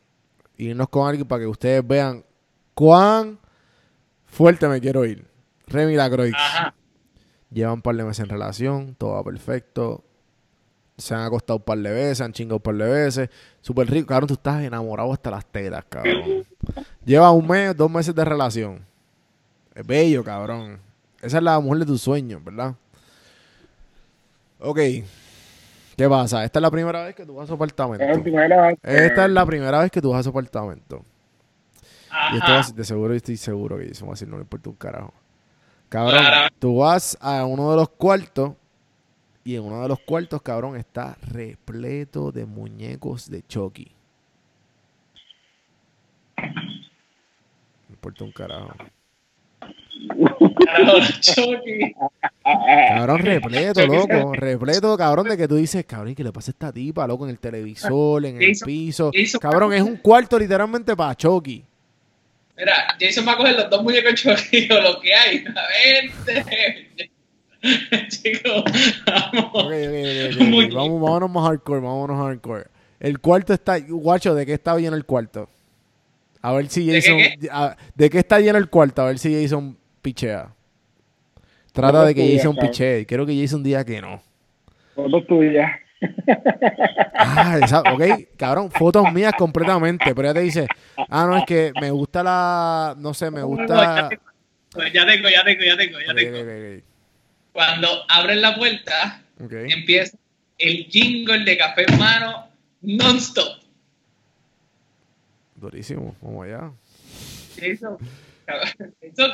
Irnos con alguien para que ustedes vean cuán fuerte me quiero ir. Remy Lacroix. Ajá. Llevan un par de meses en relación, todo va perfecto. Se han acostado un par de veces, han chingado un par de veces. Súper rico. Cabrón, tú estás enamorado hasta las tetas, cabrón. Lleva un mes, dos meses de relación. Es bello, cabrón. Esa es la mujer de tus sueños, ¿verdad? Ok. ¿Qué pasa? Esta es la primera vez que tú vas a su apartamento. Esta es la primera vez que tú vas a su apartamento. Y esto va de seguro estoy seguro que eso va a decir no le importa un carajo. Cabrón, Claro. tú vas a uno de los cuartos y en uno de los cuartos, cabrón, está repleto de muñecos de Chucky. No importa un carajo. Carajo, Chucky. Cabrón, repleto, loco. Repleto, cabrón, de que tú dices, cabrón, ¿y ¿qué le pasa a esta tipa, loco? En el televisor, en el piso. Cabrón, es un cuarto literalmente para Chucky. Mira, Jason va a coger los dos muñecos o lo que hay. A ver. Chicos, vamos. Ok, ok, ok, ok, ok. Muy- Vamos, vámonos más hardcore, vámonos hardcore. El cuarto está, guacho, ¿de qué está lleno el cuarto? A ver si ¿De Jason, qué, a- ¿de qué está lleno el cuarto? A ver si Jason pichea. Trata No de que Jason pichee. Quiero que Jason diga que no. Fotos tuyas. Ah, esa- ok, cabrón, fotos mías completamente. Pero ella te dice, ah, no, es que me gusta la, no sé, me gusta... Pues ya tengo, ya tengo, ya tengo, ya tengo. Cuando abren la puerta, empieza el jingle de café en mano non-stop. Durísimo, vamos allá. Eso, eso,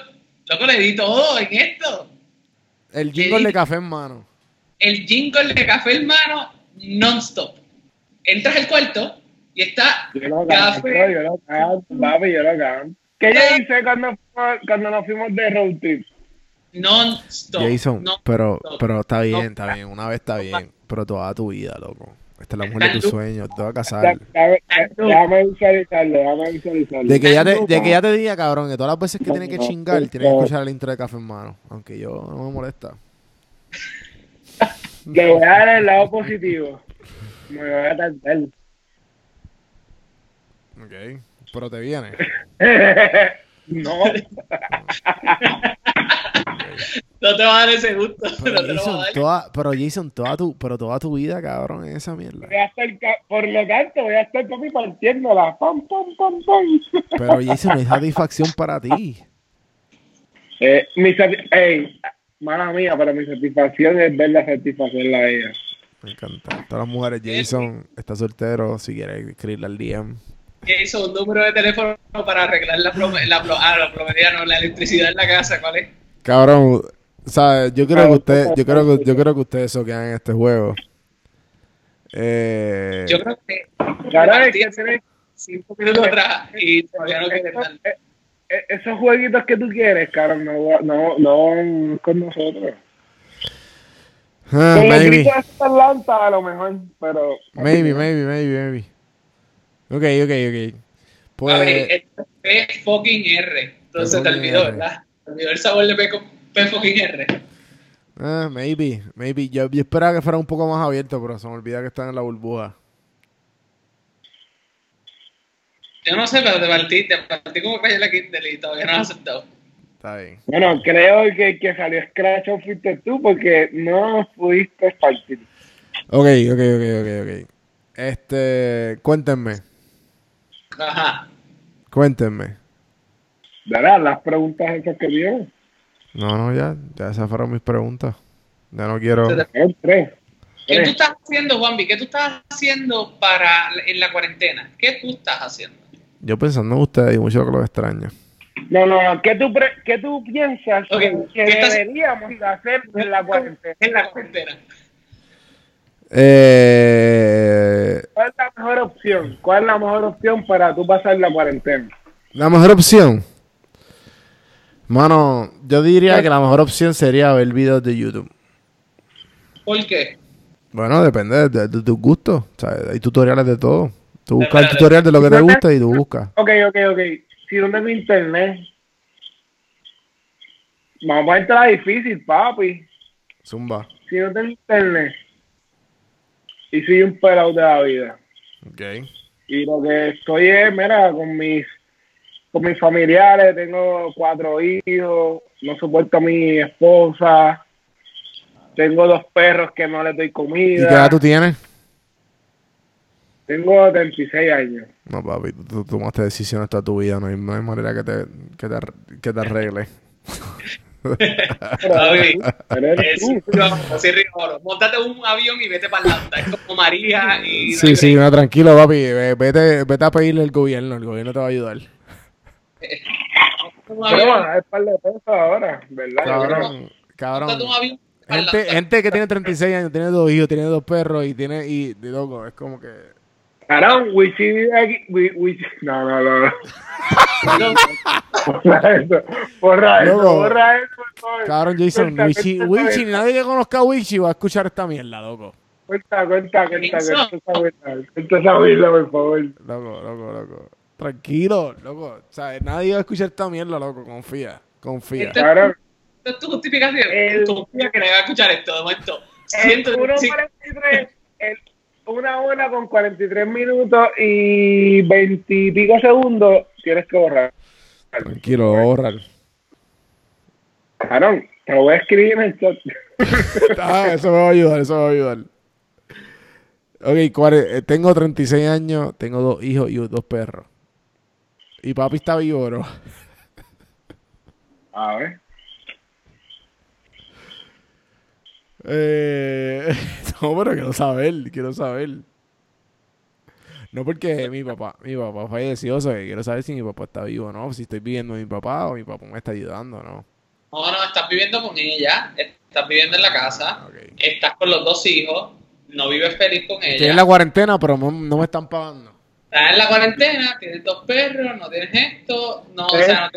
loco, le di todo en esto. El jingle de café en mano. El jingle de café en mano non-stop. Entras al cuarto y está Yo lo café. canto, yo lo canto, papi, yo lo canto. ¿Qué yo hice cuando, fuimos- cuando nos fuimos de road trip? non-stop. Jason, non- pero, stop. pero está bien, está bien. Una vez está bien. Pero toda tu vida, loco. Esta es la mujer de tus sueños. Te vas a casar. Déjame visualizarlo, déjame visualizarlo. De que, ya te, de que ya te diga, cabrón, que todas las veces que tienes que chingar, tienes que escuchar el intro de Café en Mano. Aunque yo no me molesta. Le voy a dar el lado positivo. Me voy a tardar. Ok. Pero te viene. no, No te va a dar ese gusto. Pero no Jason, dar. toda, pero Jason, toda tu, pero toda tu vida, cabrón, en esa mierda. voy a estar, por lo tanto, voy a estar papi partiéndola. Pam, pam, pam, pam. Pero Jason, hay satisfacción para ti. Eh, mi sati- Ey, mala mía, pero mi satisfacción es verla satisfacerla a ella. Me encanta. Todas las mujeres, Jason está soltero. Si quieres escribirle al DM. Jason, un número de teléfono para arreglar la, plome, la, plo- ah, la plomería, no, la electricidad en la casa, ¿cuál es? Cabrón, ¿sabes? Yo creo que usted, yo creo que, yo creo que ustedes soquean en este juego. Eh, Yo creo que Caray, partí que cinco minutos atrás y todavía no quiere Esos- eh, Esos jueguitos que tú quieres, cabrón, no, no, no van con nosotros. ah, Con maybe, Atlanta, a lo mejor, pero. maybe, maybe, maybe, maybe. Ok, ok, ok. A ver, Pues, esto es P fucking R. Entonces te olvidó, R. ¿verdad? Te olvidó el sabor de P P fucking R. Eh, maybe, maybe. Yo, yo esperaba que fuera un poco más abierto, pero se me olvida que están en la burbuja. Yo no sé, pero te partí, te partí como cayó la Kindle y todavía no lo has aceptado. Está bien. Bueno, creo que el que salió Scratch fuiste tú porque no pudiste partir. Ok, ok, ok, ok, ok. Este, cuéntenme, Ajá. cuéntenme. ¿Verdad? Las preguntas esas que vieron. No, no, ya, ya esas fueron mis preguntas. Ya no quiero. ¿Qué tú estás haciendo, Juanvi? ¿Qué tú estás haciendo para en la cuarentena? ¿Qué tú estás haciendo? Yo pensando en ustedes y mucho que los extraño. No, no, ¿qué tú, pre- qué tú piensas Ok, que, que ¿qué estás- deberíamos de hacer en la cuarentena? En la cuarentena. Eh, ¿Cuál es la mejor opción? ¿Cuál es la mejor opción para tú pasar la cuarentena? la mejor opción. Mano, yo diría que la mejor opción sería ver videos de YouTube. ¿Por qué? Bueno, depende de, de tus gustos. O sea, hay tutoriales de todo. Tú buscas el tutorial de lo que te gusta y tú buscas. Ok, ok, ok. Si no tengo internet, vamos a entrar difícil, papi. Zumba. Si no tengo internet y soy un pelado de la vida. Ok. Y lo que estoy es, mira, con mis con mis familiares, tengo cuatro hijos, no soporto a mi esposa, tengo dos perros que no les doy ¿Y qué edad comida, tú tienes? Tengo 36 años. No, papi, tú, tú tomaste decisiones toda tu vida. No hay, no hay manera que te, que te, que te arregle. Eres es así rigoro. Móntate un avión y vete para Atlanta. Es como María y... Sí, sí, no, tranquilo, papi. Ve- Vete, vete a pedirle al gobierno. El gobierno te va a ayudar. Pero van a dar par de pesos ahora, ¿verdad? Cabrón, cabrón. un avión Gente, gente que tiene 36 años, tiene dos hijos, tiene dos perros y tiene... Y, de loco, es como que... Cabrón, Wichi vive aquí. Wi- Wichi- No, no, no. no. Borra eso. Borra eso. Loco. Borra eso, por favor. Cabrón, Jason, Wichi, Wichi, nadie que conozca a Wichi va a escuchar esta mierda, loco. Cuenta, cuenta, cuenta, cuenta esa. Cuenta por favor. Loco, loco, loco. Tranquilo, loco. O sea, nadie va a escuchar esta mierda, loco. Confía, confía. Este- Cabrón, Esta es tu justificación. El- Tu confía que nadie va a escuchar esto de momento. el 135 1.43, el una hora con 43 minutos y 20 y pico segundos, tienes que borrar. Tranquilo, borrar. Cabrón, te lo voy a escribir en el chat. Ah, eso me va a ayudar, eso me va a ayudar. Ok, cuare- eh, tengo 36 años, tengo dos hijos y dos perros. Y papi está vivo, bro. A ver. Eh, no, pero quiero saber, quiero saber. No porque mi papá, mi papá falleció, o sea, que quiero saber si mi papá está vivo o no, si estoy viviendo con mi papá o mi papá me está ayudando o no. No, no, estás viviendo con ella, estás viviendo en la casa, Ok. estás con los dos hijos, no vives feliz con Estoy ella. en la cuarentena, pero no, no me están pagando. Estás en la cuarentena, tienes dos perros, no tienes esto, no, o sea,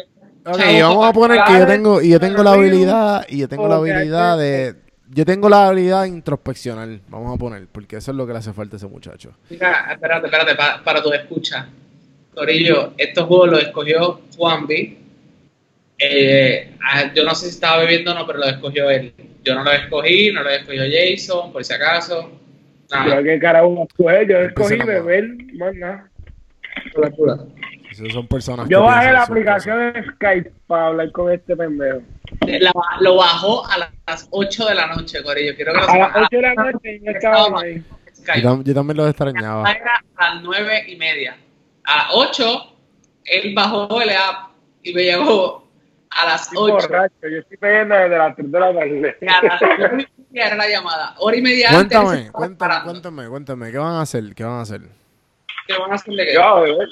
no tienes Ok, vamos a poner que yo tengo, y yo tengo la habilidad, y yo tengo la habilidad de, yo tengo la habilidad de introspeccional, vamos a poner, porque eso es lo que le hace falta a ese muchacho. Mira, espérate, espérate, pa- para tu escucha. Corillo, estos juegos los escogió Juanvi. Eh, ah, yo no sé si estaba bebiendo o no, pero lo escogió él. Yo no lo escogí, no lo escogió Jason, por si acaso. Nada, Yo qué carajo fue, yo escogí beber, más nada. por la pura. Esos son personas Yo que bajé la aplicación de Skype para hablar con este pendejo. La- lo bajó a las 8 de la noche, Corillo. Quiero que lo A las sepan. 8 de la noche yo estaba ahí. Yo, yo también lo extrañaba. Era a las 9 y media. A las 8, él bajó el app y me llegó a las Estoy 8. borracho, yo estoy pidiendo desde las 3 de la tarde. A las 9 y media era la llamada. Hora y media antes. Cuéntame, estaba cuéntame, cuéntame, cuéntame, ¿qué van a hacer? ¿Qué van a hacer? ¿Qué van a hacer de qué? Yo a beber.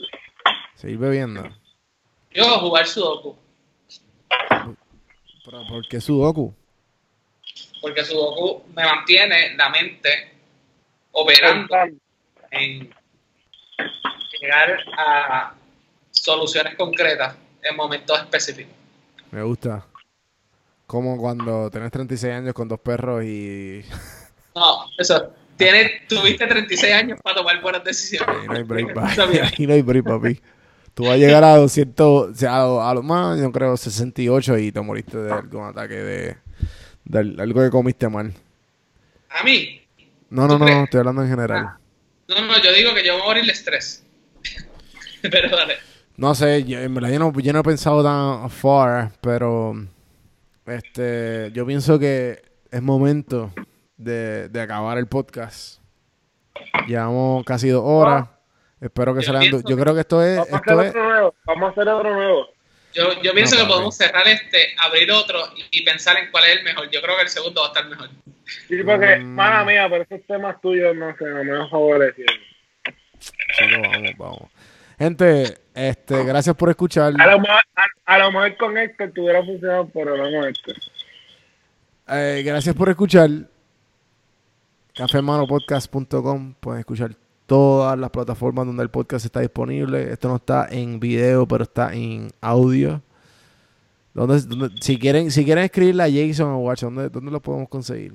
¿Seguir bebiendo? Yo voy a jugar Sudoku. ¿Pero por qué Sudoku? Porque Sudoku me mantiene la mente operando en llegar a soluciones concretas en momentos específicos. Me gusta. Como cuando tenés 36 años con dos perros y... No, eso. Tienes, tuviste 36 años para tomar buenas decisiones. Ahí no hay break, papi. Ahí no hay break, papi. Tú vas a llegar a 200, o sea, a, lo- a lo más, yo creo, 68 y te moriste de algún ataque de, de algo que comiste mal. A mí, No, no, ¿Tú no, estoy hablando en general. no, no, yo digo que yo voy a morir de estrés. Pero dale. No sé, yo, en verdad yo no, yo no he pensado tan far, pero este, yo pienso que es momento de, de acabar el podcast. Llevamos casi dos horas. Espero que Yo se Yo creo que esto es, Vamos a esto hacer es, otro nuevo. Vamos a hacer otro nuevo. Yo, yo pienso No, que podemos cerrar este, abrir otro y, y pensar en cuál es el mejor. Yo creo que el segundo va a estar mejor. Sí, porque, Mm. mala mía, pero esos temas tuyos, no sé, no me han favorecido. Chicos, vamos, vamos. Gente, este, gracias por escuchar. A lo, mejor, a, a lo mejor con Héctor tuviera funcionado, pero no con Héctor. Eh, gracias por escuchar. Cafemanopodcast.com. Pueden escuchar todas las plataformas donde el podcast está disponible. Esto no está en video, pero está en audio. ¿Dónde, dónde- si quieren si quieren escribirle a Jason o Watch, ¿dónde, ¿dónde lo podemos conseguir?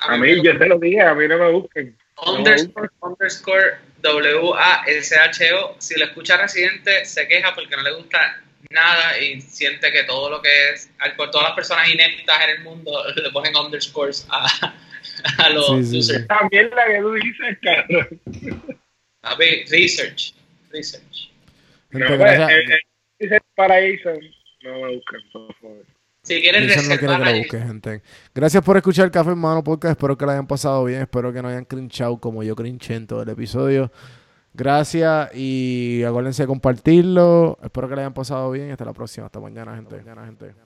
A mí, yo te lo dije, a mí no me busquen. Underscore, underscore, W-A-S-H-O. Si lo escucha Residente, se queja porque no le gusta nada y siente que todo lo que es, todas las personas ineptas en el mundo, le ponen underscores a, a los Sí, sí, users. sí. También la que tú dices, cabrón. Papi, research, research. Gente, No, gracias. eh, eh, dice para Jason, no me busquen, por favor. Si quieres Jason no quiere reservar que lo ahí, busque, gente. Gracias por escuchar Café Hermano Podcast. Espero que lo hayan pasado bien. Espero que no hayan crinchado como yo crinché en todo el episodio. Gracias y acuérdense de compartirlo. Espero que lo hayan pasado bien. Hasta la próxima. Hasta mañana, gente. Hasta mañana, gente.